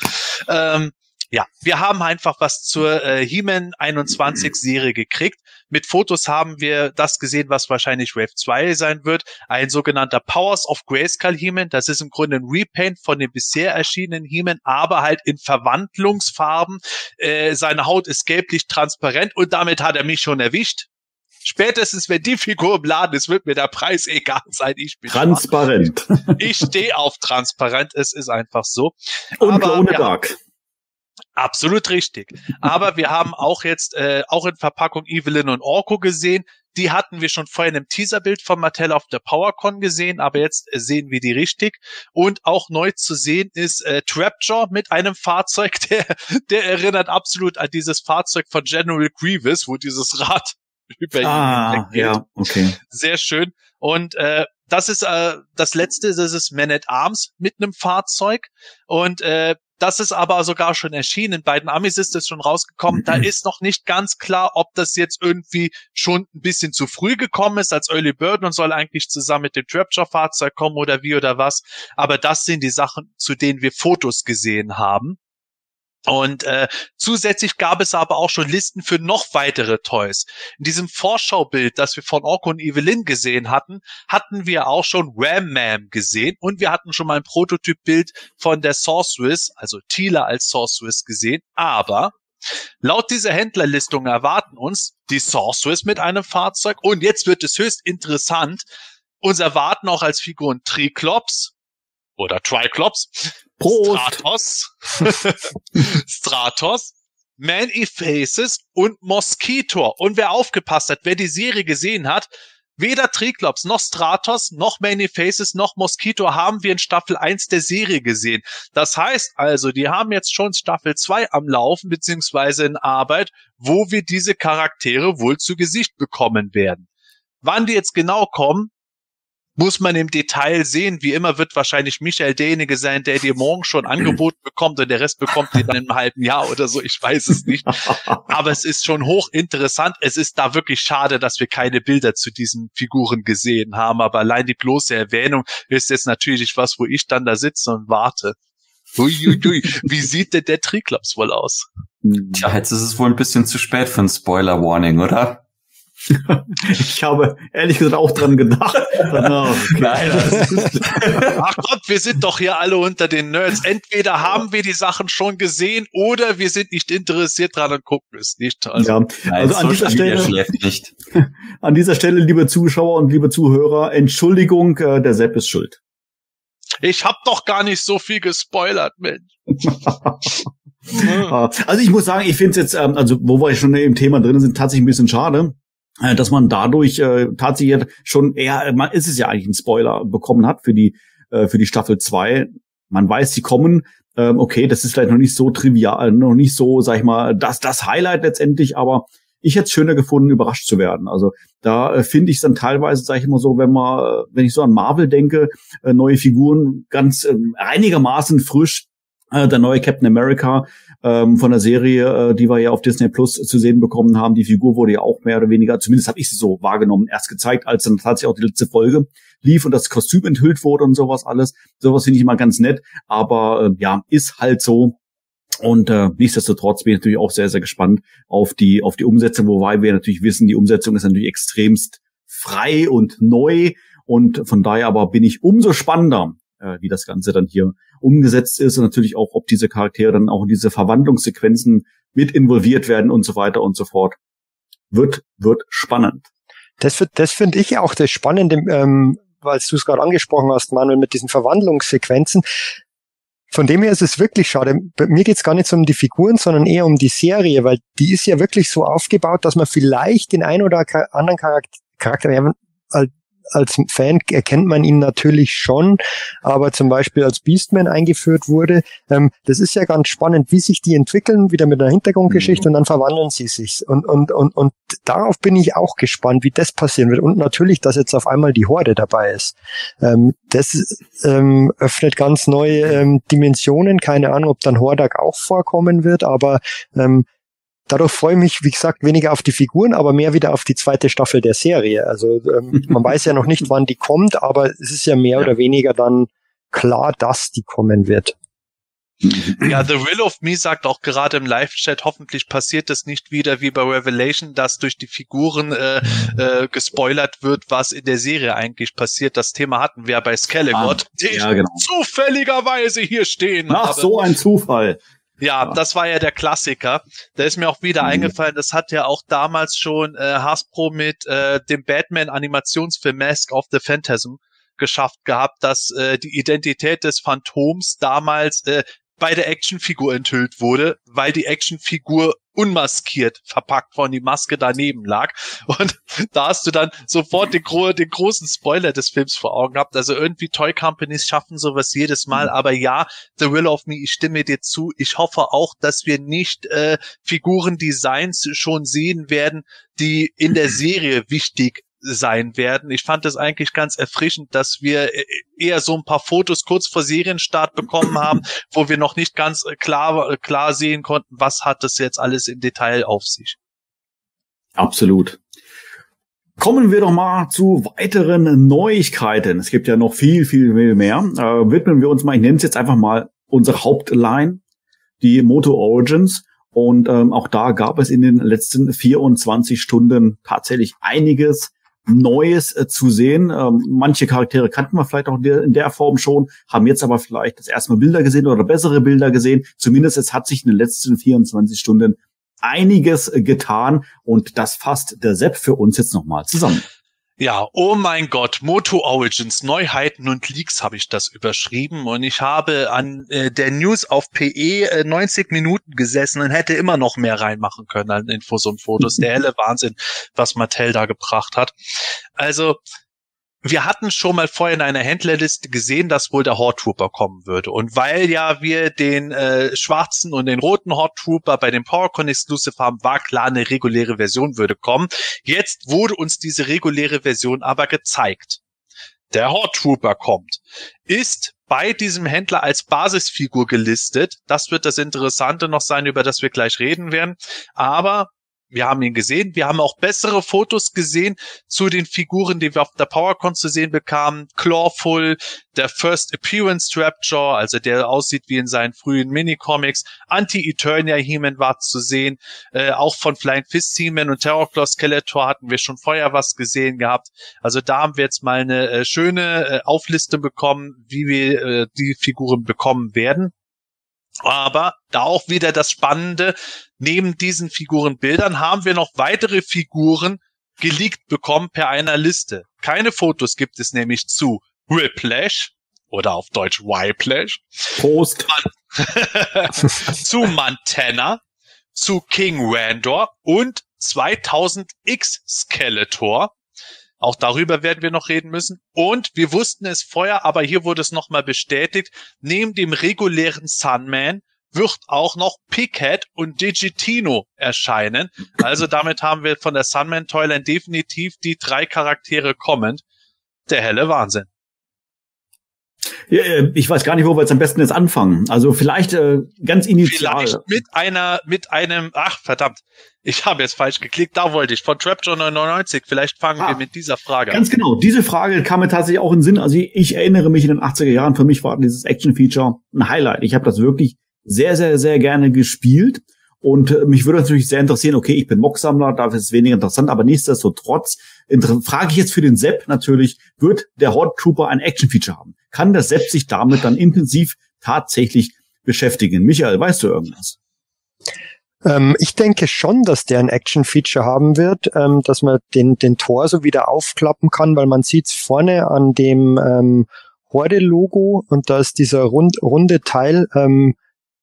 Ähm, ja, wir haben einfach was zur äh, He-Man 21 Serie gekriegt. Mit Fotos haben wir das gesehen, was wahrscheinlich Wave 2 sein wird. Ein sogenannter Powers of Grayskull He-Man. Das ist im Grunde ein Repaint von dem bisher erschienenen He-Man, aber halt in Verwandlungsfarben. Äh, seine Haut ist gelblich transparent und damit hat er mich schon erwischt. Spätestens, wenn die Figur im Laden ist, wird mir der Preis egal sein. Ich bin Transparent. Ich stehe auf transparent. Es ist einfach so. Und Aber ohne Dark. Absolut richtig. Aber wir haben auch jetzt äh, auch in Verpackung Evelyn und Orko gesehen. Die hatten wir schon vorher in einem Teaserbild von Mattel auf der PowerCon gesehen, aber jetzt äh, sehen wir die richtig. Und auch neu zu sehen ist äh, Trapjaw mit einem Fahrzeug, der, der erinnert absolut an dieses Fahrzeug von General Grievous, wo dieses Rad über Ah, ja, okay. Sehr schön. Und äh, das ist äh, das letzte, das ist Man at Arms mit einem Fahrzeug. Und äh, das ist aber sogar schon erschienen. In beiden Amis ist es schon rausgekommen. Da ist noch nicht ganz klar, ob das jetzt irgendwie schon ein bisschen zu früh gekommen ist als Early Bird und soll eigentlich zusammen mit dem Trapjaw-Fahrzeug kommen oder wie oder was. Aber das sind die Sachen, zu denen wir Fotos gesehen haben. Und äh, zusätzlich gab es aber auch schon Listen für noch weitere Toys. In diesem Vorschaubild, das wir von Orko und Evelyn gesehen hatten, hatten wir auch schon Ram Man gesehen und wir hatten schon mal ein Prototypbild von der Sorceress, also Tila als Sorceress gesehen. Aber laut dieser Händlerlistung erwarten uns die Sorceress mit einem Fahrzeug und jetzt wird es höchst interessant. Uns erwarten auch als Figuren Triklops oder Triclops, Prost. Stratos, Stratos, Man-E-Faces und Mosquitor. Und wer aufgepasst hat, wer die Serie gesehen hat, weder Triklops noch Stratos noch Man-E-Faces noch Mosquito haben wir in Staffel 1 der Serie gesehen. Das heißt also, die haben jetzt schon Staffel 2 am Laufen, beziehungsweise in Arbeit, wo wir diese Charaktere wohl zu Gesicht bekommen werden. Wann die jetzt genau kommen, muss man im Detail sehen. Wie immer wird wahrscheinlich Michael derjenige sein, der dir morgen schon angeboten bekommt und der Rest bekommt ihn dann im halben Jahr oder so. Ich weiß es nicht. Aber es ist schon hochinteressant. Es ist da wirklich schade, dass wir keine Bilder zu diesen Figuren gesehen haben. Aber allein die bloße Erwähnung ist jetzt natürlich was, wo ich dann da sitze und warte. Uiuiui. Wie sieht denn der Triklops wohl aus? Tja, jetzt ist es wohl ein bisschen zu spät für ein Spoiler-Warning, oder? Ich habe ehrlich gesagt auch dran gedacht. Ah, okay. Nein, Ach Gott, wir sind doch hier alle unter den Nerds. Entweder haben wir die Sachen schon gesehen oder wir sind nicht interessiert dran und gucken es nicht. Also, ja, Nein, also an dieser Stelle, an dieser Stelle, liebe Zuschauer und liebe Zuhörer, Entschuldigung, äh, der Sepp ist schuld. Ich hab doch gar nicht so viel gespoilert, Mensch. Ah, Also ich muss sagen, ich finde es jetzt, ähm, also wo wir schon im Thema drin sind, tatsächlich ein bisschen schade, dass man dadurch äh, tatsächlich schon eher, man ist es ja eigentlich ein Spoiler bekommen hat für die äh, für die Staffel 2. Man weiß, sie kommen. Ähm, okay, das ist vielleicht noch nicht so trivial, noch nicht so, sag ich mal, das das Highlight letztendlich, aber ich hätte es schöner gefunden, überrascht zu werden. Also da äh, finde ich es dann teilweise, sage ich mal so, wenn man, äh, wenn ich so an Marvel denke, äh, neue Figuren ganz äh, einigermaßen frisch, äh, der neue Captain America ähm, von der Serie, äh, die wir ja auf Disney Plus zu sehen bekommen haben. Die Figur wurde ja auch mehr oder weniger, zumindest habe ich sie so wahrgenommen, erst gezeigt, als dann tatsächlich auch die letzte Folge lief und das Kostüm enthüllt wurde und sowas alles. Sowas finde ich immer ganz nett, aber äh, ja, ist halt so. Und äh, nichtsdestotrotz bin ich natürlich auch sehr, sehr gespannt auf die, auf die Umsetzung, wobei wir natürlich wissen, die Umsetzung ist natürlich extremst frei und neu. Und von daher aber bin ich umso spannender, äh, wie das Ganze dann hier umgesetzt ist und natürlich auch, ob diese Charaktere dann auch in diese Verwandlungssequenzen mit involviert werden und so weiter und so fort. Wird, wird spannend. Das, wird- das finde ich auch das Spannende, ähm, weil du es gerade angesprochen hast, Manuel, mit diesen Verwandlungssequenzen. Von dem her ist es wirklich schade. Bei mir geht es gar nicht so um die Figuren, sondern eher um die Serie, weil die ist ja wirklich so aufgebaut, dass man vielleicht den ein oder anderen Charakter Charakter, als Fan erkennt man ihn natürlich schon, aber zum Beispiel als Beastman eingeführt wurde, ähm, das ist ja ganz spannend, wie sich die entwickeln, wieder mit einer Hintergrundgeschichte mhm. und dann verwandeln sie sich. Und, und, und, und darauf bin ich auch gespannt, wie das passieren wird. Und natürlich, dass jetzt auf einmal die Horde dabei ist. Ähm, das ähm, öffnet ganz neue ähm, Dimensionen. Keine Ahnung, ob dann Hordak auch vorkommen wird, aber ähm, dadurch freue ich mich, wie gesagt, weniger auf die Figuren, aber mehr wieder auf die zweite Staffel der Serie. Also ähm, man weiß ja noch nicht, wann die kommt, aber es ist ja mehr ja. oder weniger dann klar, dass die kommen wird. Ja, The Will of Me sagt auch gerade im Live-Chat, hoffentlich passiert es nicht wieder wie bei Revelation, dass durch die Figuren äh, äh, gespoilert wird, was in der Serie eigentlich passiert. Das Thema hatten wir bei Skelligott, ah, den ja, genau. zufälligerweise hier stehen Ach, so ein Zufall. Ja, das war ja der Klassiker. Da ist mir auch wieder mhm. eingefallen, das hat ja auch damals schon äh, Hasbro mit äh, dem Batman-Animationsfilm Mask of the Phantasm geschafft gehabt, dass äh, die Identität des Phantoms damals äh, bei der Actionfigur enthüllt wurde, weil die Actionfigur unmaskiert verpackt war und die Maske daneben lag. Und da hast du dann sofort den, gro den großen Spoiler des Films vor Augen gehabt. Also irgendwie Toy Companies schaffen sowas jedes Mal. Mhm. Aber ja, The Will of Me, ich stimme dir zu. Ich hoffe auch, dass wir nicht äh, Figurendesigns schon sehen werden, die in der Serie wichtig sein werden. Ich fand es eigentlich ganz erfrischend, dass wir eher so ein paar Fotos kurz vor Serienstart bekommen haben, wo wir noch nicht ganz klar, klar sehen konnten, was hat das jetzt alles im Detail auf sich. Absolut. Kommen wir doch mal zu weiteren Neuigkeiten. Es gibt ja noch viel, viel, viel mehr. Äh, widmen wir uns mal, ich nenne es jetzt einfach mal unsere Hauptline, die Moto Origins. Und ähm, auch da gab es in den letzten 24 Stunden tatsächlich einiges Neues äh, zu sehen. Ähm, manche Charaktere kannten wir vielleicht auch in der, in der, Form schon, haben jetzt aber vielleicht das erste Mal Bilder gesehen oder bessere Bilder gesehen. Zumindest es hat sich in den letzten 24 Stunden einiges äh, getan und das fasst der Sepp für uns jetzt nochmal zusammen. Ja, oh mein Gott, Moto Origins, Neuheiten und Leaks habe ich das überschrieben und ich habe an äh, der News auf PE äh, 90 Minuten gesessen und hätte immer noch mehr reinmachen können an Infos und Fotos. Der helle Wahnsinn, was Mattel da gebracht hat. Also wir hatten schon mal vorher in einer Händlerliste gesehen, dass wohl der Horde Trooper kommen würde. Und weil ja wir den äh, schwarzen und den roten Horde Trooper bei dem PowerCon Exclusive haben, war klar, eine reguläre Version würde kommen. Jetzt wurde uns diese reguläre Version aber gezeigt. Der Horde Trooper kommt, ist bei diesem Händler als Basisfigur gelistet. Das wird das Interessante noch sein, über das wir gleich reden werden. Aber wir haben ihn gesehen. Wir haben auch bessere Fotos gesehen zu den Figuren, die wir auf der PowerCon zu sehen bekamen. Clawful, der First Appearance Trapjaw, also der aussieht wie in seinen frühen Minicomics. Anti-Eternia He-Man war zu sehen. Äh, auch von Flying Fist He-Man und Terrorclaw Skeletor hatten wir schon vorher was gesehen gehabt. Also da haben wir jetzt mal eine äh, schöne äh, Aufliste bekommen, wie wir äh, die Figuren bekommen werden. Aber da auch wieder das Spannende, neben diesen Figurenbildern haben wir noch weitere Figuren geleakt bekommen per einer Liste. Keine Fotos gibt es nämlich zu Whiplash oder auf Deutsch Whiplash. Post. zu Montana, zu King Randor und 2000X Skeletor. Auch darüber werden wir noch reden müssen. Und wir wussten es vorher, aber hier wurde es nochmal bestätigt. Neben dem regulären Sunman wird auch noch Pickhead und Digitino erscheinen. Also damit haben wir von der Sunman Toyline definitiv die drei Charaktere kommend. Der helle Wahnsinn. Ja, äh, ich weiß gar nicht, wo wir jetzt am besten jetzt anfangen. Also vielleicht äh, ganz initial. Vielleicht mit einer, mit einem, ach verdammt, ich habe jetzt falsch geklickt, da wollte ich, von Trapjaw 99. Vielleicht fangen ah, wir mit dieser Frage an. Ganz genau, diese Frage kam mir tatsächlich auch in den Sinn. Also ich, ich erinnere mich in den 80er Jahren, für mich war dieses Action-Feature ein Highlight. Ich habe das wirklich sehr, sehr, sehr gerne gespielt. Und äh, mich würde natürlich sehr interessieren, okay, ich bin Mock-Sammler, dafür ist es weniger interessant, aber nichtsdestotrotz frage ich jetzt für den Sepp natürlich, wird der Horde Trooper ein Action-Feature haben? Kann der Sepp sich damit dann intensiv tatsächlich beschäftigen? Michael, weißt du irgendwas? Ähm, ich denke schon, dass der ein Action-Feature haben wird, ähm, dass man den, den Tor so wieder aufklappen kann, weil man sieht vorne an dem ähm, Horde-Logo und da ist dieser rund, runde Teil, ähm,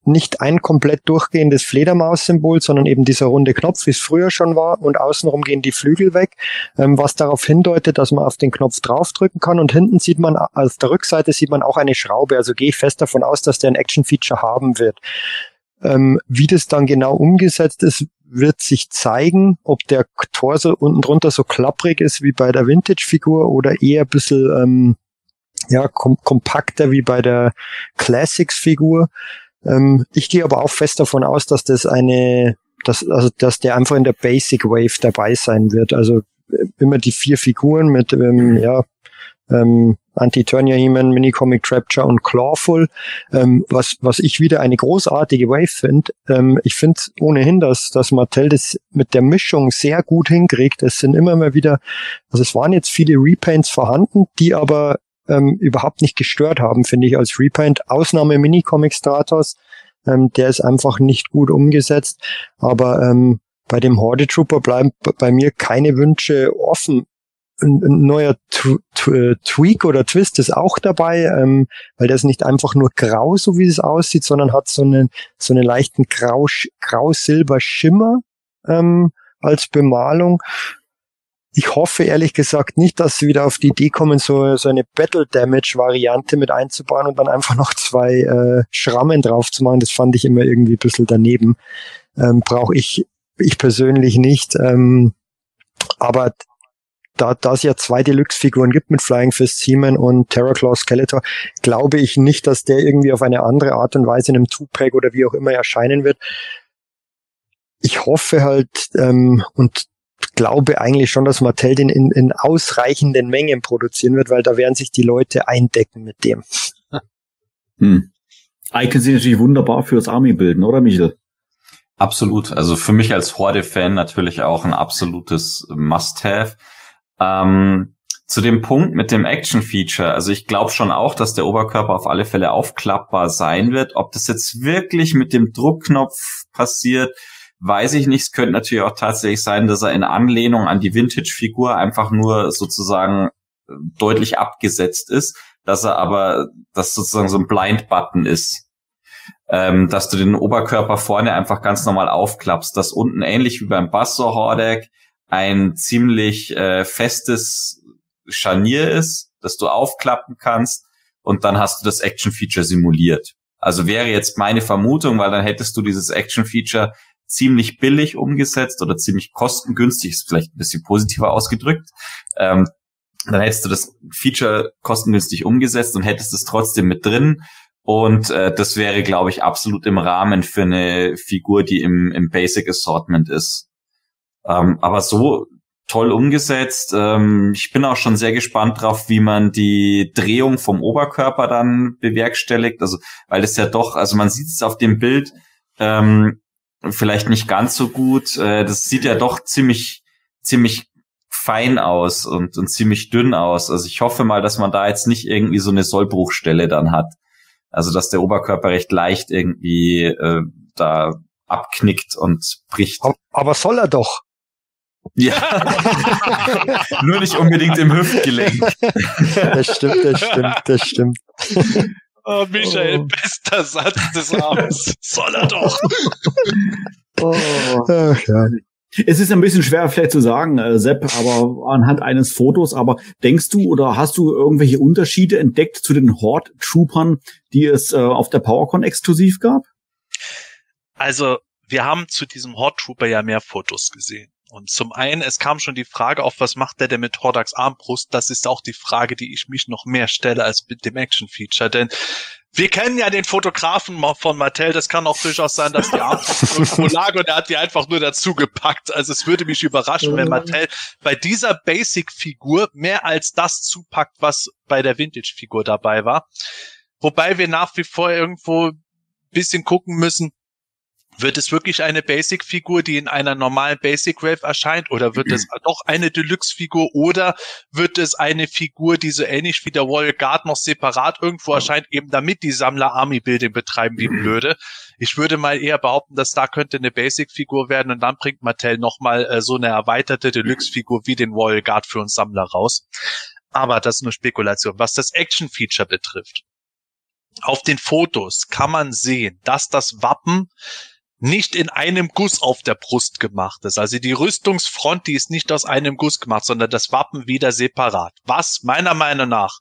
nicht ein komplett durchgehendes Fledermaus-Symbol, sondern eben dieser runde Knopf, wie es früher schon war, und außenrum gehen die Flügel weg, ähm, was darauf hindeutet, dass man auf den Knopf draufdrücken kann. Und hinten sieht man, auf der Rückseite sieht man auch eine Schraube. Also gehe ich fest davon aus, dass der ein Action-Feature haben wird. Ähm, wie das dann genau umgesetzt ist, wird sich zeigen, ob der Torso unten drunter so klapprig ist wie bei der Vintage-Figur oder eher ein bisschen ähm, ja, kom kompakter wie bei der Classics-Figur. Ähm, ich gehe aber auch fest davon aus, dass das eine, dass, also dass der einfach in der Basic Wave dabei sein wird. Also äh, immer die vier Figuren mit ähm, ja, ähm, Anti-Turnier He-Man, Mini-Comic Trapture und Clawful, ähm, was, was ich wieder eine großartige Wave finde. Ähm, ich finde ohnehin, dass, dass Mattel das mit der Mischung sehr gut hinkriegt. Es sind immer mal wieder, also es waren jetzt viele Repaints vorhanden, die aber ähm, überhaupt nicht gestört haben, finde ich, als Repaint. Ausnahme Mini-Comic Stratos, ähm, der ist einfach nicht gut umgesetzt. Aber ähm, bei dem Horde Trooper bleiben bei mir keine Wünsche offen. Ein, ein neuer T T äh, Tweak oder Twist ist auch dabei, ähm, weil der ist nicht einfach nur grau, so wie es aussieht, sondern hat so einen so einen leichten grau-silber-Schimmer ähm, als Bemalung. Ich hoffe ehrlich gesagt nicht, dass sie wieder auf die Idee kommen, so, so eine Battle Damage Variante mit einzubauen und dann einfach noch zwei äh, Schrammen drauf zu machen. Das fand ich immer irgendwie ein bisschen daneben. Ähm, Brauche ich, ich persönlich nicht. Ähm, aber da, da es ja zwei Deluxe-Figuren gibt mit Flying Fist Seaman und Terrorclaw Skeletor, glaube ich nicht, dass der irgendwie auf eine andere Art und Weise in einem Two-Pack oder wie auch immer erscheinen wird. Ich hoffe halt, ähm, und glaube eigentlich schon, dass Mattel den in, in ausreichenden Mengen produzieren wird, weil da werden sich die Leute eindecken mit dem. Hm. Icons sind natürlich wunderbar fürs Army bilden, oder Michel? Absolut. Also für mich als Horde-Fan natürlich auch ein absolutes Must-Have. Ähm, zu dem Punkt mit dem Action-Feature, also ich glaube schon auch, dass der Oberkörper auf alle Fälle aufklappbar sein wird. Ob das jetzt wirklich mit dem Druckknopf passiert, weiß ich nicht. Es könnte natürlich auch tatsächlich sein, dass er in Anlehnung an die Vintage-Figur einfach nur sozusagen äh, deutlich abgesetzt ist, dass er aber, dass sozusagen so ein Blind-Button ist. Ähm, dass du den Oberkörper vorne einfach ganz normal aufklappst, dass unten ähnlich wie beim Basso Hordek ein ziemlich äh, festes Scharnier ist, das du aufklappen kannst und dann hast du das Action-Feature simuliert. Also wäre jetzt meine Vermutung, weil dann hättest du dieses Action-Feature ziemlich billig umgesetzt oder ziemlich kostengünstig, ist vielleicht ein bisschen positiver ausgedrückt. Ähm, dann hättest du das Feature kostengünstig umgesetzt und hättest es trotzdem mit drin. Und äh, das wäre, glaube ich, absolut im Rahmen für eine Figur, die im, im Basic Assortment ist. Ähm, aber so toll umgesetzt. Ähm, ich bin auch schon sehr gespannt drauf, wie man die Drehung vom Oberkörper dann bewerkstelligt. Also, weil es ja doch, also man sieht es auf dem Bild, ähm, vielleicht nicht ganz so gut. Äh, das sieht ja doch ziemlich, ziemlich fein aus und, und ziemlich dünn aus. Also ich hoffe mal, dass man da jetzt nicht irgendwie so eine Sollbruchstelle dann hat. Also dass der Oberkörper recht leicht irgendwie äh, da abknickt und bricht. Aber soll er doch. Ja. Nur nicht unbedingt im Hüftgelenk. Das stimmt, das stimmt, das stimmt. Oh, Michael, oh. bester Satz des Abends. Soll er doch. Oh. Ach, ja. Es ist ein bisschen schwer vielleicht zu sagen, äh, Sepp, aber anhand eines Fotos, aber denkst du oder hast du irgendwelche Unterschiede entdeckt zu den Horde-Troopern, die es äh, auf der PowerCon exklusiv gab? Also, wir haben zu diesem Horde Trooper ja mehr Fotos gesehen. Und zum einen, es kam schon die Frage auf, was macht der denn mit Hordax Armbrust? Das ist auch die Frage, die ich mich noch mehr stelle als mit dem Action-Feature. Denn wir kennen ja den Fotografen von Mattel. Das kann auch durchaus sein, dass die Armbrust lag und er hat die einfach nur dazu gepackt. Also es würde mich überraschen, wenn Mattel bei dieser Basic-Figur mehr als das zupackt, was bei der Vintage-Figur dabei war. Wobei wir nach wie vor irgendwo bisschen gucken müssen, wird es wirklich eine Basic-Figur, die in einer normalen Basic Wave erscheint, oder wird es doch eine Deluxe-Figur, oder wird es eine Figur, die so ähnlich wie der Royal Guard noch separat irgendwo erscheint, eben damit die Sammler Army-Building betreiben wie blöde. Ich würde mal eher behaupten, dass da könnte eine Basic-Figur werden und dann bringt Mattel nochmal äh, so eine erweiterte Deluxe-Figur wie den Royal Guard für uns Sammler raus. Aber das ist nur Spekulation. Was das Action-Feature betrifft, Auf den Fotos kann man sehen, dass das Wappen nicht in einem Guss auf der Brust gemacht ist. Also die Rüstungsfront, die ist nicht aus einem Guss gemacht, sondern das Wappen wieder separat. Was meiner Meinung nach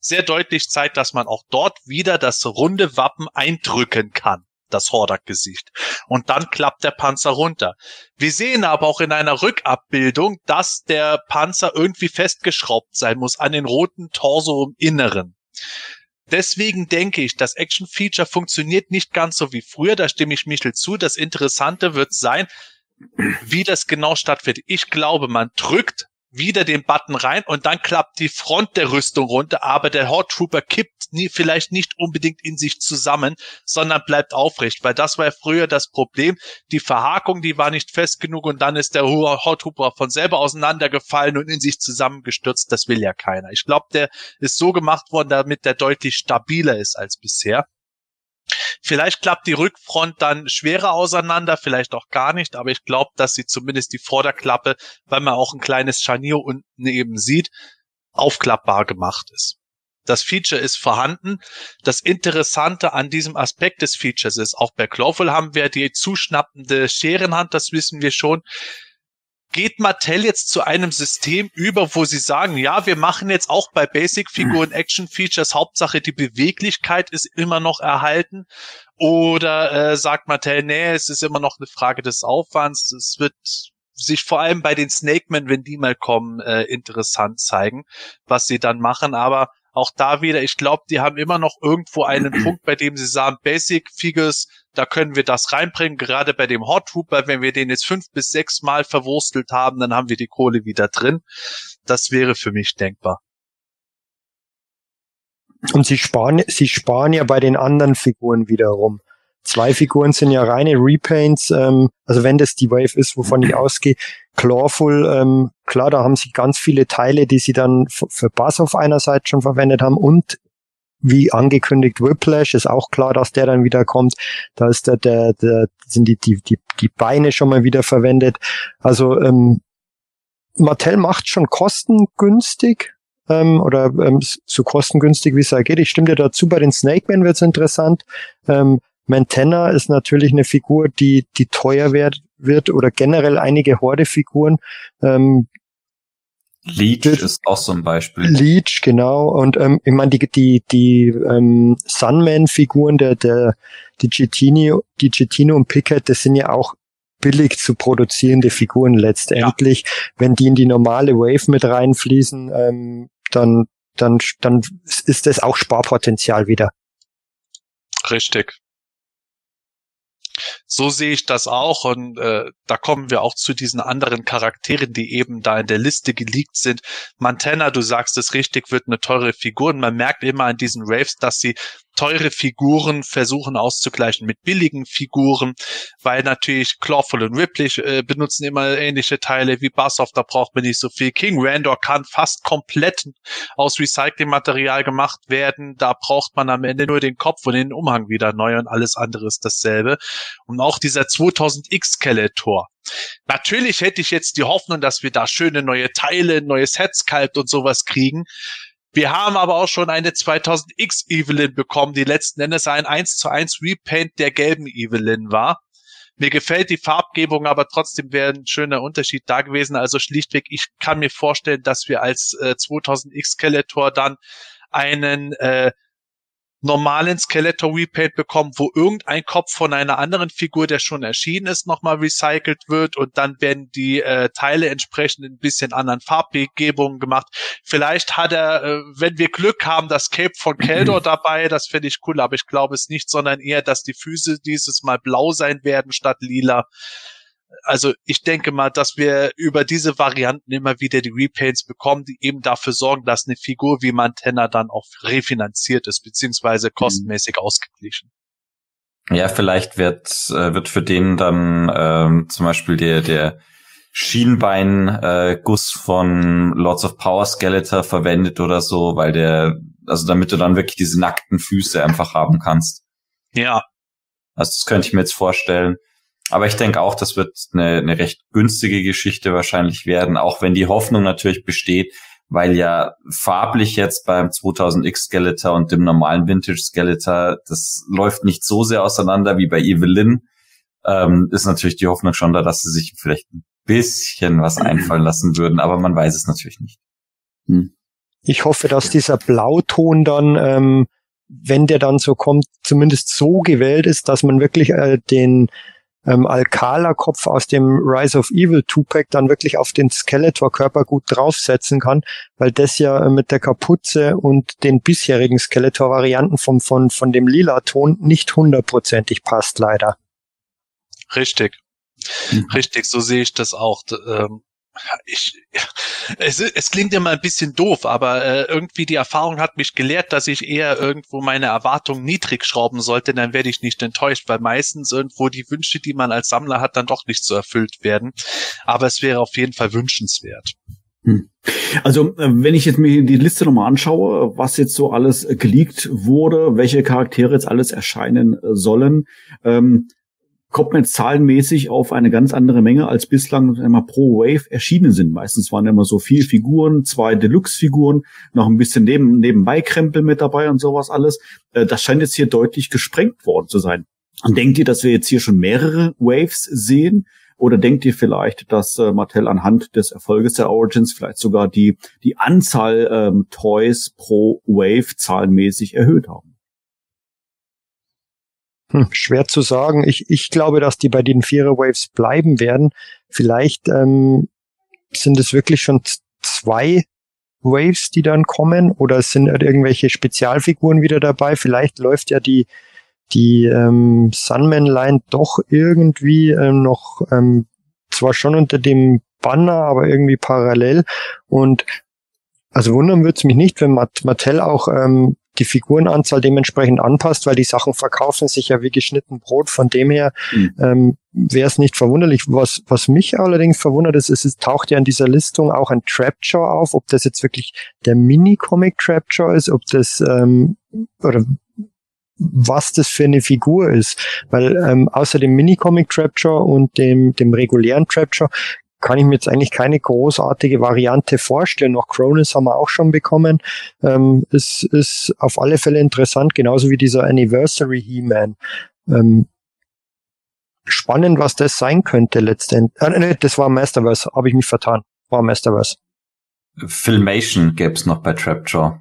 sehr deutlich zeigt, dass man auch dort wieder das runde Wappen eindrücken kann das Hordak-Gesicht. Und dann klappt der Panzer runter. Wir sehen aber auch in einer Rückabbildung, dass der Panzer irgendwie festgeschraubt sein muss an den roten Torso im Inneren. Deswegen denke ich, das Action-Feature funktioniert nicht ganz so wie früher. Da stimme ich Michel zu. Das Interessante wird sein, wie das genau stattfindet. Ich glaube, man drückt wieder den Button rein und dann klappt die Front der Rüstung runter, aber der Horde Trooper kippt nie, vielleicht nicht unbedingt in sich zusammen, sondern bleibt aufrecht, weil das war ja früher das Problem. Die Verhakung, die war nicht fest genug und dann ist der Horde Trooper von selber auseinandergefallen und in sich zusammengestürzt. Das will ja keiner. Ich glaube, der ist so gemacht worden, damit der deutlich stabiler ist als bisher. Vielleicht klappt die Rückfront dann schwerer auseinander, vielleicht auch gar nicht, aber ich glaube, dass sie zumindest die Vorderklappe, weil man auch ein kleines Scharnier unten eben sieht, aufklappbar gemacht ist. Das Feature ist vorhanden. Das Interessante an diesem Aspekt des Features ist, auch bei Clawful haben wir die zuschnappende Scherenhand, das wissen wir schon geht Mattel jetzt zu einem System über, wo sie sagen, ja, wir machen jetzt auch bei Basic-Figuren Action-Features, Hauptsache die Beweglichkeit ist immer noch erhalten? Oder äh, sagt Mattel, nee, es ist immer noch eine Frage des Aufwands, es wird sich vor allem bei den Snakemen, wenn die mal kommen, äh, interessant zeigen, was sie dann machen. Aber auch da wieder, ich glaube, die haben immer noch irgendwo einen Punkt, bei dem sie sagen, Basic Figures, da können wir das reinbringen. Gerade bei dem Hot Trooper, wenn wir den jetzt fünf bis sechs Mal verwurstelt haben, dann haben wir die Kohle wieder drin. Das wäre für mich denkbar. Und sie sparen, sie sparen ja bei den anderen Figuren wiederum. Zwei Figuren sind ja reine Repaints, ähm, also wenn das die Wave ist, wovon ich ausgehe, Clawful, ähm, klar, da haben sie ganz viele Teile, die sie dann für Bass auf einer Seite schon verwendet haben und wie angekündigt Whiplash ist auch klar, dass der dann wieder kommt. Da ist der, der, der sind die, die, die, die Beine schon mal wieder verwendet. Also ähm, Mattel macht schon kostengünstig ähm, oder ähm, so kostengünstig wie es da geht. Ich stimme dir dazu. Bei den Snake Man wird es interessant. Ähm, Mantenna ist natürlich eine Figur, die, die teuer wird, wird oder generell einige Horde-Figuren. Ähm, Leech ist auch so ein Beispiel. Leech, genau. Und ähm, ich meine, die, die, die ähm, Sunman-Figuren, der, der, die Gitino, die Gitino und Pickett, das sind ja auch billig zu produzierende Figuren letztendlich. Ja. Wenn die in die normale Wave mit reinfließen, ähm, dann, dann, dann ist das auch Sparpotenzial wieder. Richtig. So sehe ich das auch und äh, da kommen wir auch zu diesen anderen Charakteren, die eben da in der Liste geleakt sind. Montana, du sagst es richtig, wird eine teure Figur und man merkt immer an diesen Raves, dass sie teure Figuren versuchen auszugleichen mit billigen Figuren, weil natürlich Clawful und Ripley äh, benutzen immer ähnliche Teile wie Bassoff, da braucht man nicht so viel. King Randor kann fast komplett aus Recyclingmaterial gemacht werden, da braucht man am Ende nur den Kopf und den Umhang wieder neu und alles andere ist dasselbe. Und auch dieser 2000X Skeletor. Natürlich hätte ich jetzt die Hoffnung, dass wir da schöne neue Teile, neues Headsculpt und sowas kriegen. Wir haben aber auch schon eine 2000X Evelyn bekommen, die letzten Endes ein 1 zu 1 Repaint der gelben Evelyn war. Mir gefällt die Farbgebung, aber trotzdem wäre ein schöner Unterschied da gewesen. Also schlichtweg, ich kann mir vorstellen, dass wir als äh, 2000X Skeletor dann einen äh, normalen Skeletor Repaint bekommen, wo irgendein Kopf von einer anderen Figur, der schon erschienen ist, nochmal recycelt wird und dann werden die äh, Teile entsprechend ein bisschen anderen Farbgebungen gemacht. Vielleicht hat er, äh, wenn wir Glück haben, das Cape von Keldor dabei, das finde ich cool, aber ich glaube es nicht, sondern eher, dass die Füße dieses Mal blau sein werden statt lila also ich denke mal, dass wir über diese Varianten immer wieder die Repaints bekommen, die eben dafür sorgen, dass eine Figur wie Mantenna dann auch refinanziert ist, beziehungsweise kostenmäßig mhm. ausgeglichen. Ja, vielleicht wird, äh, wird für den dann ähm, zum Beispiel der, der Schienbein-Guss äh, von Lords of Power Skeletor verwendet oder so, weil der, also damit du dann wirklich diese nackten Füße einfach haben kannst. Ja. Also das könnte ich mir jetzt vorstellen. Aber ich denke auch, das wird eine, eine recht günstige Geschichte wahrscheinlich werden, auch wenn die Hoffnung natürlich besteht, weil ja farblich jetzt beim 2000X Skeletor und dem normalen Vintage Skeletor, das läuft nicht so sehr auseinander wie bei Evelyn. Ähm, ist natürlich die Hoffnung schon da, dass sie sich vielleicht ein bisschen was einfallen lassen würden, aber man weiß es natürlich nicht. Hm. Ich hoffe, dass dieser Blauton dann, ähm, wenn der dann so kommt, zumindest so gewählt ist, dass man wirklich äh, den ähm, Alcala-Kopf aus dem Rise of Evil Tupac dann wirklich auf den Skeletor-Körper gut draufsetzen kann, weil das ja äh, mit der Kapuze und den bisherigen Skeletor-Varianten vom, von, von dem lila Ton nicht hundertprozentig passt, leider. Richtig. Mhm. Richtig, so sehe ich das auch. Ähm, ich, es, es klingt immer ein bisschen doof, aber äh, irgendwie die Erfahrung hat mich gelehrt, dass ich eher irgendwo meine Erwartungen niedrig schrauben sollte, dann werde ich nicht enttäuscht, weil meistens irgendwo die Wünsche, die man als Sammler hat, dann doch nicht so erfüllt werden. Aber es wäre auf jeden Fall wünschenswert. Hm. Also, äh, wenn ich jetzt mir die Liste nochmal anschaue, was jetzt so alles geleakt wurde, welche Charaktere jetzt alles erscheinen sollen, ähm, kommt man jetzt zahlenmäßig auf eine ganz andere Menge, als bislang immer pro Wave erschienen sind. Meistens waren immer so vier Figuren, zwei Deluxe-Figuren, noch ein bisschen neben, nebenbei Krempel mit dabei und sowas alles. Äh, das scheint jetzt hier deutlich gesprengt worden zu sein. Denkt ihr, dass wir jetzt hier schon mehrere Waves sehen? Oder denkt ihr vielleicht, dass äh, Mattel anhand des Erfolges der Origins vielleicht sogar die, die Anzahl ähm, Toys pro Wave zahlenmäßig erhöht haben? Hm, schwer zu sagen. Ich, ich glaube, dass die bei den Vierer Waves bleiben werden. Vielleicht ähm, sind es wirklich schon zwei Waves, die dann kommen, oder sind halt irgendwelche Spezialfiguren wieder dabei. Vielleicht läuft ja die die ähm, Sunman-Line doch irgendwie ähm, noch ähm, zwar schon unter dem Banner, aber irgendwie parallel. Und also wundern würde es mich nicht, wenn Mattel auch ähm, die Figurenanzahl dementsprechend anpasst, weil die Sachen verkaufen sich ja wie geschnitten Brot. Von dem her mhm. ähm, wäre es nicht verwunderlich. Was, was mich allerdings verwundert ist, ist, es taucht ja in dieser Listung auch ein Trapjaw auf, ob das jetzt wirklich der Mini-Comic Trapjaw ist, ob das ähm, oder was das für eine Figur ist. Weil ähm, außer dem Mini-Comic Trapjaw und dem, dem regulären Trapjaw kann ich mir jetzt eigentlich keine großartige Variante vorstellen. Noch Cronus haben wir auch schon bekommen. Ähm, ist, ist auf alle Fälle interessant, genauso wie dieser Anniversary He-Man. Ähm, spannend, was das sein könnte letztendlich. Äh, nee, das war Masterverse, habe ich mich vertan. War Masterverse. Filmation gäbe noch bei Trapjaw.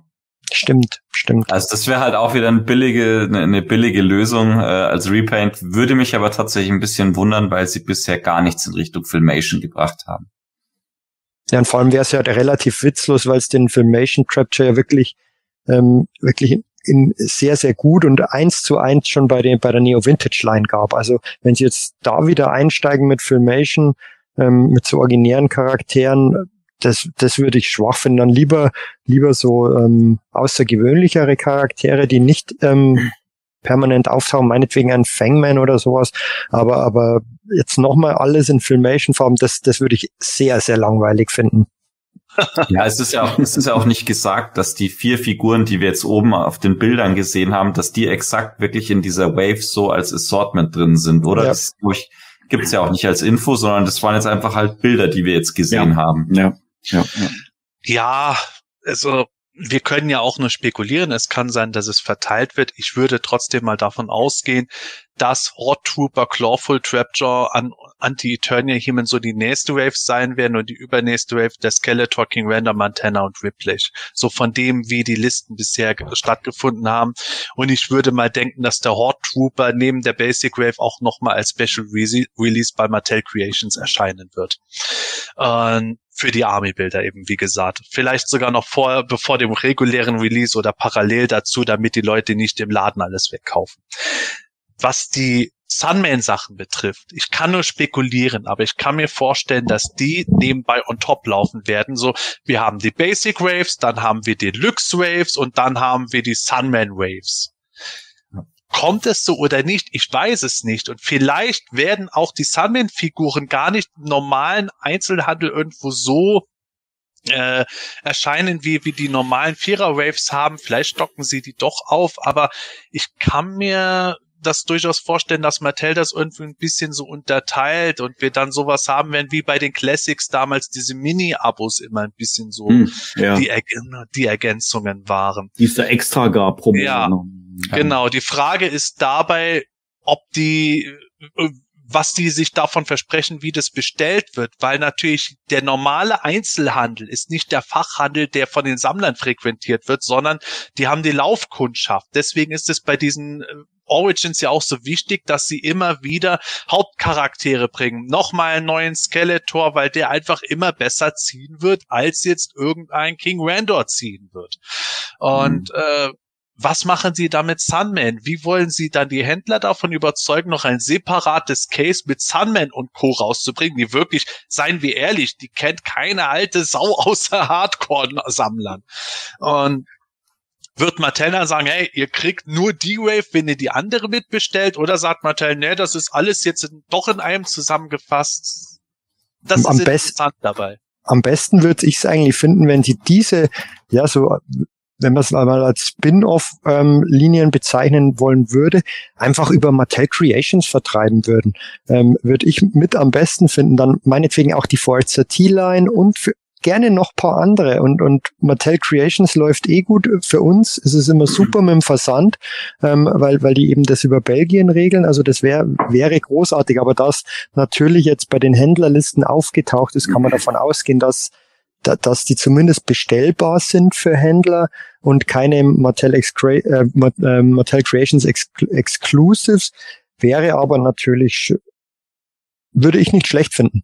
Stimmt, stimmt. Also das wäre halt auch wieder eine billige, eine, billige Lösung äh, als Repaint. Würde mich aber tatsächlich ein bisschen wundern, weil sie bisher gar nichts in Richtung Filmation gebracht haben. Ja, und vor allem wäre es ja relativ witzlos, weil es den Filmation Capture ja wirklich, ähm, wirklich in sehr, sehr gut und eins zu eins schon bei, den, bei der Neo Vintage Line gab. Also wenn sie jetzt da wieder einsteigen mit Filmation, ähm, mit so originären Charakteren, das, das würde ich schwach finden. Dann lieber, lieber so ähm, außergewöhnlichere Charaktere, die nicht ähm, permanent auftauchen, meinetwegen ein Fangman oder sowas. Aber, aber jetzt nochmal alles in Filmation-Form, das, das würde ich sehr, sehr langweilig finden. Ja, es ist ja auch, es ist ja auch nicht gesagt, dass die vier Figuren, die wir jetzt oben auf den Bildern gesehen haben, dass die exakt wirklich in dieser Wave so als Assortment drin sind, oder? Ja. Das gibt es ja auch nicht als Info, sondern das waren jetzt einfach halt Bilder, die wir jetzt gesehen ja. haben. Ja. Ja, ja. ja, also wir können ja auch nur spekulieren. Es kann sein, dass es verteilt wird. Ich würde trotzdem mal davon ausgehen, dass Hot Trooper, Clawful Trapjaw an Anti-Eternia Human so die nächste Wave sein werden und die übernächste Wave der Skeletor, King Random, Montana und Ripley. So von dem, wie die Listen bisher stattgefunden haben. Und ich würde mal denken, dass der Horde Trooper neben der Basic Wave auch nochmal als Special Release bei Mattel Creations erscheinen wird. Ähm, für die Army-Bilder eben, wie gesagt. Vielleicht sogar noch vor, bevor dem regulären Release oder parallel dazu, damit die Leute nicht im Laden alles wegkaufen. Was die Sunman-Sachen betrifft, ich kann nur spekulieren, aber ich kann mir vorstellen, dass die nebenbei on top laufen werden. So, wir haben die Basic Waves, dann haben wir die Lux Waves und dann haben wir die Sunman Waves. Kommt es so oder nicht? Ich weiß es nicht. Und vielleicht werden auch die Sunman-Figuren gar nicht im normalen Einzelhandel irgendwo so äh, erscheinen, wie wie die normalen Vierer-Waves haben. Vielleicht stocken sie die doch auf, aber ich kann mir das durchaus vorstellen, dass Mattel das irgendwie ein bisschen so unterteilt und wir dann sowas haben werden wie bei den Classics damals diese Mini-Abos immer ein bisschen so hm, ja. die, die Ergänzungen waren. Die es da extra gab pro Ja, genau. Die Frage ist dabei, ob die äh, was die sich davon versprechen, wie das bestellt wird, weil natürlich der normale Einzelhandel ist nicht der Fachhandel, der von den Sammlern frequentiert wird, sondern die haben die Laufkundschaft. Deswegen ist es bei diesen äh, Origins ja auch so wichtig, dass sie immer wieder Hauptcharaktere bringen. Nochmal einen neuen Skeletor, weil der einfach immer besser ziehen wird, als jetzt irgendein King Randor ziehen wird. Und mhm. äh, was machen Sie da mit Sunman? Wie wollen Sie dann die Händler davon überzeugen, noch ein separates Case mit Sunman und Co. rauszubringen, die wirklich, seien wir ehrlich, die kennt keine alte Sau außer Hardcore-Sammlern. Und wird Mattel dann sagen, hey, ihr kriegt nur die Wave, wenn ihr die andere mitbestellt? Oder sagt Mattel, nee, das ist alles jetzt doch in einem zusammengefasst? Das am ist interessant dabei. Am besten würde ich es eigentlich finden, wenn sie diese, ja, so wenn man es mal als Spin-off-Linien ähm, bezeichnen wollen würde, einfach über Mattel Creations vertreiben würden. Ähm, würde ich mit am besten finden, dann meinetwegen auch die Forza T-Line und für, gerne noch paar andere und, und Mattel Creations läuft eh gut. Für uns ist es immer super mit dem Versand, ähm, weil, weil die eben das über Belgien regeln. Also das wäre wäre großartig. Aber das natürlich jetzt bei den Händlerlisten aufgetaucht ist, kann man davon ausgehen, dass da, dass die zumindest bestellbar sind für Händler und keine Mattel, Excra äh, äh, Mattel Creations Ex Exclusives, wäre aber natürlich, würde ich nicht schlecht finden.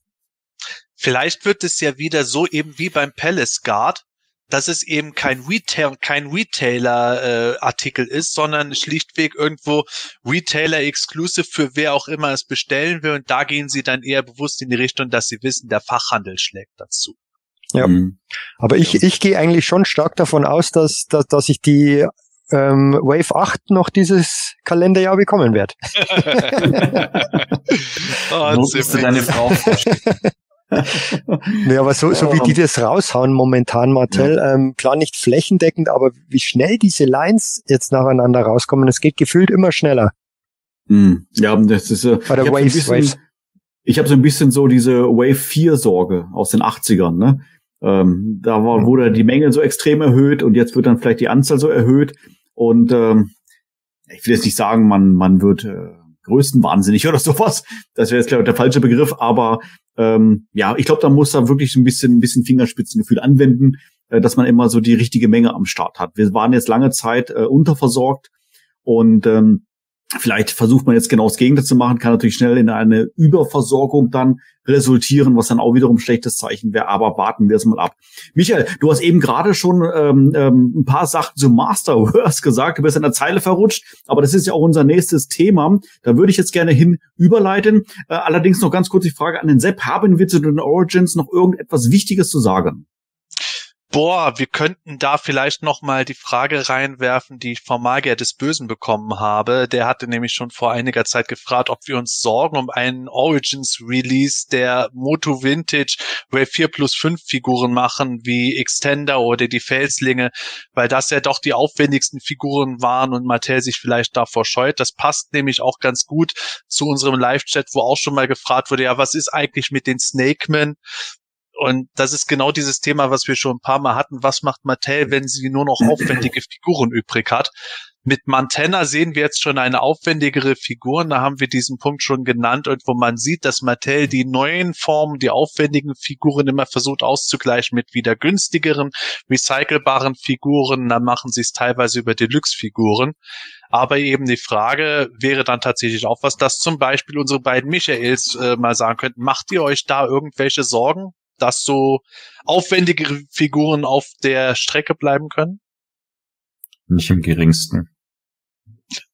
Vielleicht wird es ja wieder so eben wie beim Palace Guard, dass es eben kein Retail, kein Retailer-Artikel äh, ist, sondern schlichtweg irgendwo Retailer-Exclusive für wer auch immer es bestellen will. Und da gehen sie dann eher bewusst in die Richtung, dass sie wissen, der Fachhandel schlägt dazu. Ja. Mhm. Aber ich, ich gehe eigentlich schon stark davon aus, dass, dass, dass ich die ähm, Wave 8 noch dieses Kalenderjahr bekommen werde. oh, Musst du deine Frau ja, aber so, so wie die das raushauen momentan, Martell, ja. ähm, klar nicht flächendeckend, aber wie schnell diese Lines jetzt nacheinander rauskommen, es geht gefühlt immer schneller. Mhm. Ja, das ist äh, Oder Waves, so Waves. Ich habe so ein bisschen so diese Wave 4 Sorge aus den 80ern, ne? Ähm, da war, wurde die Menge so extrem erhöht und jetzt wird dann vielleicht die Anzahl so erhöht. Und ähm, ich will jetzt nicht sagen, man, man wird äh, größtenwahnsinnig oder sowas. Das wäre jetzt, glaube ich, der falsche Begriff. Aber ähm, ja, ich glaube, da muss da wirklich so ein bisschen, ein bisschen Fingerspitzengefühl anwenden, äh, dass man immer so die richtige Menge am Start hat. Wir waren jetzt lange Zeit äh, unterversorgt und ähm, Vielleicht versucht man jetzt genau das Gegenteil zu machen, kann natürlich schnell in eine Überversorgung dann resultieren, was dann auch wiederum ein schlechtes Zeichen wäre. Aber warten wir es mal ab. Michael, du hast eben gerade schon ähm, ähm, ein paar Sachen zu Masterverse gesagt. Du bist in der Zeile verrutscht, aber das ist ja auch unser nächstes Thema. Da würde ich jetzt gerne hin überleiten. Äh, allerdings noch ganz kurz die Frage an den Sepp. Haben wir zu den Origins noch irgendetwas Wichtiges zu sagen? Boah, wir könnten da vielleicht noch mal die Frage reinwerfen, die ich vom Magier des Bösen bekommen habe. Der hatte nämlich schon vor einiger Zeit gefragt, ob wir uns Sorgen um einen Origins Release der Moto Vintage Wave 4 plus 5 Figuren machen, wie Extender oder die Felslinge, weil das ja doch die aufwendigsten Figuren waren und Mattel sich vielleicht davor scheut. Das passt nämlich auch ganz gut zu unserem Live-Chat, wo auch schon mal gefragt wurde, ja, was ist eigentlich mit den Snakemen? Und das ist genau dieses Thema, was wir schon ein paar Mal hatten. Was macht Mattel, wenn sie nur noch aufwendige Figuren übrig hat? Mit Montana sehen wir jetzt schon eine aufwendigere Figur. Da haben wir diesen Punkt schon genannt und wo man sieht, dass Mattel die neuen Formen, die aufwendigen Figuren immer versucht auszugleichen mit wieder günstigeren, recycelbaren Figuren. Da machen sie es teilweise über Deluxe-Figuren. Aber eben die Frage wäre dann tatsächlich auch was, dass zum Beispiel unsere beiden Michaels äh, mal sagen könnten, macht ihr euch da irgendwelche Sorgen? Dass so aufwendige Figuren auf der Strecke bleiben können? Nicht im geringsten.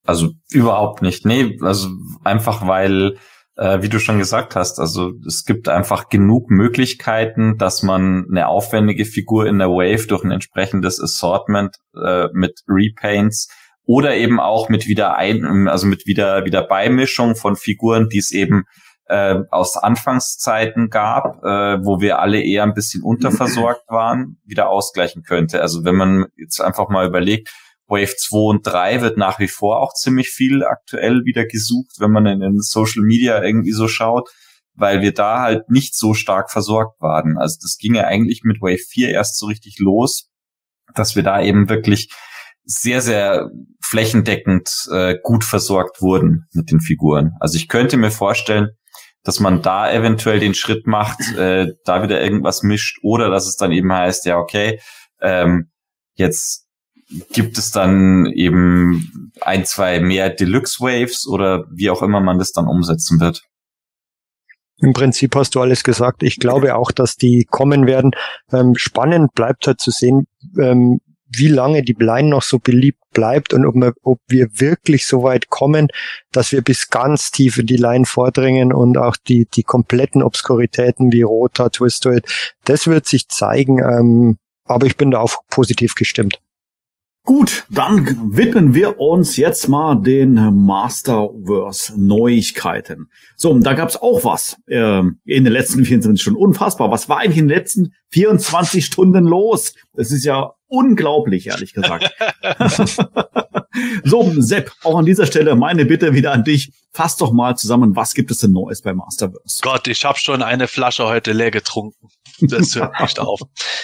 Also überhaupt nicht. Nee, also einfach weil, äh, wie du schon gesagt hast, also es gibt einfach genug Möglichkeiten, dass man eine aufwendige Figur in der Wave durch ein entsprechendes Assortment äh, mit Repaints oder eben auch mit wieder ein, also mit wieder wieder Beimischung von Figuren, die es eben äh, aus Anfangszeiten gab, äh, wo wir alle eher ein bisschen unterversorgt waren, wieder ausgleichen könnte. Also wenn man jetzt einfach mal überlegt, Wave 2 und 3 wird nach wie vor auch ziemlich viel aktuell wieder gesucht, wenn man in den Social Media irgendwie so schaut, weil wir da halt nicht so stark versorgt waren. Also das ging ja eigentlich mit Wave 4 erst so richtig los, dass wir da eben wirklich sehr, sehr flächendeckend äh, gut versorgt wurden mit den Figuren. Also ich könnte mir vorstellen, dass man da eventuell den Schritt macht, äh, da wieder irgendwas mischt oder dass es dann eben heißt, ja, okay, ähm, jetzt gibt es dann eben ein, zwei mehr Deluxe Waves oder wie auch immer man das dann umsetzen wird. Im Prinzip hast du alles gesagt. Ich glaube auch, dass die kommen werden. Ähm, spannend bleibt halt zu sehen, ähm, wie lange die Line noch so beliebt bleibt und ob wir, ob wir wirklich so weit kommen, dass wir bis ganz tief in die Line vordringen und auch die, die kompletten Obskuritäten wie Rota, Twistoid, das wird sich zeigen. Ähm, aber ich bin da auch positiv gestimmt. Gut, dann widmen wir uns jetzt mal den Masterverse Neuigkeiten. So, da gab's auch was äh, in den letzten 24 Stunden. Unfassbar. Was war eigentlich in den letzten 24 Stunden los? Das ist ja unglaublich, ehrlich gesagt. so, Sepp, auch an dieser Stelle meine Bitte wieder an dich. Fass doch mal zusammen, was gibt es denn Neues bei Masterverse? Gott, ich habe schon eine Flasche heute leer getrunken. Das hört nicht auf.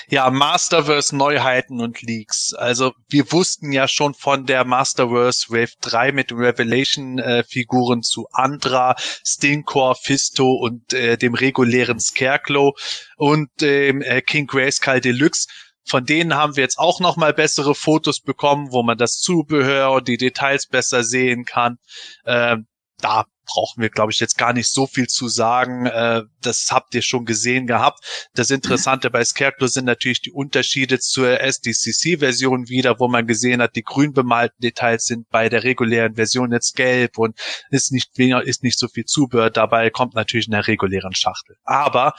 Ja, Masterverse Neuheiten und Leaks. Also wir wussten ja schon von der Masterverse Wave 3 mit Revelation äh, Figuren zu Andra, Stinkor, Fisto und äh, dem regulären Scarecrow und dem äh, King Grayskull Deluxe von denen haben wir jetzt auch noch mal bessere Fotos bekommen, wo man das Zubehör und die Details besser sehen kann. Ähm, da brauchen wir, glaube ich, jetzt gar nicht so viel zu sagen. Äh, das habt ihr schon gesehen gehabt. Das Interessante bei Scarecrow sind natürlich die Unterschiede zur SDCC-Version wieder, wo man gesehen hat, die grün bemalten Details sind bei der regulären Version jetzt gelb und ist nicht weniger, ist nicht so viel Zubehör dabei, kommt natürlich in der regulären Schachtel. Aber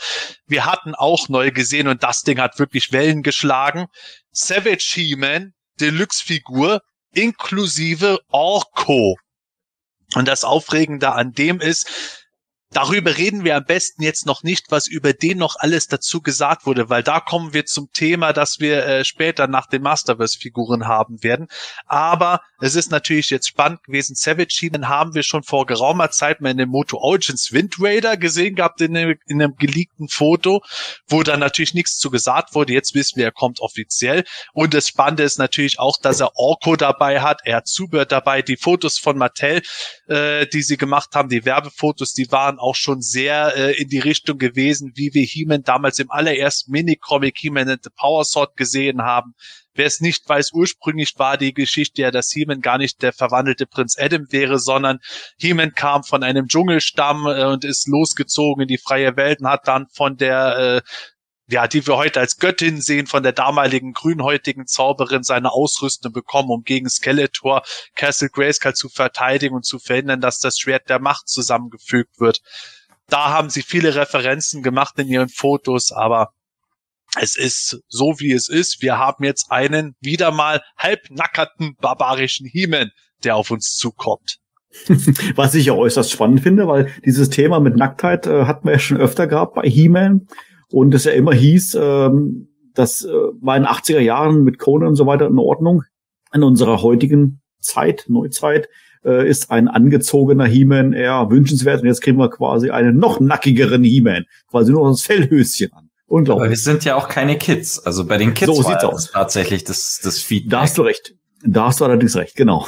wir hatten auch neu gesehen und das Ding hat wirklich Wellen geschlagen. Savage He-Man, Deluxe-Figur, inklusive Orko. Und das Aufregende an dem ist, Darüber reden wir am besten jetzt noch nicht, was über den noch alles dazu gesagt wurde, weil da kommen wir zum Thema, das wir äh, später nach den Masterverse-Figuren haben werden. Aber es ist natürlich jetzt spannend gewesen. Savage Heathen haben wir schon vor geraumer Zeit mal in dem Moto Origins Wind Raider gesehen gehabt in einem, in einem geleakten Foto, wo dann natürlich nichts zu gesagt wurde. Jetzt wissen wir, er kommt offiziell. Und das Spannende ist natürlich auch, dass er Orko dabei hat. Er hat Zubehör dabei. Die Fotos von Mattel, äh, die sie gemacht haben, die Werbefotos, die waren auch schon sehr äh, in die Richtung gewesen, wie wir He-Man damals im allerersten Minicomic He-Man and the Power Sword gesehen haben. Wer es nicht weiß, ursprünglich war die Geschichte ja, dass He-Man gar nicht der verwandelte Prinz Adam wäre, sondern He-Man kam von einem Dschungelstamm äh, und ist losgezogen in die freie Welt und hat dann von der äh, ja, die wir heute als Göttin sehen, von der damaligen grünhäutigen Zauberin seine Ausrüstung bekommen, um gegen Skeletor Castle Grayskull zu verteidigen und zu verhindern, dass das Schwert der Macht zusammengefügt wird. Da haben sie viele Referenzen gemacht in ihren Fotos, aber es ist so, wie es ist. Wir haben jetzt einen wieder mal halbnackerten barbarischen Hiemen, der auf uns zukommt. Was ich ja äußerst spannend finde, weil dieses Thema mit Nacktheit äh, hatten wir ja schon öfter gehabt bei He-Man. Und es ja immer hieß, ähm, das äh, war in den 80er Jahren mit Conan und so weiter in Ordnung. In unserer heutigen Zeit, Neuzeit, äh, ist ein angezogener He-Man eher wünschenswert. Und jetzt kriegen wir quasi einen noch nackigeren He-Man. Quasi nur das Fellhöschen an. Unglaublich. Aber wir sind ja auch keine Kids. Also bei den Kids so war das tatsächlich das, das Feedback. Da hast du recht. Da hast du allerdings recht, genau.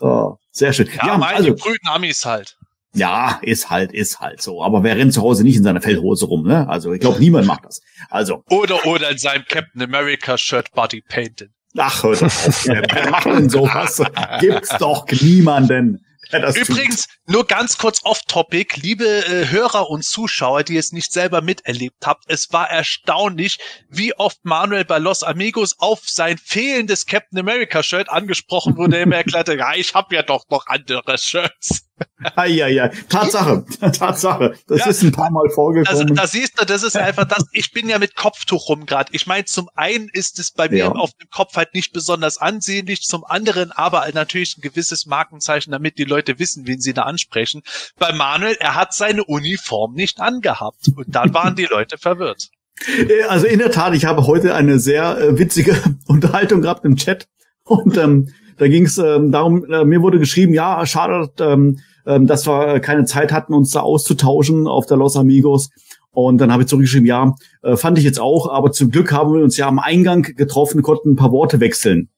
oh, sehr schön. Ja, ja meine also, brüten Amis halt. Ja, ist halt, ist halt so. Aber wer rennt zu Hause nicht in seiner Fellhose rum, ne? Also ich glaube, niemand macht das. Also. Oder oder in seinem Captain America Shirt Body painted. Ach, hört auf. wer macht denn sowas? Gibt's doch niemanden. Übrigens, tut. nur ganz kurz off-topic, liebe äh, Hörer und Zuschauer, die es nicht selber miterlebt habt, es war erstaunlich, wie oft Manuel bei Los Amigos auf sein fehlendes Captain America Shirt angesprochen wurde, er mir erklärte, ja, ich habe ja doch noch andere Shirts. Ja, ja, Tatsache, Tatsache. Das ja, ist ein paar Mal vorgekommen. Da, da siehst du, das ist einfach das. Ich bin ja mit Kopftuch rum gerade. Ich meine, zum einen ist es bei mir ja. auf dem Kopf halt nicht besonders ansehnlich, zum anderen aber natürlich ein gewisses Markenzeichen, damit die Leute wissen, wen sie da ansprechen. Bei Manuel, er hat seine Uniform nicht angehabt und dann waren die Leute verwirrt. Äh, also in der Tat, ich habe heute eine sehr äh, witzige Unterhaltung gehabt im Chat und ähm, da ging es ähm, darum, äh, mir wurde geschrieben, ja, schade, ähm, ähm, dass wir keine Zeit hatten, uns da auszutauschen auf der Los Amigos. Und dann habe ich zurückgeschrieben, ja, äh, fand ich jetzt auch, aber zum Glück haben wir uns ja am Eingang getroffen, konnten ein paar Worte wechseln.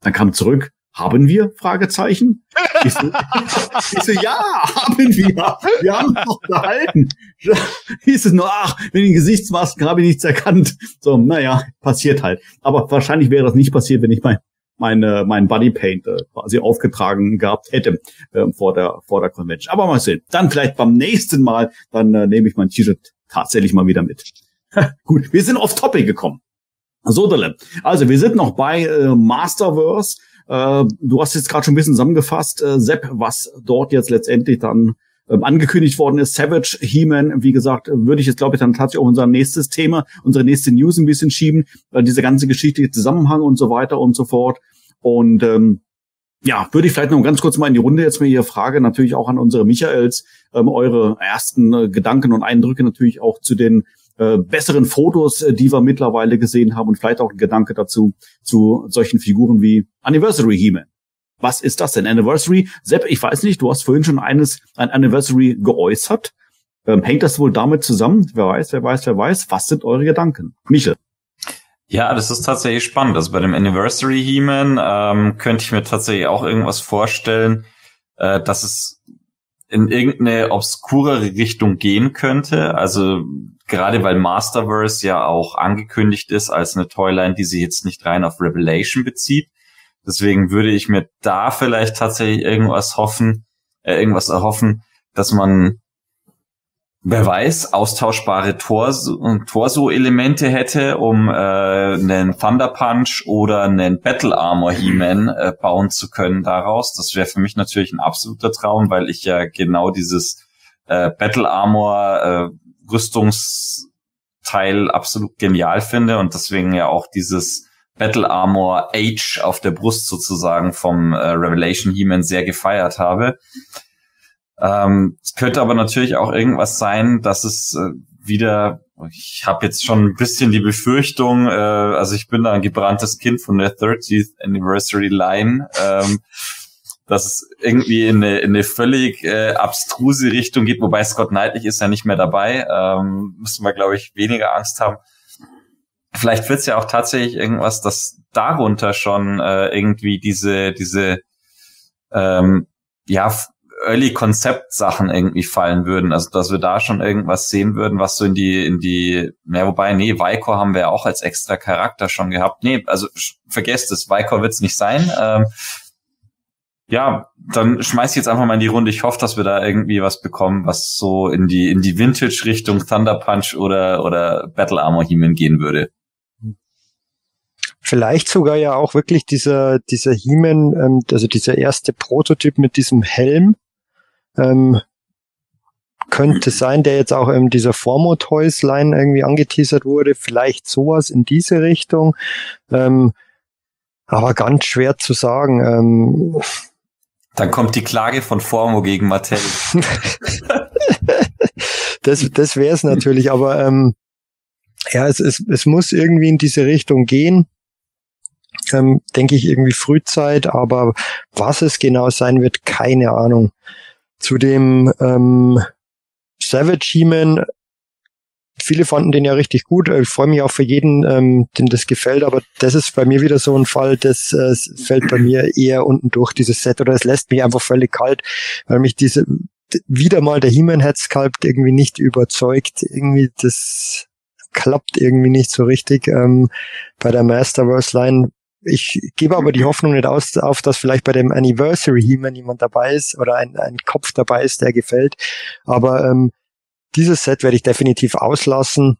Dann kam zurück, haben wir? Fragezeichen. Ich so, ich so, ja, haben wir. Wir haben uns noch gehalten. Hieß es nur, ach, mit den Gesichtsmasken habe ich nichts erkannt. So, naja, passiert halt. Aber wahrscheinlich wäre das nicht passiert, wenn ich mein, meine, mein Bodypaint äh, quasi aufgetragen gehabt hätte äh, vor der vor der Convention. Aber mal sehen. Dann vielleicht beim nächsten Mal, dann äh, nehme ich mein T-Shirt tatsächlich mal wieder mit. Gut, wir sind off Topic gekommen. So, also wir sind noch bei äh, Masterverse. Äh, du hast jetzt gerade schon ein bisschen zusammengefasst, äh, Sepp, was dort jetzt letztendlich dann ähm, angekündigt worden ist. Savage, He-Man, wie gesagt, würde ich jetzt, glaube ich, dann tatsächlich auch unser nächstes Thema, unsere nächste News ein bisschen schieben, weil diese ganze geschichtliche Zusammenhang und so weiter und so fort. Und ähm, ja, würde ich vielleicht noch ganz kurz mal in die Runde jetzt mal hier frage, natürlich auch an unsere Michaels, ähm, eure ersten äh, Gedanken und Eindrücke natürlich auch zu den äh, besseren Fotos, äh, die wir mittlerweile gesehen haben und vielleicht auch ein Gedanke dazu zu solchen Figuren wie Anniversary He-Man. Was ist das denn? Anniversary? Sepp, ich weiß nicht, du hast vorhin schon eines, ein Anniversary geäußert. Ähm, hängt das wohl damit zusammen? Wer weiß, wer weiß, wer weiß. Was sind eure Gedanken? Michel. Ja, das ist tatsächlich spannend. Also bei dem Anniversary He-Man ähm, könnte ich mir tatsächlich auch irgendwas vorstellen, äh, dass es in irgendeine obskure Richtung gehen könnte. Also gerade weil Masterverse ja auch angekündigt ist als eine Toyline, die sich jetzt nicht rein auf Revelation bezieht, Deswegen würde ich mir da vielleicht tatsächlich irgendwas hoffen, äh, irgendwas erhoffen, dass man, wer weiß, austauschbare Torso, Torso-Elemente hätte, um äh, einen Thunder Punch oder einen Battle Armor He-Man äh, bauen zu können daraus. Das wäre für mich natürlich ein absoluter Traum, weil ich ja genau dieses äh, Battle Armor äh, Rüstungsteil absolut genial finde und deswegen ja auch dieses Battle Armor Age auf der Brust sozusagen vom äh, Revelation He-Man sehr gefeiert habe. Ähm, es könnte aber natürlich auch irgendwas sein, dass es äh, wieder, ich habe jetzt schon ein bisschen die Befürchtung, äh, also ich bin da ein gebranntes Kind von der 30th Anniversary Line, ähm, dass es irgendwie in eine, in eine völlig äh, abstruse Richtung geht, wobei Scott Knightley ist ja nicht mehr dabei, ähm, müssen wir, glaube ich, weniger Angst haben vielleicht wird's ja auch tatsächlich irgendwas, dass darunter schon äh, irgendwie diese, diese ähm, ja, Early Konzept Sachen irgendwie fallen würden. Also dass wir da schon irgendwas sehen würden, was so in die, in die, ja, wobei, nee, Vicor haben wir ja auch als extra Charakter schon gehabt. Nee, also vergesst es, Vicor wird's nicht sein. Ähm, ja, dann schmeiß ich jetzt einfach mal in die Runde. Ich hoffe, dass wir da irgendwie was bekommen, was so in die, in die Vintage-Richtung Thunder Punch oder, oder Battle Armor He-Man gehen würde vielleicht sogar ja auch wirklich dieser, dieser He-Man, ähm, also dieser erste Prototyp mit diesem Helm, ähm, könnte sein, der jetzt auch in dieser Formo Toys Line irgendwie angeteasert wurde, vielleicht sowas in diese Richtung. Ähm, aber ganz schwer zu sagen. Ähm, Dann kommt die Klage von Formo gegen Mattel. das das wäre es natürlich, aber ähm, ja, es, es, es muss irgendwie in diese Richtung gehen ähm, denke ich, irgendwie Frühzeit, aber was es genau sein wird, keine Ahnung. Zu dem ähm, Savage He-Man, viele fanden den ja richtig gut. Ich freue mich auch für jeden, ähm, dem das gefällt, aber das ist bei mir wieder so ein Fall, das äh, fällt bei mir eher unten durch, dieses Set, oder es lässt mich einfach völlig kalt, weil mich diese wieder mal der He-Man Head Sculpt irgendwie nicht überzeugt. Irgendwie das klappt irgendwie nicht so richtig. Ähm, bei der Masterverse Line ich gebe aber die Hoffnung nicht aus, auf, dass vielleicht bei dem Anniversary He-Man jemand dabei ist oder ein, ein Kopf dabei ist, der gefällt. Aber ähm, dieses Set werde ich definitiv auslassen.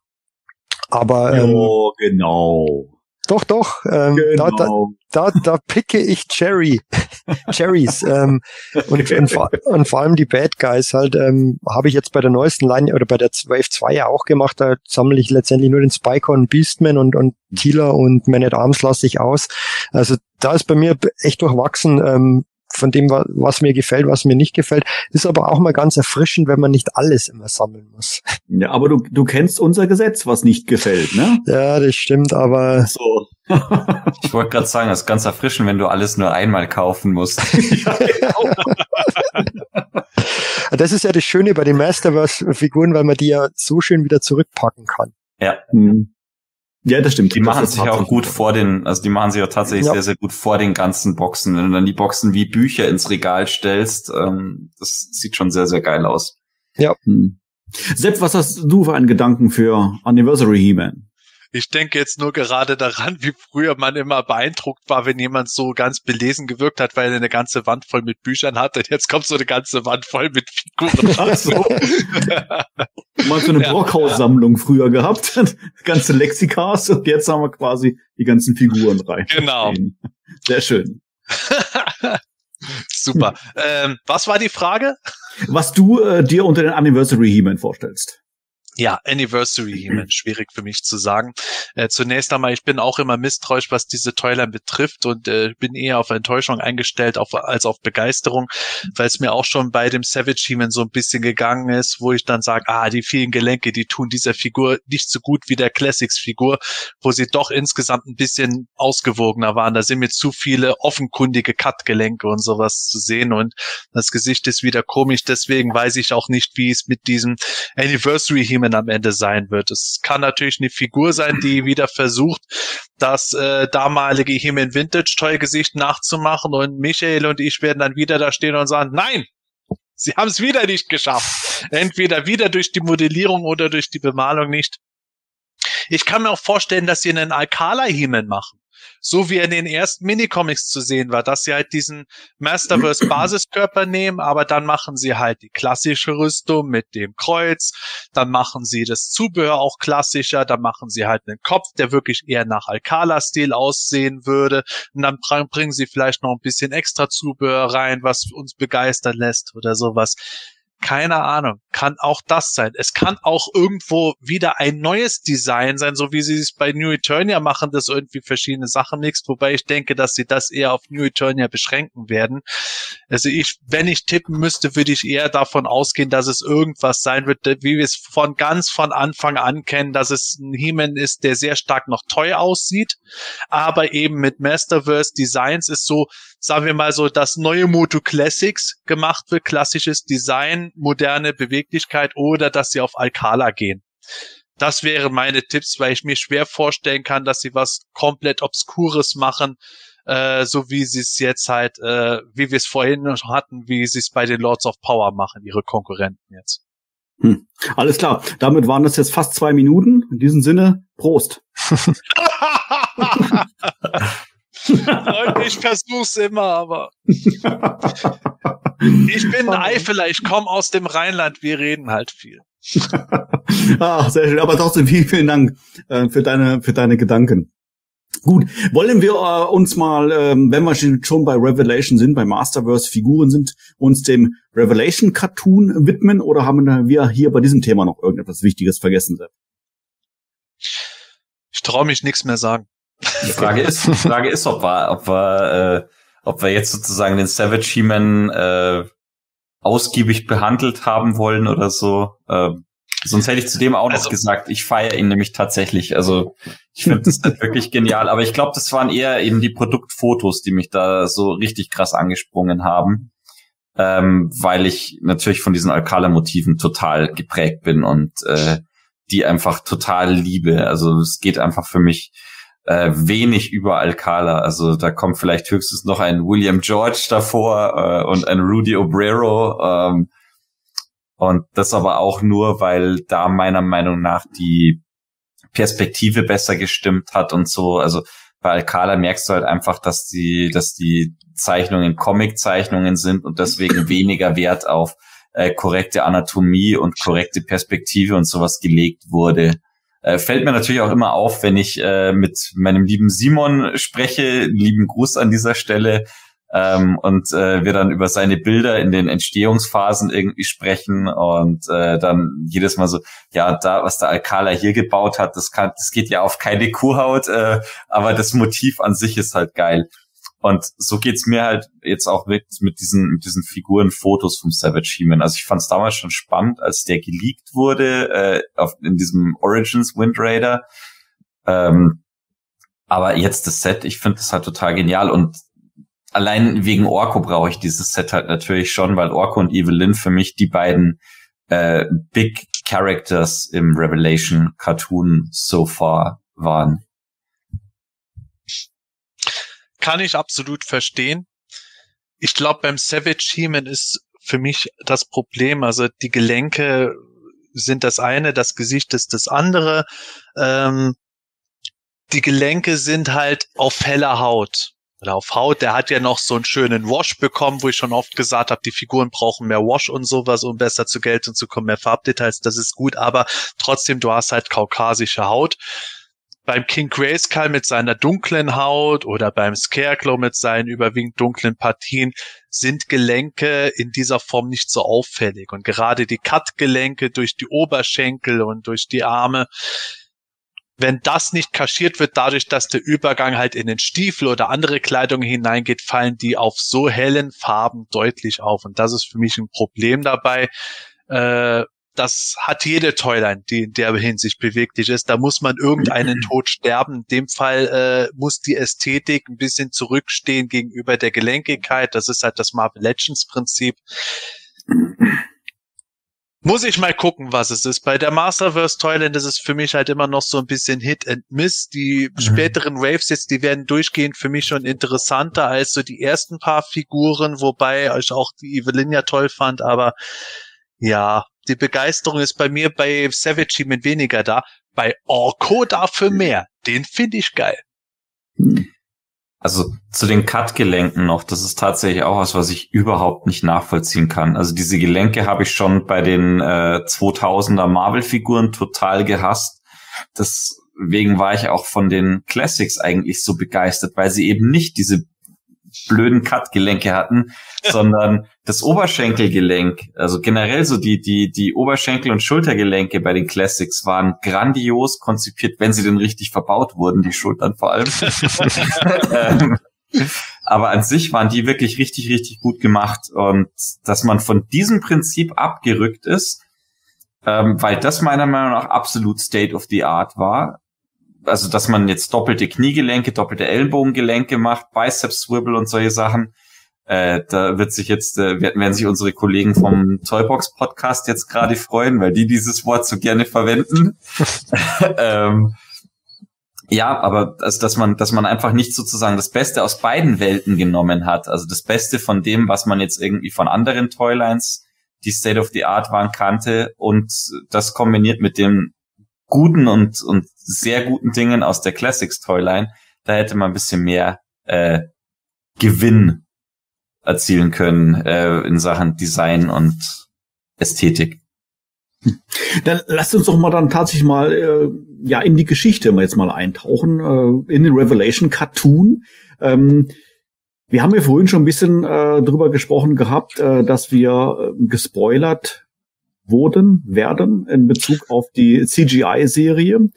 Aber ähm, oh, genau. Doch, doch. Ähm, genau. da, da, da, da picke ich Cherry. Cherries. ähm, und, und, und, vor allem die Bad Guys halt, ähm, habe ich jetzt bei der neuesten Line oder bei der Wave 2 ja auch gemacht. Da sammle ich letztendlich nur den Spycon Beastman und, und Tila und Man at Arms lasse ich aus. Also da ist bei mir echt durchwachsen. Ähm, von dem, was mir gefällt, was mir nicht gefällt. Ist aber auch mal ganz erfrischend, wenn man nicht alles immer sammeln muss. Ja, aber du, du kennst unser Gesetz, was nicht gefällt, ne? Ja, das stimmt, aber. So. ich wollte gerade sagen, das ist ganz erfrischend, wenn du alles nur einmal kaufen musst. ja, genau. das ist ja das Schöne bei den Masterverse-Figuren, weil man die ja so schön wieder zurückpacken kann. Ja. Mhm. Ja, das stimmt. Die das machen sich auch gut vor den, also die machen sich auch tatsächlich ja. sehr, sehr gut vor den ganzen Boxen. Wenn du dann die Boxen wie Bücher ins Regal stellst, ähm, das sieht schon sehr, sehr geil aus. Ja. Hm. Sepp, was hast du für einen Gedanken für Anniversary He-Man? Ich denke jetzt nur gerade daran, wie früher man immer beeindruckt war, wenn jemand so ganz belesen gewirkt hat, weil er eine ganze Wand voll mit Büchern hatte. Jetzt kommt so eine ganze Wand voll mit Figuren. so. Mal so eine ja, Brockhaus-Sammlung früher gehabt, ganze Lexikas und jetzt haben wir quasi die ganzen Figuren rein. Genau. Sehr schön. Super. Ähm, was war die Frage? Was du äh, dir unter den Anniversary He-Man vorstellst? Ja, Anniversary He-Man, schwierig für mich zu sagen. Äh, zunächst einmal, ich bin auch immer misstrauisch, was diese Toyline betrifft und äh, bin eher auf Enttäuschung eingestellt auf, als auf Begeisterung, weil es mir auch schon bei dem Savage He-Man so ein bisschen gegangen ist, wo ich dann sage, ah, die vielen Gelenke, die tun dieser Figur nicht so gut wie der Classics-Figur, wo sie doch insgesamt ein bisschen ausgewogener waren. Da sind mir zu viele offenkundige Cut-Gelenke und sowas zu sehen und das Gesicht ist wieder komisch, deswegen weiß ich auch nicht, wie es mit diesem Anniversary He-Man He-Man am Ende sein wird. Es kann natürlich eine Figur sein, die wieder versucht, das äh, damalige He-Man Vintage Toy-Gesicht nachzumachen und Michael und ich werden dann wieder da stehen und sagen, nein, sie haben es wieder nicht geschafft. Entweder wieder durch die Modellierung oder durch die Bemalung nicht. Ich kann mir auch vorstellen, dass sie einen Alcala He-Man machen so wie in den ersten Minicomics zu sehen war, dass sie halt diesen Masterverse Basiskörper nehmen, aber dann machen sie halt die klassische Rüstung mit dem Kreuz, dann machen sie das Zubehör auch klassischer, dann machen sie halt einen Kopf, der wirklich eher nach Alcala-Stil aussehen würde und dann bringen sie vielleicht noch ein bisschen extra Zubehör rein, was uns begeistern lässt oder sowas keine Ahnung, kann auch das sein. Es kann auch irgendwo wieder ein neues Design sein, so wie sie es bei New Eternia machen, das irgendwie verschiedene Sachen mixt, wobei ich denke, dass sie das eher auf New Eternia beschränken werden. Also ich, wenn ich tippen müsste, würde ich eher davon ausgehen, dass es irgendwas sein wird, wie wir es von ganz von Anfang an kennen, dass es ein He-Man ist, der sehr stark noch teuer aussieht, aber eben mit Masterverse Designs ist so, sagen wir mal so, das neue Moto Classics gemacht wird, klassisches Design, moderne Beweglichkeit oder dass sie auf Alcala gehen. Das wären meine Tipps, weil ich mir schwer vorstellen kann, dass sie was komplett Obskures machen, äh, so wie sie es jetzt halt, äh, wie wir es vorhin hatten, wie sie es bei den Lords of Power machen, ihre Konkurrenten jetzt. Hm. Alles klar. Damit waren das jetzt fast zwei Minuten. In diesem Sinne, Prost. Leute, ich versuch's immer, aber. ich bin ein Eifeler, ich komme aus dem Rheinland, wir reden halt viel. ah, sehr schön. Aber trotzdem vielen, vielen Dank äh, für deine, für deine Gedanken. Gut, wollen wir äh, uns mal, ähm, wenn wir schon bei Revelation sind, bei Masterverse Figuren sind, uns dem Revelation Cartoon widmen oder haben wir hier bei diesem Thema noch irgendetwas Wichtiges vergessen? Ich traue mich nichts mehr sagen. Die Frage ist, die Frage ist, ob wir, ob wir, äh, ob wir jetzt sozusagen den Savage He-Man äh, ausgiebig behandelt haben wollen oder so. Äh, sonst hätte ich zu dem auch noch also, gesagt, ich feiere ihn nämlich tatsächlich. Also ich finde das halt wirklich genial. Aber ich glaube, das waren eher eben die Produktfotos, die mich da so richtig krass angesprungen haben. Ähm, weil ich natürlich von diesen Alcala-Motiven total geprägt bin und äh, die einfach total liebe. Also es geht einfach für mich äh, wenig über Alcala. Also da kommt vielleicht höchstens noch ein William George davor äh, und ein Rudy Obrero. Ähm, und das aber auch nur, weil da meiner Meinung nach die Perspektive besser gestimmt hat und so. Also bei Alcala merkst du halt einfach, dass die, dass die Zeichnungen Comic-Zeichnungen sind und deswegen weniger Wert auf äh, korrekte Anatomie und korrekte Perspektive und sowas gelegt wurde. Äh, fällt mir natürlich auch immer auf, wenn ich äh, mit meinem lieben Simon spreche. Lieben Gruß an dieser Stelle. Ähm, und äh, wir dann über seine Bilder in den Entstehungsphasen irgendwie sprechen und äh, dann jedes Mal so, ja, da, was der Alcala hier gebaut hat, das kann, das geht ja auf keine Kuhhaut, äh, aber das Motiv an sich ist halt geil. Und so geht's mir halt jetzt auch mit, diesen, mit diesen Figurenfotos vom Savage He-Man. Also ich fand es damals schon spannend, als der geleakt wurde, äh, auf, in diesem Origins Wind Raider. Ähm, aber jetzt das Set, ich finde das halt total genial und allein wegen Orko brauche ich dieses Set halt natürlich schon, weil Orko und Evelyn für mich die beiden äh, Big Characters im Revelation Cartoon so far waren. Kann ich absolut verstehen. Ich glaube, beim Savage He-Man ist für mich das Problem, also die Gelenke sind das eine, das Gesicht ist das andere. Ähm, die Gelenke sind halt auf heller Haut oder auf Haut. Der hat ja noch so einen schönen Wash bekommen, wo ich schon oft gesagt habe, die Figuren brauchen mehr Wash und sowas, um besser zu Geltung zu kommen, mehr Farbdetails, das ist gut, aber trotzdem, du hast halt kaukasische Haut. Beim King Grayskull mit seiner dunklen Haut oder beim Scarecrow mit seinen überwiegend dunklen Partien sind Gelenke in dieser Form nicht so auffällig. Und gerade die Cut-Gelenke durch die Oberschenkel und durch die Arme, wenn das nicht kaschiert wird, dadurch, dass der Übergang halt in den Stiefel oder andere Kleidung hineingeht, fallen die auf so hellen Farben deutlich auf. Und das ist für mich ein Problem dabei. Äh, das hat jede Toyline, die in der Hinsicht beweglich ist. Da muss man irgendeinen Tod sterben. In dem Fall äh, muss die Ästhetik ein bisschen zurückstehen gegenüber der Gelenkigkeit. Das ist halt das Marvel Legends Prinzip. Muss ich mal gucken, was es ist. Bei der Masterverse Toyland ist es für mich halt immer noch so ein bisschen Hit and Miss. Die mhm. späteren Waves jetzt, die werden durchgehend für mich schon interessanter als so die ersten paar Figuren, wobei ich auch die Evelyn ja toll fand, aber ja, die Begeisterung ist bei mir bei Savage mit weniger da. Bei Orko dafür mehr. Den finde ich geil. Hm. Also zu den Cut-Gelenken noch, das ist tatsächlich auch was, was ich überhaupt nicht nachvollziehen kann. Also diese Gelenke habe ich schon bei den äh, 2000er Marvel-Figuren total gehasst. Deswegen war ich auch von den Classics eigentlich so begeistert, weil sie eben nicht diese blöden Cut-Gelenke hatten, sondern das Oberschenkelgelenk, also generell so die, die, die Oberschenkel- und Schultergelenke bei den Classics waren grandios konzipiert, wenn sie denn richtig verbaut wurden, die Schultern vor allem. Ähm, aber an sich waren die wirklich richtig, richtig gut gemacht und dass man von diesem Prinzip abgerückt ist, ähm, weil das meiner Meinung nach absolut State of the Art war, also dass man jetzt doppelte Kniegelenke, doppelte Ellbogengelenke macht, Biceps Swivel und solche Sachen. Äh, da wird sich jetzt, äh, werden sich unsere Kollegen vom Toybox Podcast jetzt gerade freuen, weil die dieses Wort so gerne verwenden. ähm, ja, aber also, dass man, dass man einfach nicht sozusagen das Beste aus beiden Welten genommen hat. Also das Beste von dem, was man jetzt irgendwie von anderen Toylines, die State of the Art waren, kannte und das kombiniert mit dem guten und, und sehr guten Dingen aus der Classics Toyline, da hätte man ein bisschen mehr äh, Gewinn erzielen können äh, in Sachen Design und Ästhetik. Dann lasst uns doch mal dann tatsächlich mal äh, ja in die Geschichte mal jetzt mal eintauchen äh, in den Revelation Cartoon. Ähm, wir haben ja vorhin schon ein bisschen äh, drüber gesprochen gehabt, äh, dass wir äh, gespoilert wurden, werden in Bezug auf die CGI-Serie.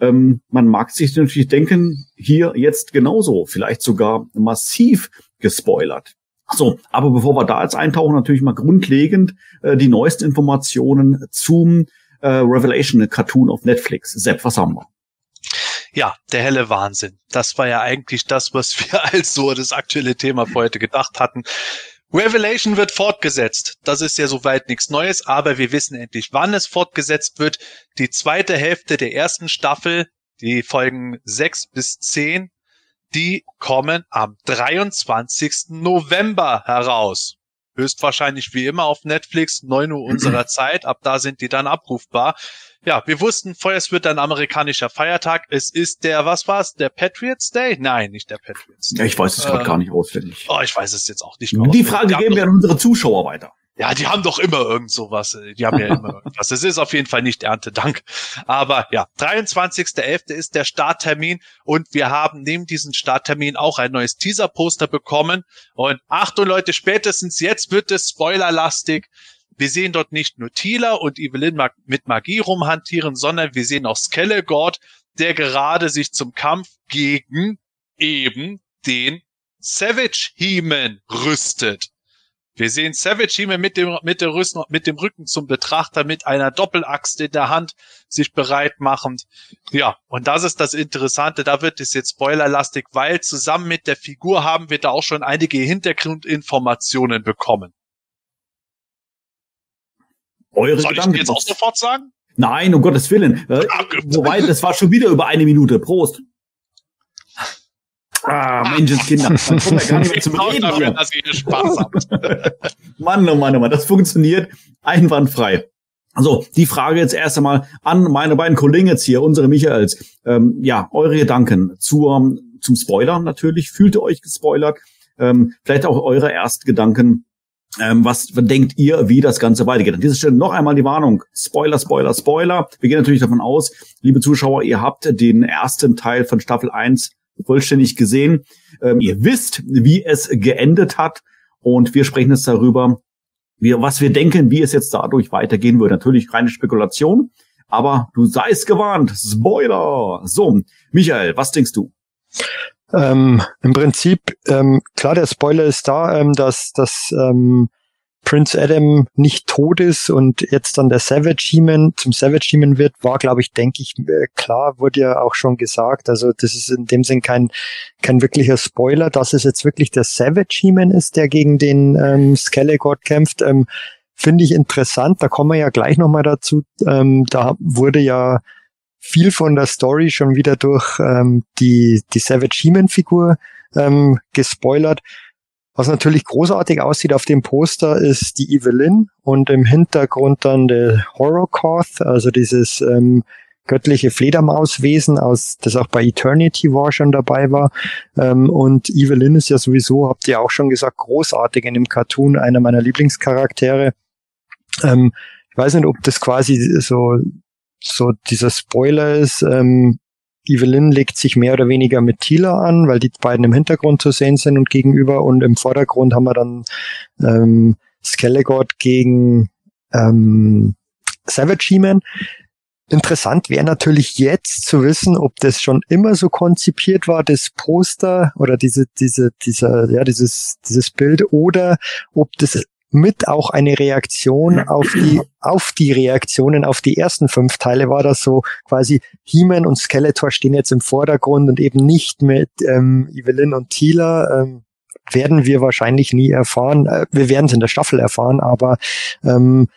Ähm, man mag sich natürlich denken, hier jetzt genauso, vielleicht sogar massiv gespoilert. So, aber bevor wir da jetzt eintauchen, natürlich mal grundlegend äh, die neuesten Informationen zum äh, Revelation Cartoon auf Netflix. Sepp, was haben wir? Ja, der helle Wahnsinn. Das war ja eigentlich das, was wir als so das aktuelle Thema für heute gedacht hatten. Revelation wird fortgesetzt. Das ist ja soweit nichts Neues, aber wir wissen endlich, wann es fortgesetzt wird. Die zweite Hälfte der ersten Staffel, die Folgen sechs bis zehn, die kommen am 23. November heraus. Höchstwahrscheinlich wie immer auf Netflix, 9 Uhr unserer Zeit. Ab da sind die dann abrufbar. Ja, wir wussten vorher, es wird ein amerikanischer Feiertag. Es ist der, was war's, der Patriots Day? Nein, nicht der Patriots Day. Ja, ich weiß es äh, gerade gar nicht auswendig. Oh, ich weiß es jetzt auch nicht mehr. Die Frage geben wir an unsere Zuschauer weiter. Ja, die haben doch immer irgend sowas. Die haben ja immer irgendwas. Es ist auf jeden Fall nicht Erntedank. Aber ja, 23.11. ist der Starttermin und wir haben neben diesem Starttermin auch ein neues Teaser-Poster bekommen. Und Achtung Leute, spätestens jetzt wird es spoilerlastig. Wir sehen dort nicht nur Tila und Evelyn mit Magie rumhantieren, sondern wir sehen auch Skelegord, der gerade sich zum Kampf gegen eben den Savage He-Man rüstet. Wir sehen Savage He-Man mit dem, mit, der Rüsten, mit dem Rücken zum Betrachter, mit einer Doppelaxt in der Hand, sich bereit machend. Ja, und das ist das Interessante. Da wird es jetzt spoilerlastig, weil zusammen mit der Figur haben wir da auch schon einige Hintergrundinformationen bekommen. Eure Soll Gedanken. ich jetzt auch sofort sagen? Nein, um Gottes Willen. Äh, wobei, das war schon wieder über eine Minute. Prost. Ah, Menschenskinder. Man kommt ja gar nicht mehr Ich zum sorge Reden dafür, hier. dass ihr Spaß habt. Mann, oh Mann, oh Mann, das funktioniert einwandfrei. Also, die Frage jetzt erst einmal an meine beiden Kollegen jetzt hier, unsere Michaels. Ähm, ja, eure Gedanken zur, zum Spoiler natürlich. Fühlt ihr euch gespoilert? Ähm, vielleicht auch eure Erstgedanken. Ähm, was denkt ihr, wie das Ganze weitergeht? An dieser Stelle noch einmal die Warnung. Spoiler, Spoiler, Spoiler. Wir gehen natürlich davon aus, liebe Zuschauer, ihr habt den ersten Teil von Staffel 1 vollständig gesehen. Ähm, ihr wisst, wie es geendet hat. Und wir sprechen jetzt darüber, wie, was wir denken, wie es jetzt dadurch weitergehen wird. Natürlich keine Spekulation, aber du seist gewarnt. Spoiler! So, Michael, was denkst du? Ähm, Im Prinzip, ähm, klar, der Spoiler ist da, ähm, dass, dass ähm, Prince Adam nicht tot ist und jetzt dann der Savage He-Man zum Savage He-Man wird, war, glaube ich, denke ich, äh, klar, wurde ja auch schon gesagt. Also das ist in dem Sinn kein, kein wirklicher Spoiler, dass es jetzt wirklich der Savage He-Man ist, der gegen den ähm, Skelegord kämpft. Ähm, Finde ich interessant, da kommen wir ja gleich nochmal dazu. Ähm, da wurde ja viel von der Story schon wieder durch ähm, die, die Savage He-Man-Figur ähm, gespoilert. Was natürlich großartig aussieht auf dem Poster ist die Evelyn und im Hintergrund dann der Horrorcoth, also dieses ähm, göttliche Fledermauswesen aus, das auch bei Eternity War schon dabei war. Ähm, und Evelyn ist ja sowieso, habt ihr auch schon gesagt, großartig in dem Cartoon, einer meiner Lieblingscharaktere. Ähm, ich weiß nicht, ob das quasi so so dieser Spoiler ist, ähm, Evelyn legt sich mehr oder weniger mit Tila an, weil die beiden im Hintergrund zu sehen sind und gegenüber und im Vordergrund haben wir dann ähm, Skelegord gegen ähm, Savage He-Man. Interessant wäre natürlich jetzt zu wissen, ob das schon immer so konzipiert war, das Poster oder diese, diese, dieser, ja, dieses, dieses Bild, oder ob das mit auch eine Reaktion auf die, auf die Reaktionen auf die ersten fünf Teile war das so quasi He-Man und Skeletor stehen jetzt im Vordergrund und eben nicht mit ähm, Evelyn und Tila. Ähm, werden wir wahrscheinlich nie erfahren. Äh, wir werden es in der Staffel erfahren, aber ähm,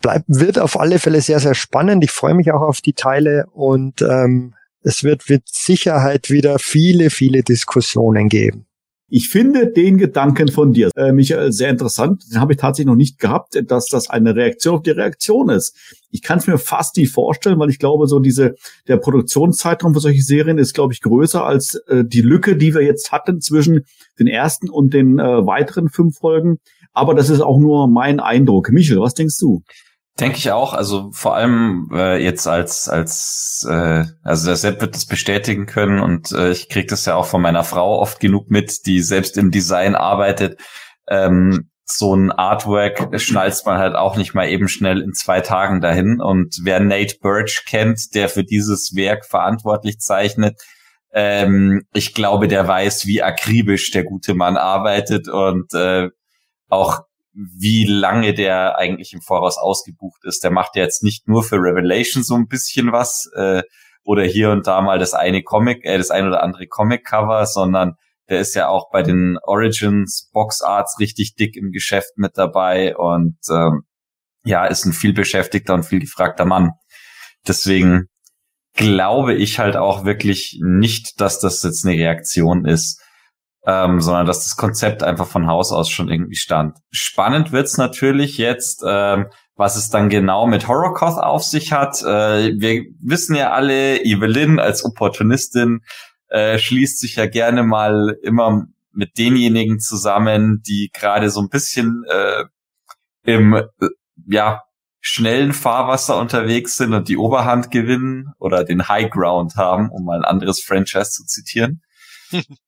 bleibt, wird auf alle Fälle sehr, sehr spannend. Ich freue mich auch auf die Teile und ähm, es wird mit Sicherheit wieder viele, viele Diskussionen geben. Ich finde den Gedanken von dir, äh, Michael, sehr interessant. Den habe ich tatsächlich noch nicht gehabt, dass das eine Reaktion auf die Reaktion ist. Ich kann es mir fast nicht vorstellen, weil ich glaube, so diese der Produktionszeitraum für solche Serien ist, glaube ich, größer als äh, die Lücke, die wir jetzt hatten zwischen den ersten und den äh, weiteren fünf Folgen. Aber das ist auch nur mein Eindruck. Michael, was denkst du? Denke ich auch. Also vor allem äh, jetzt als als äh, also der Sepp wird das bestätigen können und äh, ich kriege das ja auch von meiner Frau oft genug mit, die selbst im Design arbeitet. Ähm, so ein Artwork schnalzt man halt auch nicht mal eben schnell in zwei Tagen dahin. Und wer Nate Birch kennt, der für dieses Werk verantwortlich zeichnet, ähm, ich glaube, der weiß, wie akribisch der gute Mann arbeitet und äh, auch wie lange der eigentlich im Voraus ausgebucht ist. Der macht ja jetzt nicht nur für Revelation so ein bisschen was äh, oder hier und da mal das eine Comic, äh, das ein oder andere Comic-Cover, sondern der ist ja auch bei den Origins Box Arts richtig dick im Geschäft mit dabei und ähm, ja, ist ein viel beschäftigter und viel gefragter Mann. Deswegen glaube ich halt auch wirklich nicht, dass das jetzt eine Reaktion ist ähm, sondern dass das Konzept einfach von Haus aus schon irgendwie stand. Spannend wird's natürlich jetzt, ähm, was es dann genau mit Horrorcoth auf sich hat. Äh, wir wissen ja alle, Evelyn als Opportunistin äh, schließt sich ja gerne mal immer mit denjenigen zusammen, die gerade so ein bisschen äh, im äh, ja schnellen Fahrwasser unterwegs sind und die Oberhand gewinnen oder den High Ground haben, um mal ein anderes Franchise zu zitieren.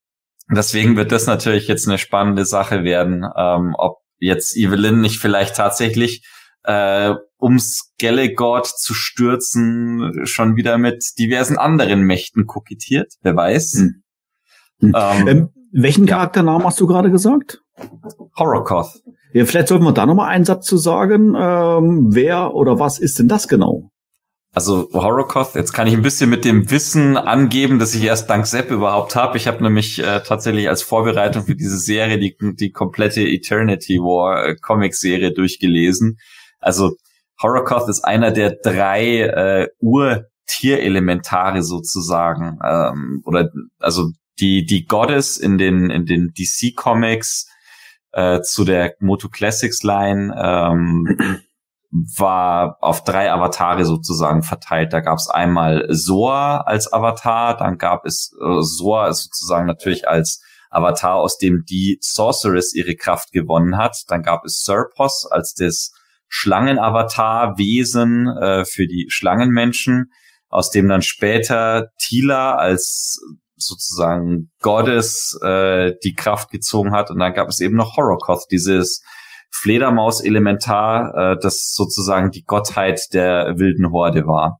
Deswegen wird das natürlich jetzt eine spannende Sache werden, ähm, ob jetzt Evelyn nicht vielleicht tatsächlich äh, um Skelegord zu stürzen schon wieder mit diversen anderen Mächten kokettiert, wer weiß. Hm. Hm. Ähm, ähm, welchen ja. Charakternamen hast du gerade gesagt? Horrorcoth. Ja, vielleicht sollten wir da nochmal einen Satz zu sagen. Ähm, wer oder was ist denn das genau? Also Horrorcoth, jetzt kann ich ein bisschen mit dem Wissen angeben, dass ich erst dank Sepp überhaupt habe. Ich habe nämlich äh, tatsächlich als Vorbereitung für diese Serie die, die komplette Eternity War äh, Comic-Serie durchgelesen. Also Horrorcoth ist einer der drei äh, Urtierelementare sozusagen. Ähm, oder also die, die Goddess in den, in den DC Comics äh, zu der Moto Classics Line ähm, war auf drei Avatare sozusagen verteilt. Da gab es einmal Soa als Avatar, dann gab es äh, Soa sozusagen natürlich als Avatar, aus dem die Sorceress ihre Kraft gewonnen hat. Dann gab es Serpos als das Schlangenavatar-Wesen äh, für die Schlangenmenschen, aus dem dann später Tila als sozusagen Goddess äh, die Kraft gezogen hat. Und dann gab es eben noch Horrorcoth, dieses Fledermaus-Elementar, äh, das sozusagen die Gottheit der wilden Horde war.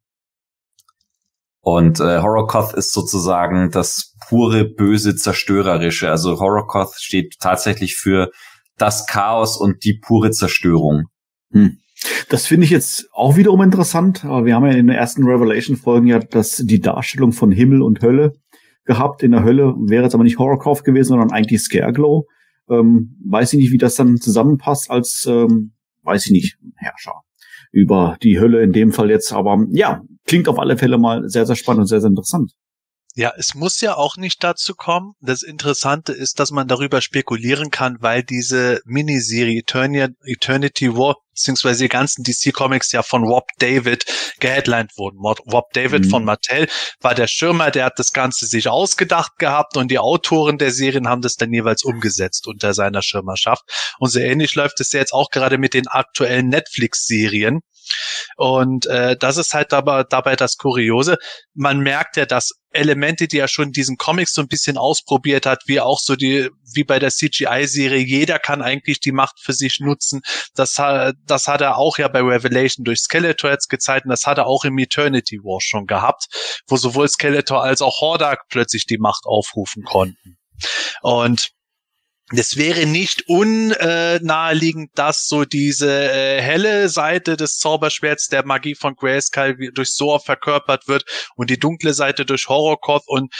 Und äh, Horrorcoth ist sozusagen das pure böse Zerstörerische. Also Horrorcoth steht tatsächlich für das Chaos und die pure Zerstörung. Hm. Das finde ich jetzt auch wiederum interessant. Wir haben ja in den ersten Revelation-Folgen ja das, die Darstellung von Himmel und Hölle gehabt. In der Hölle wäre es aber nicht Horrorcoth gewesen, sondern eigentlich Scareglow. Ähm, weiß ich nicht, wie das dann zusammenpasst als, ähm, weiß ich nicht, Herrscher über die Hölle in dem Fall jetzt. Aber ja, klingt auf alle Fälle mal sehr, sehr spannend und sehr, sehr interessant. Ja, es muss ja auch nicht dazu kommen. Das Interessante ist, dass man darüber spekulieren kann, weil diese Miniserie Eternity War beziehungsweise die ganzen DC Comics ja von Rob David geheadlined wurden. Rob David mhm. von Mattel war der Schirmer, der hat das Ganze sich ausgedacht gehabt und die Autoren der Serien haben das dann jeweils umgesetzt unter seiner Schirmerschaft. Und so ähnlich läuft es ja jetzt auch gerade mit den aktuellen Netflix-Serien. Und äh, das ist halt aber dabei das Kuriose. Man merkt ja, dass Elemente, die er schon in diesen Comics so ein bisschen ausprobiert hat, wie auch so die, wie bei der CGI-Serie, jeder kann eigentlich die Macht für sich nutzen. Das, das hat er auch ja bei Revelation durch Skeletor jetzt gezeigt und das hat er auch im Eternity War schon gehabt, wo sowohl Skeletor als auch Hordak plötzlich die Macht aufrufen konnten. Und es wäre nicht unnaheliegend, dass so diese äh, helle Seite des Zauberschwerts der Magie von Grayskull durch Sor verkörpert wird und die dunkle Seite durch Horrorkoth und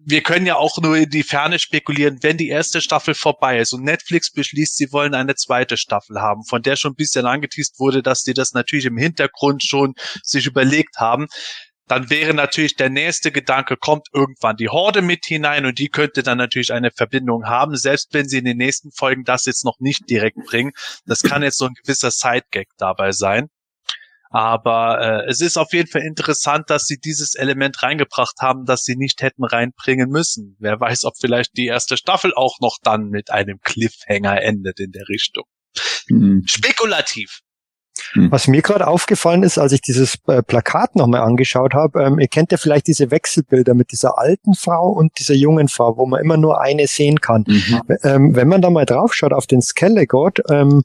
wir können ja auch nur in die Ferne spekulieren, wenn die erste Staffel vorbei ist. Und Netflix beschließt, sie wollen eine zweite Staffel haben, von der schon ein bisschen angeteased wurde, dass die das natürlich im Hintergrund schon sich überlegt haben dann wäre natürlich der nächste Gedanke, kommt irgendwann die Horde mit hinein und die könnte dann natürlich eine Verbindung haben, selbst wenn sie in den nächsten Folgen das jetzt noch nicht direkt bringen. Das kann jetzt so ein gewisser Sidegag dabei sein. Aber äh, es ist auf jeden Fall interessant, dass sie dieses Element reingebracht haben, das sie nicht hätten reinbringen müssen. Wer weiß, ob vielleicht die erste Staffel auch noch dann mit einem Cliffhanger endet in der Richtung. Mhm. Spekulativ. Hm. Was mir gerade aufgefallen ist, als ich dieses äh, Plakat nochmal angeschaut habe, ähm, ihr kennt ja vielleicht diese Wechselbilder mit dieser alten Frau und dieser jungen Frau, wo man immer nur eine sehen kann. Mhm. Ähm, wenn man da mal draufschaut auf den Skelligod, ähm,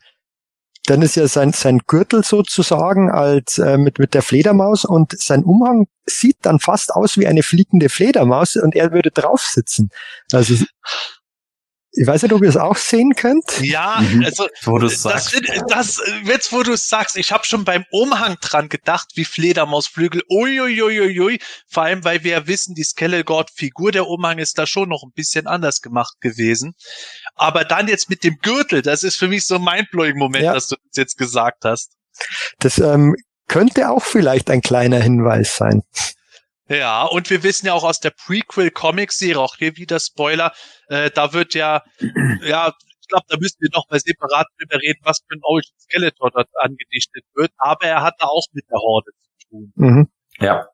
dann ist ja sein, sein Gürtel sozusagen als äh, mit, mit der Fledermaus und sein Umhang sieht dann fast aus wie eine fliegende Fledermaus und er würde drauf sitzen. Also ich weiß nicht, ob ihr es auch sehen könnt. Ja, mhm. also wo das, das, das, jetzt, wo du es sagst, ich habe schon beim Umhang dran gedacht, wie Fledermausflügel. Uiuiuiui. Vor allem, weil wir ja wissen, die Skelegord-Figur, der Umhang ist da schon noch ein bisschen anders gemacht gewesen. Aber dann jetzt mit dem Gürtel, das ist für mich so ein mindblowing Moment, ja. dass du das jetzt gesagt hast. Das ähm, könnte auch vielleicht ein kleiner Hinweis sein. Ja, und wir wissen ja auch aus der Prequel-Comic-Serie, auch hier wieder Spoiler, äh, da wird ja, ja, ich glaube, da müssen wir noch mal separat drüber reden, was für ein Ocean Skeletor dort angedichtet wird, aber er hat da auch mit der Horde zu tun. Mhm. Ja.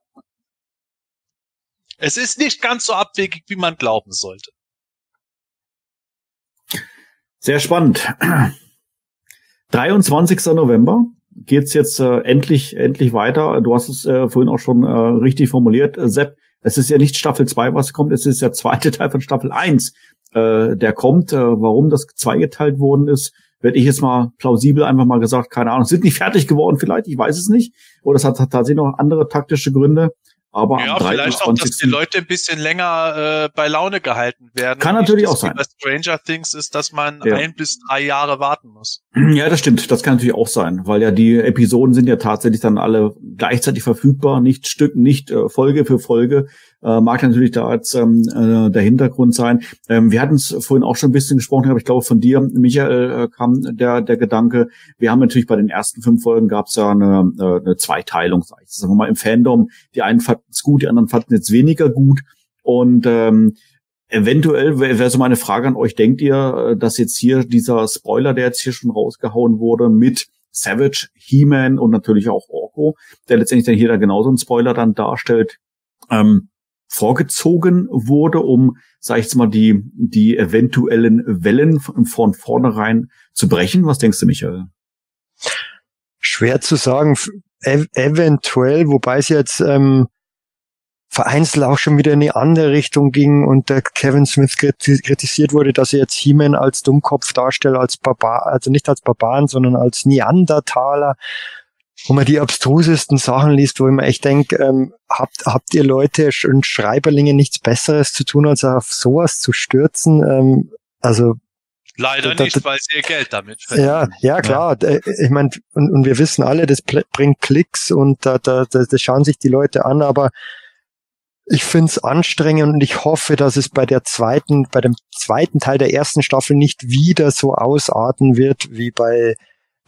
Es ist nicht ganz so abwegig, wie man glauben sollte. Sehr spannend. 23. November geht's jetzt äh, endlich, endlich weiter. Du hast es äh, vorhin auch schon äh, richtig formuliert, äh, Sepp. Es ist ja nicht Staffel 2, was kommt, es ist der zweite Teil von Staffel 1, äh, der kommt. Äh, warum das zweigeteilt worden ist, werde ich jetzt mal plausibel einfach mal gesagt, keine Ahnung. Sind nicht fertig geworden vielleicht, ich weiß es nicht. Oder es hat, hat tatsächlich noch andere taktische Gründe. Aber ja, vielleicht auch, dass die Leute ein bisschen länger äh, bei Laune gehalten werden. Kann natürlich auch sein. Bei Stranger Things ist, dass man ja. ein bis drei Jahre warten muss. Ja, das stimmt. Das kann natürlich auch sein, weil ja die Episoden sind ja tatsächlich dann alle gleichzeitig verfügbar, nicht Stück, nicht äh, Folge für Folge. Äh, mag natürlich da als ähm, äh, der Hintergrund sein. Ähm, wir hatten es vorhin auch schon ein bisschen gesprochen, aber ich glaube von dir, Michael, äh, kam der der Gedanke. Wir haben natürlich bei den ersten fünf Folgen gab es ja eine, äh, eine Zweiteilung, sag ich. Sagen wir mal im Fandom. Die einen fanden es gut, die anderen fanden es weniger gut. Und ähm, Eventuell wäre wär so meine Frage an euch, denkt ihr, äh, dass jetzt hier dieser Spoiler, der jetzt hier schon rausgehauen wurde, mit Savage, He-Man und natürlich auch Orko, der letztendlich dann hier da genauso einen Spoiler dann darstellt, ähm, vorgezogen wurde, um, sag ich jetzt mal, die, die eventuellen Wellen von, von vornherein zu brechen? Was denkst du, Michael? Schwer zu sagen, ev eventuell, wobei es jetzt ähm, vereinzelt auch schon wieder in eine andere Richtung ging und der Kevin Smith kritisiert wurde, dass er jetzt He-Man als Dummkopf darstellt, als Barbar, also nicht als Barbaren, sondern als Neandertaler, wo man die abstrusesten Sachen liest, wo ich mir echt denke, ähm, habt, habt ihr Leute und Schreiberlinge nichts Besseres zu tun, als auf sowas zu stürzen? Ähm, also Leider da, nicht, weil sie ihr Geld damit verdienen. Ja, ja klar. Ja. Äh, ich meine, und, und wir wissen alle, das bringt Klicks und da, da, da, das schauen sich die Leute an, aber ich finde es anstrengend und ich hoffe, dass es bei der zweiten, bei dem zweiten Teil der ersten Staffel nicht wieder so ausarten wird wie bei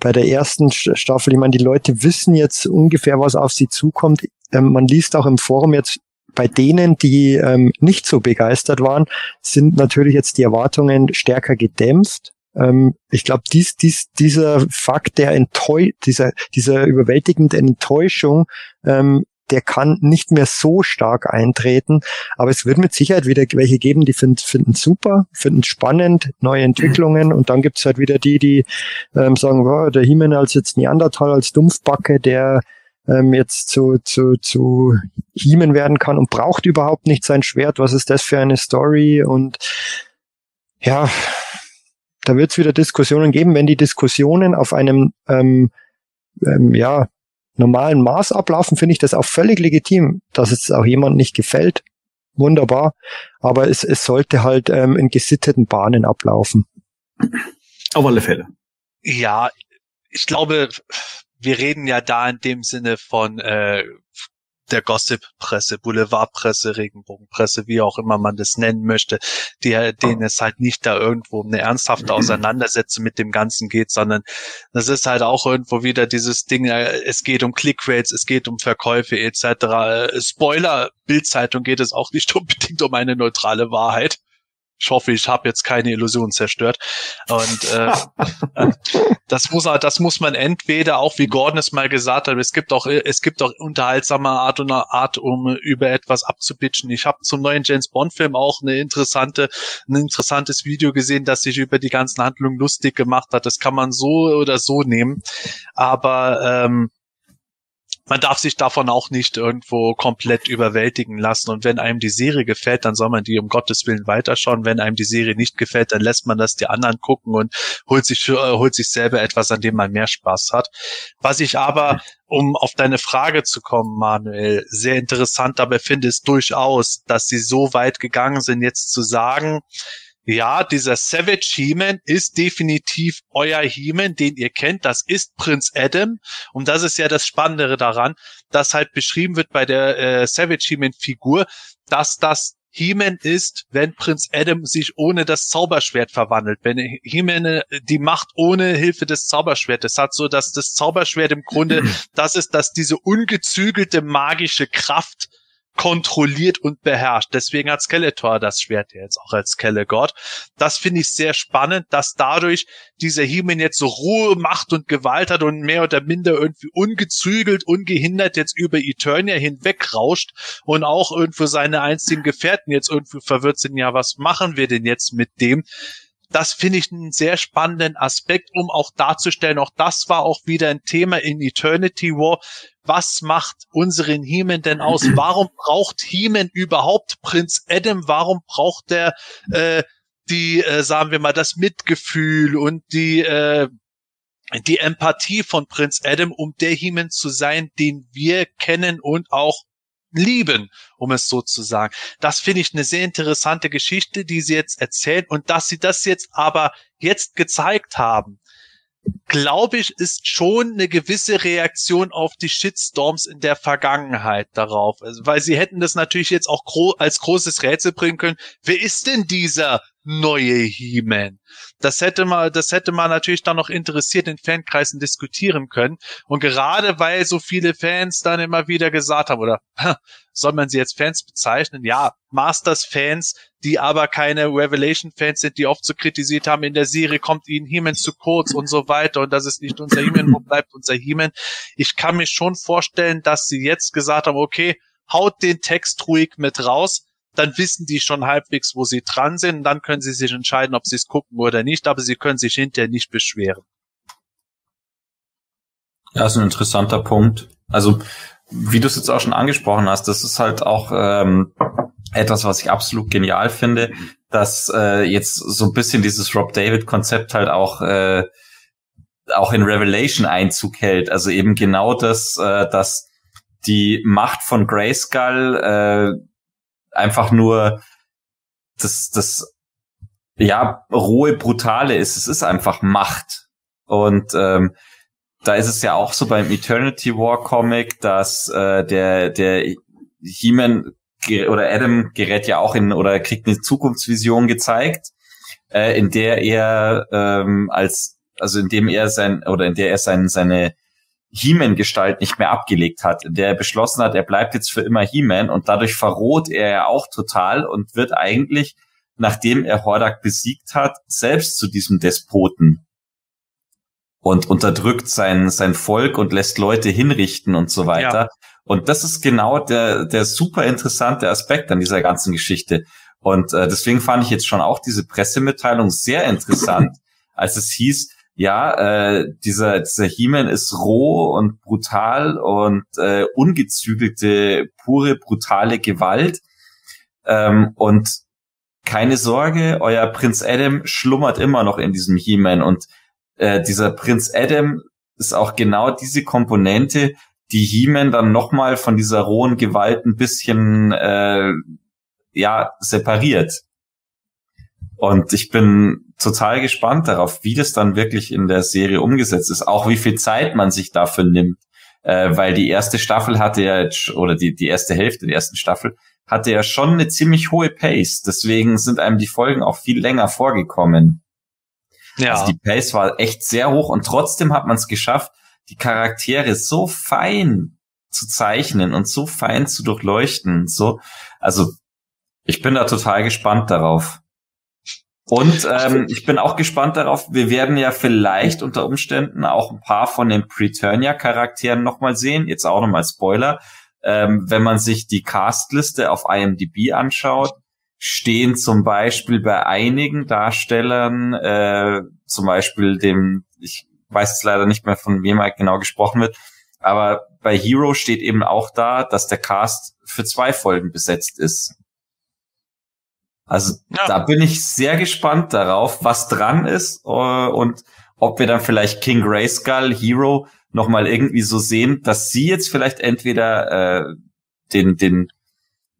bei der ersten Staffel. Ich meine, die Leute wissen jetzt ungefähr, was auf sie zukommt. Ähm, man liest auch im Forum jetzt bei denen, die ähm, nicht so begeistert waren, sind natürlich jetzt die Erwartungen stärker gedämpft. Ähm, ich glaube, dies, dies, dieser Fakt der Enttäu dieser, dieser überwältigenden Enttäuschung ähm, der kann nicht mehr so stark eintreten. Aber es wird mit Sicherheit wieder welche geben, die finden finden super, finden spannend, neue Entwicklungen. Und dann gibt's halt wieder die, die ähm, sagen, wow, der Himen als jetzt Neandertal, als Dumpfbacke, der ähm, jetzt zu, zu, zu Hiemen werden kann und braucht überhaupt nicht sein Schwert. Was ist das für eine Story? Und ja, da wird es wieder Diskussionen geben, wenn die Diskussionen auf einem ähm, ähm, ja, normalen Maß ablaufen, finde ich das auch völlig legitim, dass es auch jemand nicht gefällt. Wunderbar. Aber es, es sollte halt ähm, in gesitteten Bahnen ablaufen. Auf alle Fälle. Ja, ich glaube, wir reden ja da in dem Sinne von äh, der Gossip-Presse, Boulevardpresse, Regenbogenpresse, wie auch immer man das nennen möchte, die, denen es halt nicht da irgendwo eine ernsthafte Auseinandersetzung mit dem Ganzen geht, sondern das ist halt auch irgendwo wieder dieses Ding, äh, es geht um Clickrates, es geht um Verkäufe etc. Äh, Spoiler, Bildzeitung geht es auch nicht unbedingt um eine neutrale Wahrheit. Ich hoffe, ich habe jetzt keine Illusion zerstört. Und äh, das muss das muss man entweder auch, wie Gordon es mal gesagt hat, es gibt auch es gibt auch unterhaltsame Art und Art, um über etwas abzubitchen. Ich habe zum neuen James Bond Film auch eine interessante ein interessantes Video gesehen, das sich über die ganzen Handlungen lustig gemacht hat. Das kann man so oder so nehmen, aber ähm, man darf sich davon auch nicht irgendwo komplett überwältigen lassen. Und wenn einem die Serie gefällt, dann soll man die um Gottes Willen weiterschauen. Wenn einem die Serie nicht gefällt, dann lässt man das die anderen gucken und holt sich, äh, holt sich selber etwas, an dem man mehr Spaß hat. Was ich aber, um auf deine Frage zu kommen, Manuel, sehr interessant dabei finde, ist durchaus, dass sie so weit gegangen sind, jetzt zu sagen, ja, dieser Savage He-Man ist definitiv euer He-Man, den ihr kennt. Das ist Prinz Adam. Und das ist ja das Spannendere daran, dass halt beschrieben wird bei der äh, Savage He-Man-Figur, dass das He-Man ist, wenn Prinz Adam sich ohne das Zauberschwert verwandelt. Wenn He-Man äh, die Macht ohne Hilfe des Zauberschwertes hat, so dass das Zauberschwert im Grunde das ist, dass diese ungezügelte magische Kraft kontrolliert und beherrscht. Deswegen hat Skeletor das Schwert jetzt auch als Skelegord. Das finde ich sehr spannend, dass dadurch dieser He-Man jetzt so Ruhe, Macht und Gewalt hat und mehr oder minder irgendwie ungezügelt, ungehindert jetzt über Eternia hinwegrauscht und auch irgendwie seine einzigen Gefährten jetzt irgendwie verwirrt sind, ja, was machen wir denn jetzt mit dem? das finde ich einen sehr spannenden Aspekt, um auch darzustellen, auch das war auch wieder ein Thema in Eternity War. Was macht unseren He-Man denn aus? Warum braucht He-Man überhaupt Prinz Adam? Warum braucht der äh, die, äh, sagen wir mal, das Mitgefühl und die äh, die Empathie von Prinz Adam, um der He-Man zu sein, den wir kennen und auch lieben, um es so zu sagen. Das finde ich eine sehr interessante Geschichte, die sie jetzt erzählen und dass sie das jetzt aber jetzt gezeigt haben, glaube ich, ist schon eine gewisse Reaktion auf die Shitstorms in der Vergangenheit darauf. Also, weil sie hätten das natürlich jetzt auch gro als großes Rätsel bringen können. Wer ist denn dieser neue He-Man? Das hätte man, das hätte man natürlich dann noch interessiert in Fankreisen diskutieren können. Und gerade weil so viele Fans dann immer wieder gesagt haben, oder soll man sie jetzt Fans bezeichnen? Ja, Masters-Fans, die aber keine Revelation-Fans sind, die oft so kritisiert haben, in der Serie kommt ihnen He-Man zu kurz und so weiter und das ist nicht unser He-Man, wo bleibt unser He-Man? Ich kann mir schon vorstellen, dass sie jetzt gesagt haben, okay, haut den Text ruhig mit raus, dann wissen die schon halbwegs, wo sie dran sind. Und dann können sie sich entscheiden, ob sie es gucken oder nicht, aber sie können sich hinterher nicht beschweren. Ja, ist ein interessanter Punkt. Also, wie du es jetzt auch schon angesprochen hast, das ist halt auch ähm, etwas, was ich absolut genial finde, dass äh, jetzt so ein bisschen dieses Rob David-Konzept halt auch äh, auch in Revelation Einzug hält. Also eben genau das, äh, dass die Macht von Grayskull äh, einfach nur das, das ja rohe, brutale ist. Es ist einfach Macht. Und ähm, da ist es ja auch so beim Eternity War Comic, dass äh, der der He-Man oder Adam gerät ja auch in oder kriegt eine Zukunftsvision gezeigt, äh, in der er ähm, als also in dem er sein oder in der er sein seine He-Man-Gestalt nicht mehr abgelegt hat, in der er beschlossen hat, er bleibt jetzt für immer He-Man und dadurch verroht er ja auch total und wird eigentlich, nachdem er Hordak besiegt hat, selbst zu diesem Despoten und unterdrückt sein, sein Volk und lässt Leute hinrichten und so weiter. Ja. Und das ist genau der, der super interessante Aspekt an dieser ganzen Geschichte. Und äh, deswegen fand ich jetzt schon auch diese Pressemitteilung sehr interessant, als es hieß, ja, äh, dieser, dieser He-Man ist roh und brutal und äh, ungezügelte, pure, brutale Gewalt. Ähm, und keine Sorge, euer Prinz Adam schlummert immer noch in diesem He-Man. Und äh, dieser Prinz Adam ist auch genau diese Komponente, die He-Man dann nochmal von dieser rohen Gewalt ein bisschen äh, ja separiert. Und ich bin total gespannt darauf, wie das dann wirklich in der Serie umgesetzt ist, auch wie viel Zeit man sich dafür nimmt, äh, weil die erste Staffel hatte ja oder die, die erste Hälfte der ersten Staffel hatte ja schon eine ziemlich hohe Pace. Deswegen sind einem die Folgen auch viel länger vorgekommen. Ja. Also die Pace war echt sehr hoch und trotzdem hat man es geschafft, die Charaktere so fein zu zeichnen und so fein zu durchleuchten. So, also ich bin da total gespannt darauf. Und ähm, ich bin auch gespannt darauf, wir werden ja vielleicht unter Umständen auch ein paar von den Preturnia-Charakteren nochmal sehen. Jetzt auch nochmal Spoiler. Ähm, wenn man sich die Castliste auf IMDb anschaut, stehen zum Beispiel bei einigen Darstellern, äh, zum Beispiel dem, ich weiß jetzt leider nicht mehr, von wem halt genau gesprochen wird, aber bei Hero steht eben auch da, dass der Cast für zwei Folgen besetzt ist. Also ja. da bin ich sehr gespannt darauf, was dran ist uh, und ob wir dann vielleicht King Grayskull, Hero, nochmal irgendwie so sehen, dass sie jetzt vielleicht entweder äh, den, den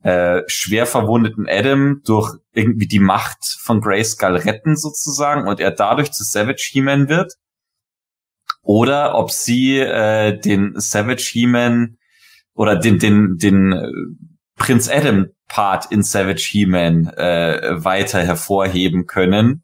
äh, schwer verwundeten Adam durch irgendwie die Macht von Grayskull retten sozusagen und er dadurch zu Savage He-Man wird. Oder ob sie äh, den Savage He-Man oder den, den, den äh, Prinz Adam Part in Savage He-Man äh, weiter hervorheben können.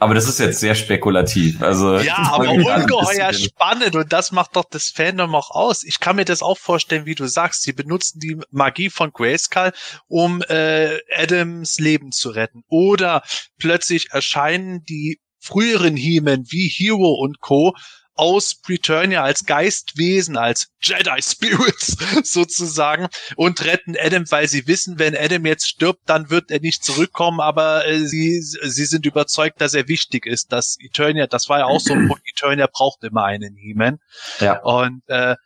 Aber das ist jetzt sehr spekulativ. Also ja, aber ungeheuer spannend und das macht doch das Fandom auch aus. Ich kann mir das auch vorstellen, wie du sagst. Sie benutzen die Magie von Grayskull, um äh, Adams Leben zu retten. Oder plötzlich erscheinen die früheren He-Man wie Hero und Co aus Preturnia als Geistwesen, als Jedi Spirits sozusagen und retten Adam, weil sie wissen, wenn Adam jetzt stirbt, dann wird er nicht zurückkommen, aber äh, sie, sie sind überzeugt, dass er wichtig ist, dass Eternia, das war ja auch so, Eternia braucht immer einen He-Man. Ja. Und äh,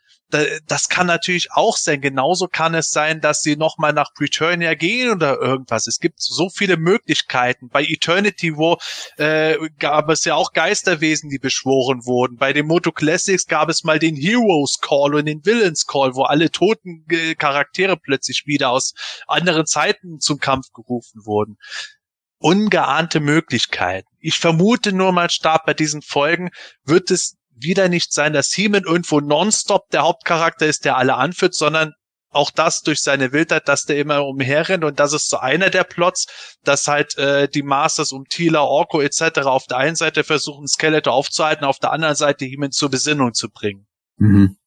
das kann natürlich auch sein. Genauso kann es sein, dass sie nochmal nach Preturnia gehen oder irgendwas. Es gibt so viele Möglichkeiten. Bei Eternity, wo äh, gab es ja auch Geisterwesen, die beschworen wurden. Bei den Moto Classics gab es mal den Heroes Call und den Villains Call, wo alle toten äh, Charaktere plötzlich wieder aus anderen Zeiten zum Kampf gerufen wurden ungeahnte Möglichkeiten. Ich vermute nur mal stark bei diesen Folgen wird es wieder nicht sein, dass Heeman irgendwo nonstop der Hauptcharakter ist, der alle anführt, sondern auch das durch seine Wildheit, dass der immer umherrennt und das ist so einer der Plots, dass halt äh, die Masters um Tila, Orko etc. auf der einen Seite versuchen, Skeletor aufzuhalten, auf der anderen Seite Heeman zur Besinnung zu bringen. Mhm.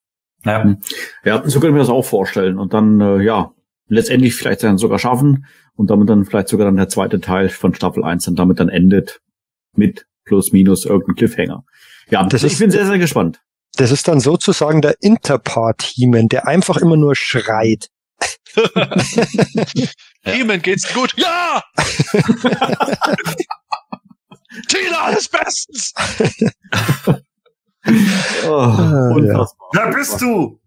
Ja. ja, so können wir das auch vorstellen. Und dann, äh, ja, letztendlich vielleicht dann sogar schaffen und damit dann vielleicht sogar dann der zweite Teil von Staffel 1 dann damit dann endet mit plus minus irgendein Cliffhanger. Ja, das ich ist, bin sehr, sehr gespannt. Das ist dann sozusagen der Interpart-Heman, der einfach immer nur schreit. Heman, geht's gut? Ja! Tina, alles bestens! oh, ah, unfassbar. Ja. Wer bist du?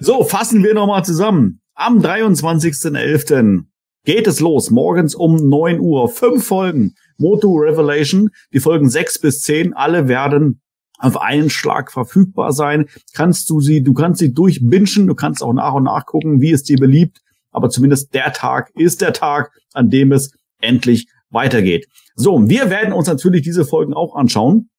so, fassen wir nochmal zusammen. Am 23.11. geht es los, morgens um 9 Uhr. Fünf Folgen. Moto Revelation, die Folgen 6 bis 10, alle werden auf einen Schlag verfügbar sein. Kannst du sie, du kannst sie durchbinschen, du kannst auch nach und nach gucken, wie es dir beliebt. Aber zumindest der Tag ist der Tag, an dem es endlich weitergeht. So, wir werden uns natürlich diese Folgen auch anschauen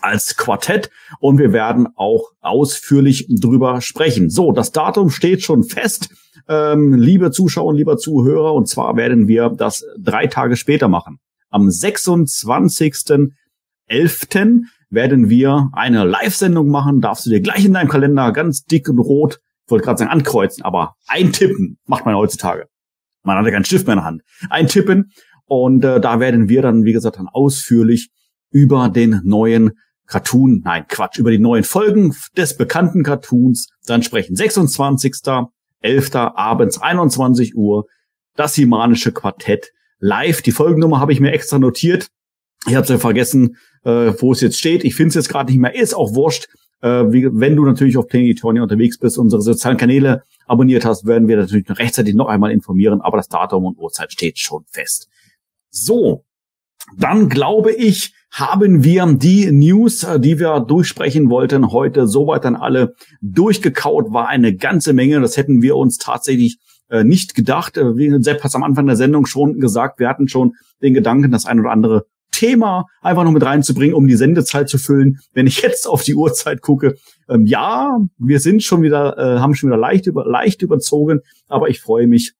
als Quartett und wir werden auch ausführlich drüber sprechen. So, das Datum steht schon fest, ähm, liebe Zuschauer, lieber Zuhörer, und zwar werden wir das drei Tage später machen. Am 26.11. werden wir eine Live-Sendung machen. Darfst du dir gleich in deinem Kalender ganz dick und rot, ich wollte gerade sagen ankreuzen, aber eintippen macht man heutzutage. Man hat ja keinen Stift mehr in der Hand. Eintippen und äh, da werden wir dann, wie gesagt, dann ausführlich über den neuen Cartoon, nein, Quatsch, über die neuen Folgen des bekannten Cartoons dann sprechen. 26.11. abends 21 Uhr, das Himanische Quartett live. Die Folgennummer habe ich mir extra notiert. Ich habe ja vergessen, äh, wo es jetzt steht. Ich finde es jetzt gerade nicht mehr. Ist auch wurscht. Äh, wie, wenn du natürlich auf Planetonia unterwegs bist, unsere sozialen Kanäle abonniert hast, werden wir natürlich noch rechtzeitig noch einmal informieren. Aber das Datum und Uhrzeit steht schon fest. So, dann glaube ich, haben wir die News, äh, die wir durchsprechen wollten, heute soweit dann alle durchgekaut. War eine ganze Menge. Das hätten wir uns tatsächlich äh, nicht gedacht. Äh, wie Sepp hat am Anfang der Sendung schon gesagt, wir hatten schon den Gedanken, das ein oder andere Thema einfach noch mit reinzubringen, um die Sendezeit zu füllen. Wenn ich jetzt auf die Uhrzeit gucke, ähm, ja, wir sind schon wieder, äh, haben schon wieder leicht über, leicht überzogen, aber ich freue mich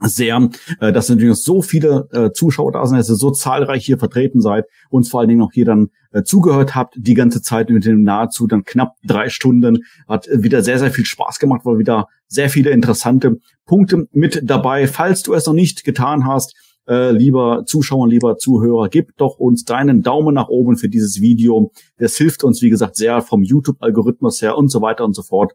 sehr, äh, dass natürlich so viele äh, Zuschauer da sind, dass ihr so zahlreich hier vertreten seid, uns vor allen Dingen auch hier dann äh, zugehört habt, die ganze Zeit mit dem nahezu dann knapp drei Stunden. Hat äh, wieder sehr, sehr viel Spaß gemacht, war wieder sehr viele interessante Punkte mit dabei. Falls du es noch nicht getan hast, äh, lieber Zuschauer, lieber Zuhörer, gib doch uns deinen Daumen nach oben für dieses Video. Das hilft uns, wie gesagt, sehr vom YouTube-Algorithmus her und so weiter und so fort.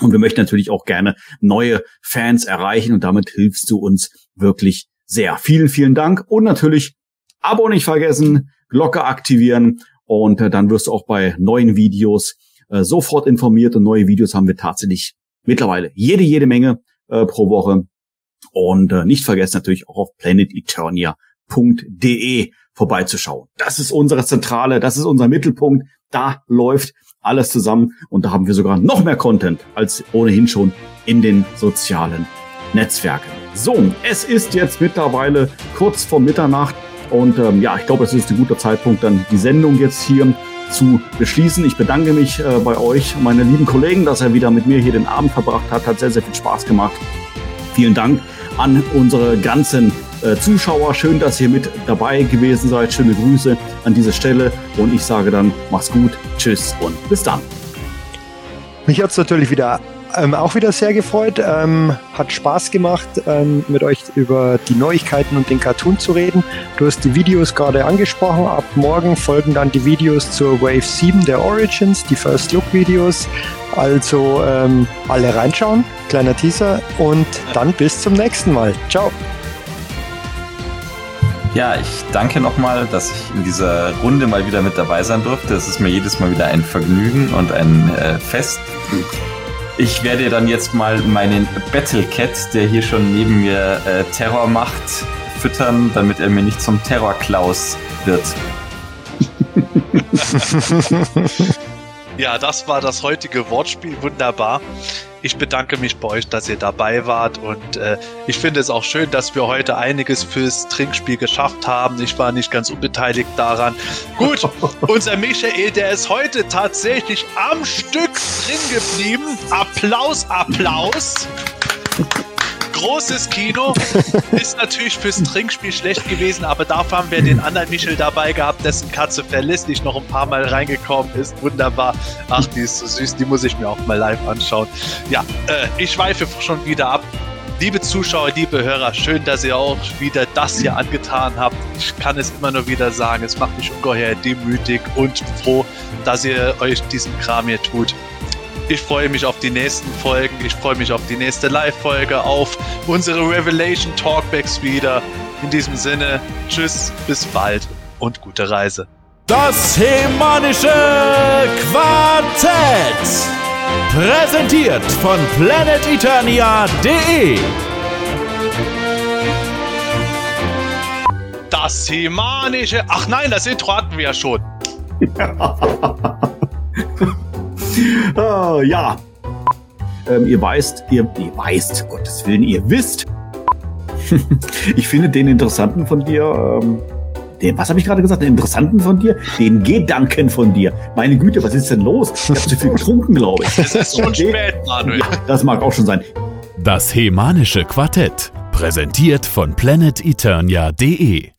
Und wir möchten natürlich auch gerne neue Fans erreichen und damit hilfst du uns wirklich sehr. Vielen, vielen Dank und natürlich Abo nicht vergessen, Glocke aktivieren und äh, dann wirst du auch bei neuen Videos äh, sofort informiert und neue Videos haben wir tatsächlich mittlerweile jede, jede Menge äh, pro Woche. Und äh, nicht vergessen natürlich auch auf planeteternia.de vorbeizuschauen. Das ist unsere Zentrale, das ist unser Mittelpunkt. Da läuft alles zusammen und da haben wir sogar noch mehr Content als ohnehin schon in den sozialen Netzwerken. So, es ist jetzt mittlerweile kurz vor Mitternacht und ähm, ja, ich glaube, es ist ein guter Zeitpunkt, dann die Sendung jetzt hier zu beschließen. Ich bedanke mich äh, bei euch, meine lieben Kollegen, dass er wieder mit mir hier den Abend verbracht hat. Hat sehr, sehr viel Spaß gemacht. Vielen Dank an unsere ganzen äh, Zuschauer. Schön, dass ihr mit dabei gewesen seid. Schöne Grüße an dieser Stelle. Und ich sage dann, mach's gut, tschüss und bis dann. Mich hat's natürlich wieder ähm, auch wieder sehr gefreut. Ähm, hat Spaß gemacht, ähm, mit euch über die Neuigkeiten und den Cartoon zu reden. Du hast die Videos gerade angesprochen. Ab morgen folgen dann die Videos zur Wave 7 der Origins, die First Look Videos. Also ähm, alle reinschauen, kleiner Teaser und dann bis zum nächsten Mal. Ciao. Ja, ich danke nochmal, dass ich in dieser Runde mal wieder mit dabei sein durfte. Es ist mir jedes Mal wieder ein Vergnügen und ein äh, Fest. Ich werde dann jetzt mal meinen Battlecat, der hier schon neben mir äh, Terror macht, füttern, damit er mir nicht zum Terror-Klaus wird. Ja, das war das heutige Wortspiel. Wunderbar. Ich bedanke mich bei euch, dass ihr dabei wart und äh, ich finde es auch schön, dass wir heute einiges fürs Trinkspiel geschafft haben. Ich war nicht ganz unbeteiligt daran. Gut, unser Michael, der ist heute tatsächlich am Stück drin geblieben. Applaus, Applaus großes Kino. Ist natürlich fürs Trinkspiel schlecht gewesen, aber dafür haben wir den anderen Michel dabei gehabt, dessen Katze verlässlich noch ein paar Mal reingekommen ist. Wunderbar. Ach, die ist so süß, die muss ich mir auch mal live anschauen. Ja, äh, ich schweife schon wieder ab. Liebe Zuschauer, liebe Hörer, schön, dass ihr auch wieder das hier angetan habt. Ich kann es immer nur wieder sagen, es macht mich ungeheuer demütig und froh, dass ihr euch diesen Kram hier tut. Ich freue mich auf die nächsten Folgen. Ich freue mich auf die nächste Live-Folge, auf unsere Revelation Talkbacks wieder. In diesem Sinne, tschüss, bis bald und gute Reise. Das Hemanische Quartett. Präsentiert von planeteternia.de. Das Hemanische. Ach nein, das Intro hatten wir ja schon. Ah, ja. Ähm, ihr weißt, ihr, ihr weißt, Gottes Willen, ihr wisst. ich finde den Interessanten von dir, ähm, den, was habe ich gerade gesagt? Den Interessanten von dir? Den Gedanken von dir. Meine Güte, was ist denn los? Ich habe zu viel getrunken, glaube ich. Es ist schon Okay. spät, Manuel. Ja, das mag auch schon sein. Das Hemanische Quartett. Präsentiert von planeteternia.de.